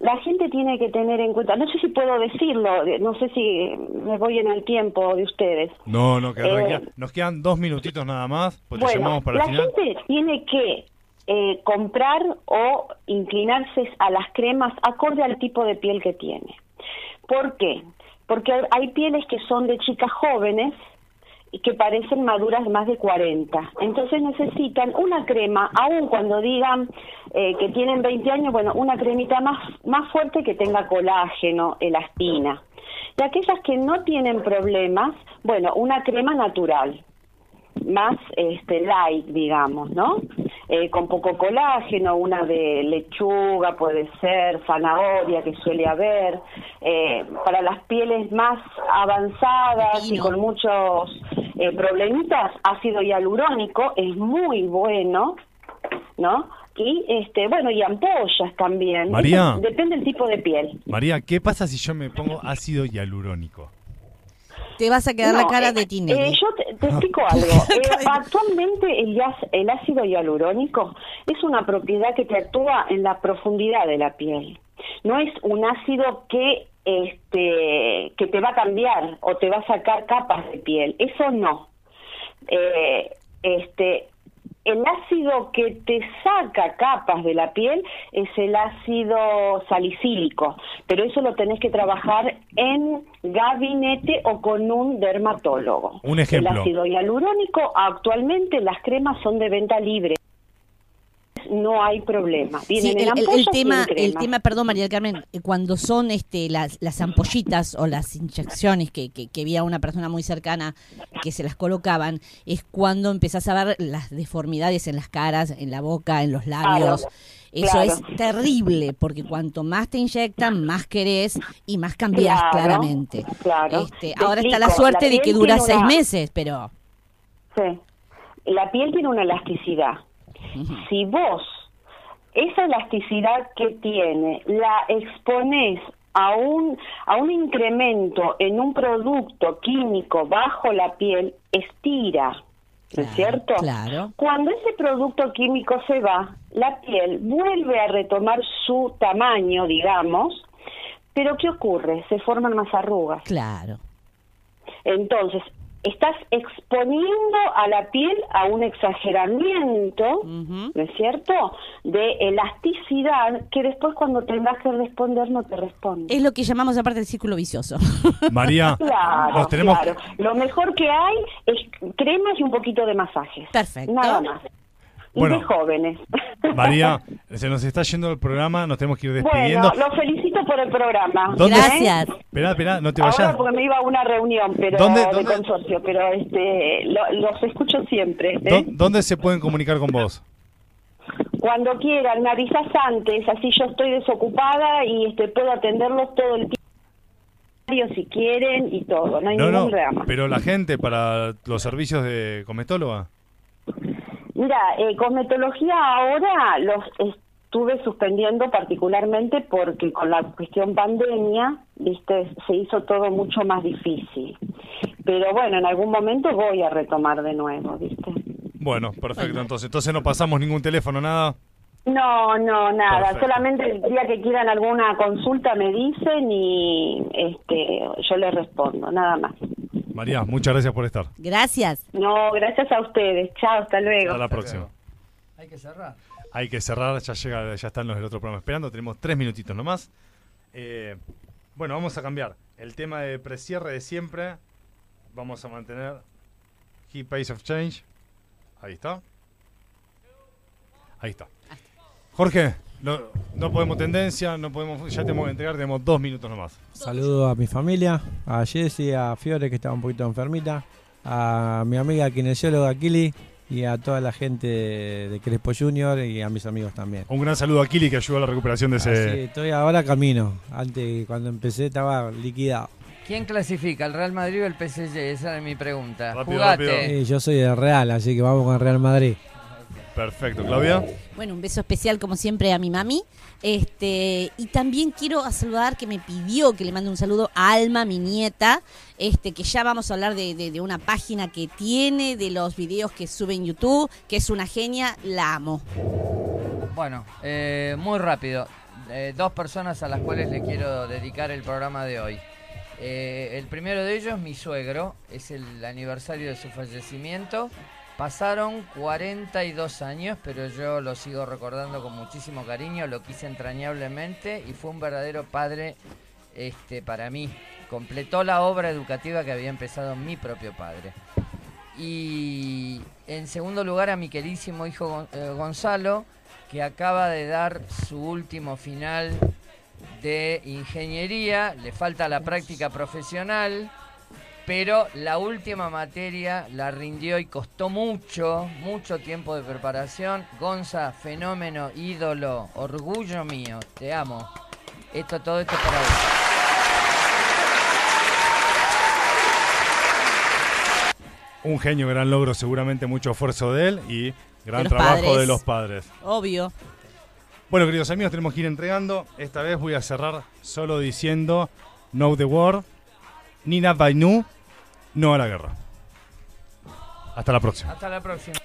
S12: La gente tiene que tener en cuenta, no sé si puedo decirlo, no sé si me voy en el tiempo de ustedes.
S4: No, no, que
S12: Eh,
S4: nos quedan- dos minutitos nada más, pues
S12: Bueno,
S4: llamamos para
S12: la
S4: el final.
S12: gente tiene que eh, comprar o inclinarse a las cremas acorde al tipo de piel que tiene. ¿Por qué? Porque hay- pieles que son de chicas jóvenes y que parecen maduras más de 40. Entonces necesitan una crema, aun cuando digan eh, que tienen 20 años, bueno, una cremita más, más fuerte que tenga colágeno, elastina. Y aquellas que no tienen problemas, bueno, una crema natural más este light, digamos, ¿no? Eh, con poco colágeno, una de lechuga puede ser, zanahoria que suele haber, eh, para las pieles más avanzadas y con muchos eh, problemitas, ácido hialurónico es muy bueno, ¿no? Y este, bueno, y ampollas también.
S4: María.
S12: Eso depende del tipo de piel.
S4: María, ¿qué pasa si yo me pongo ácido hialurónico?
S2: Te vas a quedar la cara
S12: eh,
S2: de Tinelli.
S12: eh, yo te, te explico algo. Eh, actualmente el ácido hialurónico es una propiedad que te actúa en la profundidad de la piel. No es un ácido que este que te va a cambiar o te va a sacar capas de piel. Eso no. Eh, este el ácido que te saca capas de la piel es el ácido salicílico, pero eso lo tenés que trabajar en gabinete o con un dermatólogo.
S4: Un ejemplo.
S12: El ácido hialurónico, actualmente las cremas son de venta libre. No hay problema. Vienen
S2: Sí,
S12: en
S2: el, tema, el tema, perdón María del Carmen, eh, cuando son este las, las ampollitas o las inyecciones que, que, que vi a una persona muy cercana que se las colocaban, es cuando empezás a ver las deformidades en las caras, en la boca, en los labios.
S12: Claro,
S2: Eso
S12: claro.
S2: es terrible, porque cuanto más te inyectan, más querés y más cambiás
S12: Claro,
S2: claramente. Este,
S12: Te
S2: ahora está la suerte
S12: la
S2: de que dura seis meses, pero...
S12: Sí. La piel tiene una elasticidad. Si vos esa elasticidad que tiene la expones a un, a un incremento en un producto químico bajo la piel, estira, ¿no es cierto?
S2: Claro.
S12: Cuando ese producto químico se va, la piel vuelve a retomar su tamaño, digamos, Pero ¿qué ocurre? Se forman más arrugas.
S2: Claro.
S12: Entonces, estás exponiendo a la piel a un exageramiento, ¿no es cierto?, de elasticidad que después cuando tengas que responder no te responde.
S2: Es lo que llamamos aparte el círculo vicioso.
S4: María,
S12: Claro,
S4: nos tenemos
S12: claro. Lo mejor que hay es cremas y un poquito de masajes.
S2: Perfecto.
S12: Nada más. Y
S4: Bueno.
S12: de jóvenes.
S4: María, se nos está yendo el programa, nos tenemos que ir despidiendo.
S12: Bueno, los felicito por el programa.
S4: ¿Dónde-
S12: ¿eh?
S4: Esperá, esperá, no te
S12: Ahora
S4: vayas.
S12: porque me iba a una reunión pero
S4: ¿Dónde-
S12: de
S4: dónde-
S12: consorcio, pero este, lo- los escucho siempre. ¿eh?
S4: ¿Dó- ¿Dónde se pueden comunicar con vos?
S12: Cuando quieran, me avisas antes, así yo estoy desocupada y este puedo atenderlos todo el tiempo si quieren y todo, no hay
S4: No,
S12: ningún
S4: no,
S12: drama.
S4: pero la gente para los servicios de cometóloga.
S12: Mira, eh, cosmetología ahora los estuve suspendiendo particularmente porque con la cuestión pandemia, viste, se hizo todo mucho más difícil. Pero bueno, en algún momento voy a retomar de nuevo, viste.
S4: Bueno, perfecto, entonces. Entonces no pasamos ningún teléfono, nada.
S12: No, no, nada.
S4: Perfecto.
S12: Solamente el día que quieran alguna consulta me dicen y este, yo les respondo, nada más.
S4: María, muchas gracias por estar.
S2: Gracias.
S12: No, gracias a ustedes. Chao, hasta luego.
S4: Hasta la próxima.
S3: Hay que cerrar.
S4: Hay que cerrar, ya llega, ya están los del otro programa esperando, tenemos tres minutitos nomás. Eh, bueno, vamos a cambiar. El tema de precierre de siempre, vamos a mantener Key Pace of Change. Ahí está. Ahí está. Jorge, no, no podemos tendencia, no podemos, ya tenemos que entregar, tenemos dos minutos nomás.
S5: Saludo a mi familia, a Jessie, a Fiore que estaba un poquito enfermita, a mi amiga kinesióloga Kili y a toda la gente de Crespo Junior y a mis amigos también.
S4: Un gran saludo a Kili que ayudó a la recuperación de ese...
S5: estoy ahora camino. Antes, cuando empecé, estaba liquidado.
S3: ¿Quién clasifica, el Real Madrid o el PSG? Esa es mi pregunta.
S4: Rápido,
S3: Jugate.
S5: Sí, yo soy de Real, así que vamos con Real Madrid.
S4: Perfecto, Claudia.
S2: Bueno, un beso especial como siempre a mi mami. Este, y también quiero saludar que me pidió que le mande un saludo a Alma, mi nieta, este, que ya vamos a hablar de, de- de una página que tiene, de los videos que sube en YouTube, que es una genia, la amo.
S3: Bueno, eh, muy rápido. Eh, dos personas a las cuales le quiero dedicar el programa de hoy. Eh, el primero de ellos, mi suegro, es el aniversario de su fallecimiento. Pasaron 42 años, pero yo lo sigo recordando con muchísimo cariño, lo quise entrañablemente y fue un verdadero padre este, para mí. Completó la obra educativa que había empezado mi propio padre. Y en segundo lugar a mi queridísimo hijo eh, Gonzalo, que acaba de dar su último final de ingeniería, le falta la práctica profesional, pero la última materia la rindió y costó mucho, mucho tiempo de preparación. Gonza, fenómeno, ídolo, orgullo mío, te amo. Esto, todo esto es para vos.
S4: Un genio, gran logro, seguramente mucho esfuerzo de él y gran
S2: De
S4: trabajo
S2: padres.
S4: de los padres.
S2: Obvio.
S4: Bueno, queridos amigos, tenemos que ir entregando. Esta vez voy a cerrar solo diciendo No the War, Nina Bainu, no a la guerra. Hasta la próxima.
S3: Hasta la próxima.